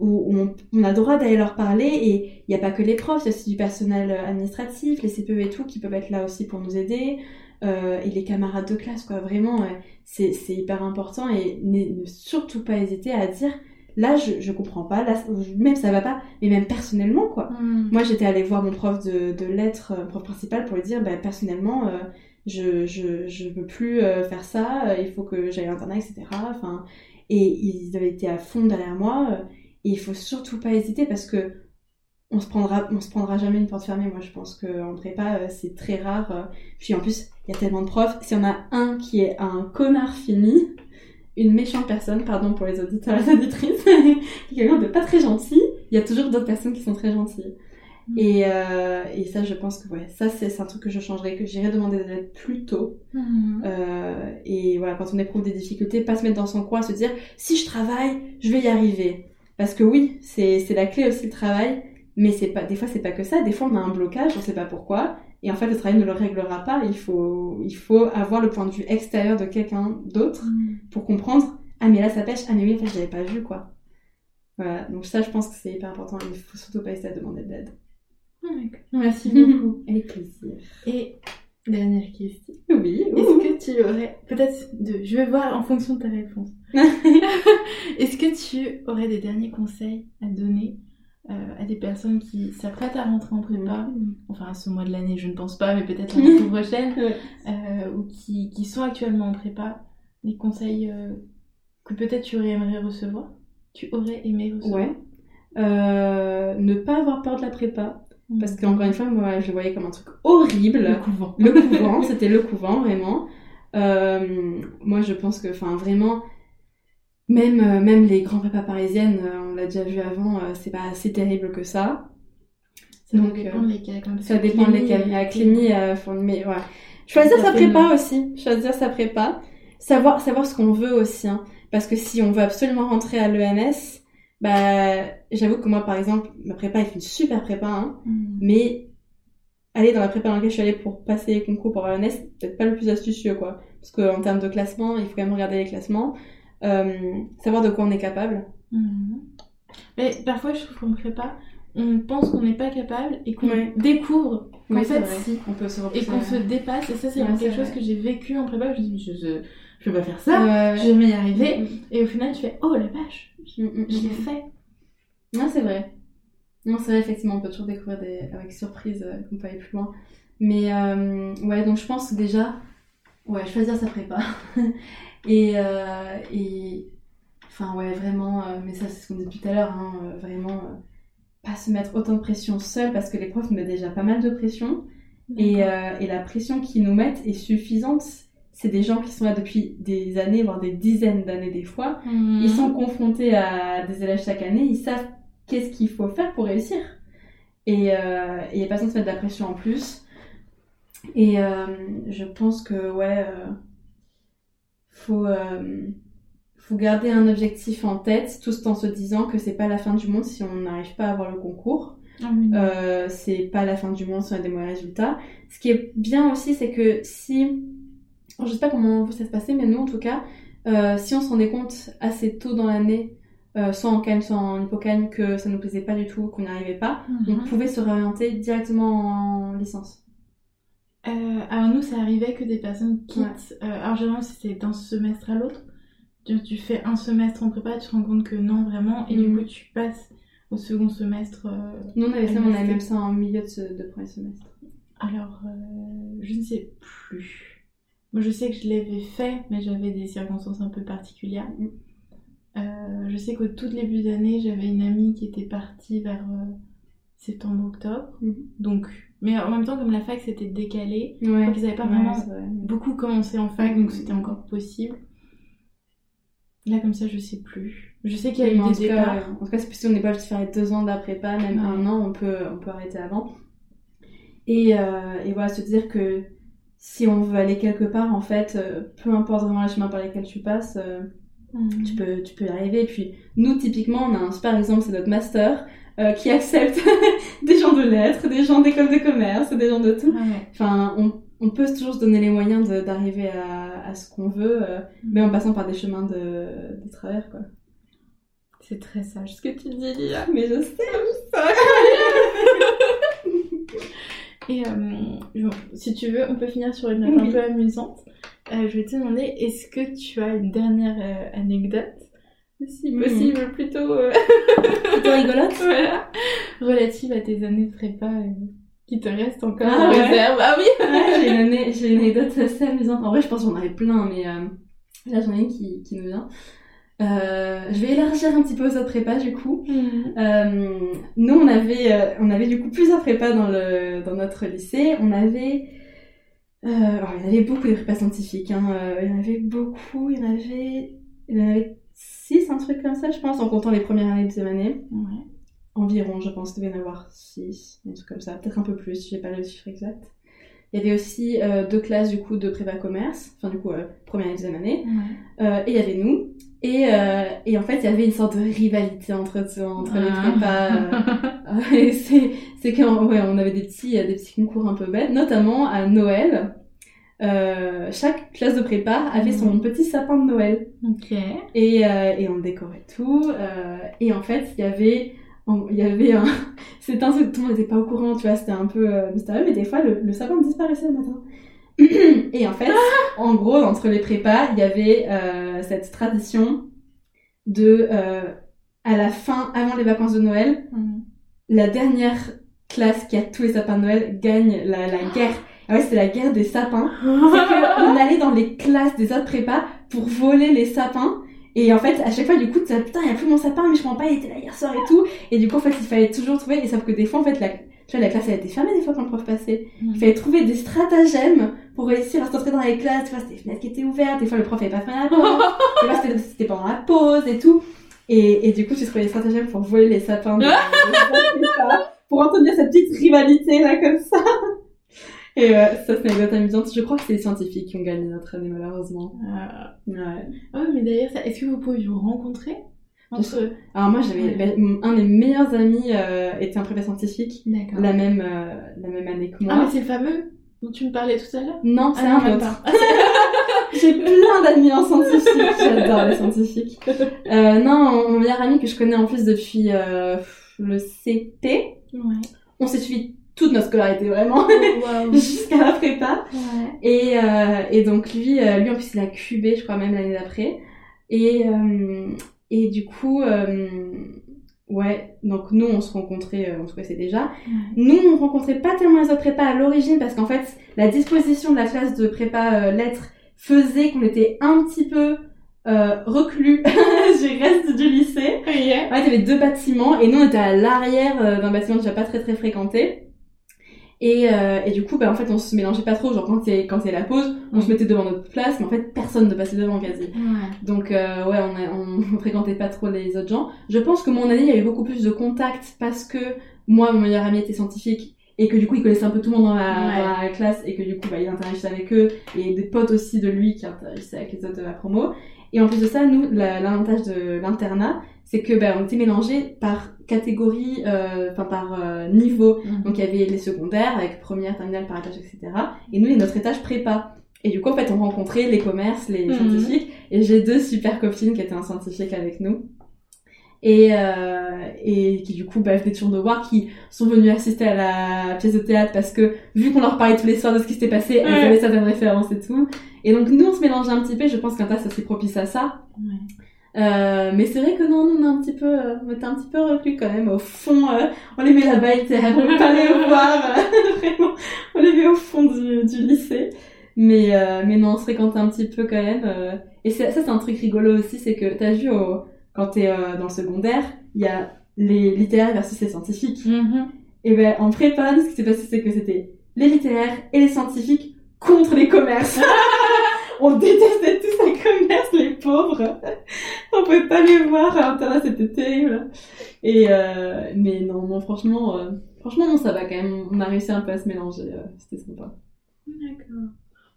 où, on, a le droit d'aller leur parler et il n'y a pas que les profs, il y a aussi du personnel administratif, les CPE et tout qui peuvent être là aussi pour nous aider. Euh, et les camarades de classe, quoi. Vraiment, c'est hyper important et ne, surtout pas hésiter à dire là, je, je comprends pas, là, même ça va pas, mais même personnellement, quoi. Hmm. Moi, j'étais allée voir mon prof de, de lettres, euh, prof principal, pour lui dire, bah, personnellement, euh, je, je, je veux plus faire ça, il faut que j'aille à l'internat, etc. Enfin, et ils avaient été à fond derrière moi et il faut surtout pas hésiter parce que on se prendra, on se prendra jamais une porte fermée. Moi, je pense qu'en prépa, euh, c'est très rare. Euh. Puis en plus, il y a tellement de profs. Si on a un qui est un connard fini, une méchante personne, pardon pour les auditeurs et les auditrices, quelqu'un de pas très gentil, il y a toujours d'autres personnes qui sont très gentilles. Mm. Et, euh, et ça, je pense que ouais, ça c'est un truc que je changerais, que j'irais demander d'aide plus tôt. Mm. Euh, et voilà, quand on éprouve des difficultés, pas se mettre dans son coin, se dire si je travaille, je vais y arriver. Parce que oui, c'est la clé aussi le travail, mais c'est pas, des fois c'est pas que ça. Des fois on a un blocage, on sait pas pourquoi, et en fait le travail ne le réglera pas. Il faut, il faut avoir le point de vue extérieur de quelqu'un d'autre mm. pour comprendre. Ah mais là ça pêche. Ah mais oui en fait j'avais pas vu quoi. Voilà. Donc ça je pense que c'est hyper important. Il faut surtout pas essayer de demander d'aide.
Merci beaucoup.
Avec plaisir.
Et Dernière question.
Oui.
Est-ce que tu aurais, peut-être de, je vais voir en fonction de ta réponse. Est-ce que tu aurais des derniers conseils à donner à des personnes qui s'apprêtent à rentrer en prépa, enfin à ce mois de l'année, je ne pense pas, mais peut-être l'année prochaine, euh, ou qui, qui, sont actuellement en prépa, des conseils euh, que peut-être tu aurais aimé recevoir, tu aurais aimé recevoir.
Ouais. ne pas avoir peur de la prépa parce mm. qu'encore une fois, moi, je le voyais comme un truc horrible.
Le couvent.
Le couvent, c'était le couvent, vraiment. Euh, moi, je pense que, enfin, vraiment, même, euh, même les grands prépas parisiennes, euh, on l'a déjà vu avant, c'est pas assez terrible que ça.
Ça Donc, dépend de lesquels.
Ça dépend de lesquels. Il y a Clémy, mais ouais. Choisir sa prépa aussi. Choisir sa prépa. Savoir, savoir ce qu'on veut aussi. Hein. Parce que si on veut absolument rentrer à l'ENS, bah, j'avoue que moi, par exemple, ma prépa est une super prépa, hein, mm. mais aller dans la prépa dans laquelle je suis allée pour passer les concours pour avoir c'est peut-être pas le plus astucieux, quoi. Parce qu'en termes de classement, il faut quand même regarder les classements, euh, savoir de quoi on est capable.
Mm. Mais parfois, je trouve qu'on prépa, on pense qu'on n'est pas capable et qu'on découvre qu'en fait, si.
On peut se
et qu'on se dépasse. Et ça, c'est quelque chose que j'ai vécu en prépa. Je me je, je, peux pas faire ça, je vais y arriver. Mm, et au final, tu fais, oh la vache, je l'ai fait.
Non, c'est vrai. Non, c'est vrai, effectivement, on peut toujours découvrir des... avec surprise euh, qu'on peut aller plus loin. Mais euh, ouais, donc je pense déjà, ouais, choisir sa prépa. et, euh, et, enfin, ouais, vraiment, mais ça, c'est ce qu'on dit depuis tout à l'heure, hein, vraiment, pas se mettre autant de pression seul parce que les profs mettent déjà pas mal de pression. Et, et la pression qu'ils nous mettent est suffisante c'est des gens qui sont là depuis des années, voire des dizaines d'années des fois. Mhm. Ils sont confrontés à des élèves chaque année, ils savent qu'est-ce qu'il faut faire pour réussir. Et euh, il n'y a pas besoin de se mettre de la pression en plus. Et euh, je pense que, ouais, euh, faut, faut garder un objectif en tête, tout en se disant que c'est pas la fin du monde si on n'arrive pas à avoir le concours. Ah c'est pas la fin du monde si on a des mauvais résultats. Ce qui est bien aussi, c'est que si je sais pas comment ça se passer, mais nous en tout cas, euh, si on se rendait compte assez tôt dans l'année, euh, soit en calme, soit en hypocagne, que ça nous plaisait pas du tout, qu'on n'y arrivait pas, on mhm. pouvait se réorienter directement en licence.
Euh, alors nous, ça arrivait que des personnes quittent. alors généralement, c'était d'un semestre à l'autre. Tu, fais un semestre en prépa, tu te rends compte que non, vraiment, et du mhm. coup, tu passes au second semestre.
nous, on avait ça, on avait même ça en milieu de, de premier semestre.
Alors, euh, je ne sais plus. Moi, je sais que je l'avais fait, mais j'avais des circonstances un peu particulières. Euh, je sais qu'au tout début d'année, j'avais une amie qui était partie vers euh, septembre-octobre.
Mhm.
Donc, mais en même temps, comme la fac s'était décalée,
Ouais.
donc ils n'avaient pas vraiment beaucoup commencé en fac,
Mhm.
donc c'était encore possible. Là, comme ça, je sais plus. Je sais qu'il y a eu des départs.
en tout cas, c'est si on n'est pas de faire les deux ans d'après-pas, même
Ouais.
un an, on peut, on peut arrêter avant. Et, euh, et voilà, se dire que si on veut aller quelque part, en fait, euh, peu importe vraiment les chemins par lesquels tu passes, euh,
Mhm.
tu peux, tu peux y arriver. Et puis, nous, typiquement, on a un super exemple, c'est notre master, euh, qui accepte des gens de lettres, des gens d'école de commerce, des gens de tout.
Ah ouais.
Enfin, on, on peut toujours se donner les moyens d'arriver à, à ce qu'on veut, euh, mais en passant par des chemins de, de travers, quoi.
C'est très sage ce que tu dis, Lia.
Mais je sais,
Et euh, bon, si tu veux, on peut finir sur une note un peu amusante. Euh, je vais te demander, est-ce que tu as une dernière euh, anecdote? Si
Mhm.
possible, plutôt euh,
plutôt rigolote.
voilà, relative à tes années de prépa euh, qui te restent encore
Ah
en
ouais.
réserve. Ah oui
Ouais, j'ai une, année- j'ai une anecdote assez amusante. En vrai, je pense que j'en avais plein, mais euh, là, j'en ai une qui, qui nous vient. Je vais élargir un petit peu aux autres prépas, du coup. Euh, nous, on avait, on avait du coup plusieurs prépas dans, le, dans notre lycée. On avait, alors, il y en avait beaucoup des prépas scientifiques. Hein. Il y en avait beaucoup. Il y en avait, il y en avait six, un truc comme ça, je pense, en comptant les premières années de deuxième année.
Ouais.
Environ, je pense, il devait y en avoir 6, des trucs comme ça, peut-être un peu plus, j'ai pas le chiffre exact. Il y avait aussi euh, deux classes du coup de prépa commerce, enfin du coup euh, première et deuxième année,
Ouais.
Euh, et il y avait nous. Et, euh, et en fait, il y avait une sorte de rivalité entre, entre les
Ah.
prépas. et c'est c'est qu'on ouais, on avait des petits, des petits concours un peu bêtes, notamment à Noël. Euh, chaque classe de prépa avait son
Mhm.
petit sapin de Noël
Ok.
et, euh, et on décorait tout. euh, et en fait, il y avait, il y avait un, c'était un truc, tout le monde n'était pas au courant, tu vois, c'était un peu mystérieux, mais des fois, le, le sapin disparaissait le matin. et en fait, en gros, entre les prépas, il y avait cette tradition de, à la fin, avant les vacances de Noël,
Mhm.
la dernière classe qui a tous les sapins de Noël gagne la, la guerre. Ah ouais, c'était la guerre des sapins c'est qu'on allait dans les classes des autres prépas pour voler les sapins. Et en fait, à chaque fois, du coup, tu disais, putain, il y a plus mon sapin, mais je comprends pas, il était là hier soir et tout. Et du coup, en fait, il fallait toujours trouver, et sauf que des fois, en fait, la, tu vois, la classe, elle était fermée des fois quand le prof passait. Il fallait trouver des stratagèmes pour réussir à s'entrer dans les classes. Tu vois, c'était des fenêtres qui étaient ouvertes, des fois, le prof avait pas fermé la porte. des fois, c'était- pendant la pause et tout. Et, et du coup, tu trouvais des stratagèmes pour voler les sapins. de- pour entretenir cette petite rivalité, là, comme ça. Et euh, ça, c'est une anecdote amusante. Je crois que c'est les scientifiques qui ont gagné notre année, malheureusement.
Ah
Ouais.
Ah ouais, mais d'ailleurs, est-ce que vous pouvez vous rencontrer entre...
Alors moi, j'avais
Ouais.
ben, un des meilleurs amis euh, était un prépa scientifique
D'accord.
la même euh, la même année que
Ah,
moi.
mais c'est le fameux dont tu me parlais tout à l'heure
non, c'est
Ah non,
un autre.
pas.
J'ai plein d'amis en scientifique. J'adore les scientifiques. Euh, non, mon meilleur ami que je connais en plus depuis le CP.
Ouais.
On s'est suivi toute notre scolarité vraiment
Waouh.
jusqu'à la prépa.
Ouais.
Et, euh, et donc lui, euh, lui en plus il a cubé, je crois même l'année d'après. Et, euh, et du coup, euh, ouais, donc nous on se rencontrait, euh, on se connaissait déjà. Nous on rencontrait pas tellement les autres prépas à l'origine parce qu'en fait la disposition de la classe de prépa euh, lettres faisait qu'on était un petit peu euh, reclus du reste du lycée.
Ok.
Ouais, il y avait deux bâtiments et nous on était à l'arrière d'un bâtiment déjà pas très très fréquenté. Et, euh, et du coup, bah, en fait, on se mélangeait pas trop. Genre, quand c'est quand c'est la pause, on se mettait devant notre place, mais en fait, personne ne passait devant quasi.
Ouais.
Donc, euh, ouais, on, a, on fréquentait pas trop les autres gens. Je pense que mon année, il y avait beaucoup plus de contacts parce que moi, mon meilleur ami était scientifique et que du coup, il connaissait un peu tout le monde dans la,
Ouais.
dans la classe et que du coup, bah, il interagissait avec eux et des potes aussi de lui qui interagissaient avec les autres de la promo. Et en plus de ça, nous, la- l'avantage de l'internat, c'est que bah, on était mélangés par catégorie, euh, enfin par euh, niveau. Donc il y avait les secondaires avec première, terminale, par étage, etc. Et nous, il y a notre étage prépa. Et du coup, en fait, on rencontrait les commerces, les
Mhm.
scientifiques. Et j'ai deux super copines qui étaient un scientifique avec nous. Et, euh, et qui du coup bah, venaient toujours nous voir, qui sont venus assister à la pièce de théâtre parce que vu qu'on leur parlait tous les soirs de ce qui s'était passé, elles
Ouais.
avaient certaines références et tout. Et donc nous on se mélangeait un petit peu, je pense qu'un tas c'est aussi propice à ça.
Ouais.
Euh, mais c'est vrai que non, nous, on, est un petit peu, euh, on était un petit peu reclus quand même au fond. euh, on les met là-bas, ils veut pas les voir. euh, vraiment, on les met au fond du, du lycée. Mais, euh, mais non, on se fréquentait un petit peu quand même. euh. et ça, c'est un truc rigolo aussi, c'est que t'as vu au, quand t'es euh, dans le secondaire, il y a les littéraires versus les scientifiques.
Mhm.
Et ben en prépa, ce qui s'est passé, c'est que c'était les littéraires et les scientifiques contre les commerces. On détestait tous les commerces, les pauvres. On pouvait pas les voir à l'intérieur, c'était terrible. Et euh, mais non, non, franchement, euh, franchement, non, ça va quand même. On a réussi un peu à se mélanger. euh, c'était sympa.
D'accord.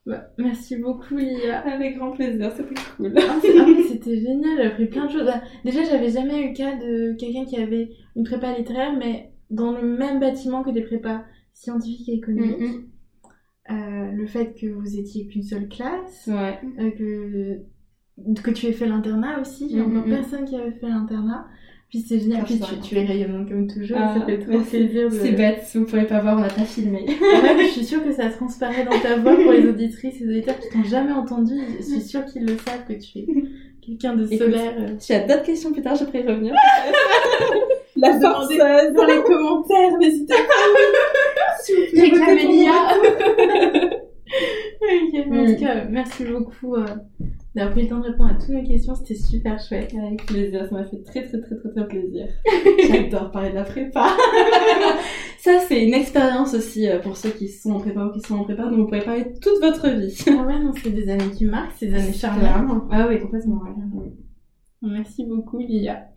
Bah, merci beaucoup, Lia.
Avec grand plaisir, c'était cool.
Ah, ah, c'était génial, j'ai appris plein de choses. Bah, déjà, j'avais jamais eu le cas de quelqu'un qui avait une prépa littéraire, mais dans le même bâtiment que des prépas scientifiques et économiques.
Mm,
Euh, le fait que vous étiez qu'une seule classe,
Ouais.
euh, que, que tu aies fait l'internat aussi. Il y a
Mm,
encore
mm, mm.
personne qui avait fait l'internat. Puis c'est génial.
Ah,
Puis tu, tu es rayonnante comme toujours.
Ah,
ça fait trop
merci.
plaisir de.
C'est bête, si vous pouvez pas voir, on n'a pas filmé.
Ouais, mais je suis sûre que ça transparaît dans ta voix pour les auditrices et les auditeurs qui t'ont jamais entendu. Je suis sûre qu'ils le savent que tu es quelqu'un de solaire.
Si tu as d'autres questions plus tard, je pourrais y revenir. La forceuse.
Dans les commentaires, n'hésitez pas. S'il vous plaît,
Réclamez
Lia.
Mm.
tout cas, merci beaucoup euh, d'avoir pris le temps de répondre à toutes mes questions. C'était super chouette.
Avec plaisir, ça m'a fait très très très très très plaisir. J'adore parler de la prépa. ça c'est une expérience aussi euh, pour ceux qui sont en prépa ou qui sont en prépa, dont vous pourrez parler toute votre vie.
Ah ouais, non, c'est des années qui marquent, c'est des années charnières.
Ah oui, complètement. ouais.
Merci beaucoup, Lia.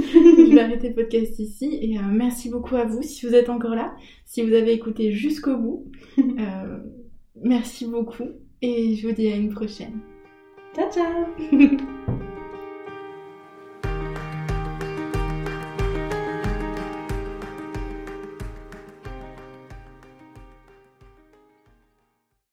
Je vais arrêter le podcast ici et euh, merci beaucoup à vous si vous êtes encore là, si vous avez écouté jusqu'au bout. Euh, merci beaucoup et je vous dis à une prochaine.
Ciao ciao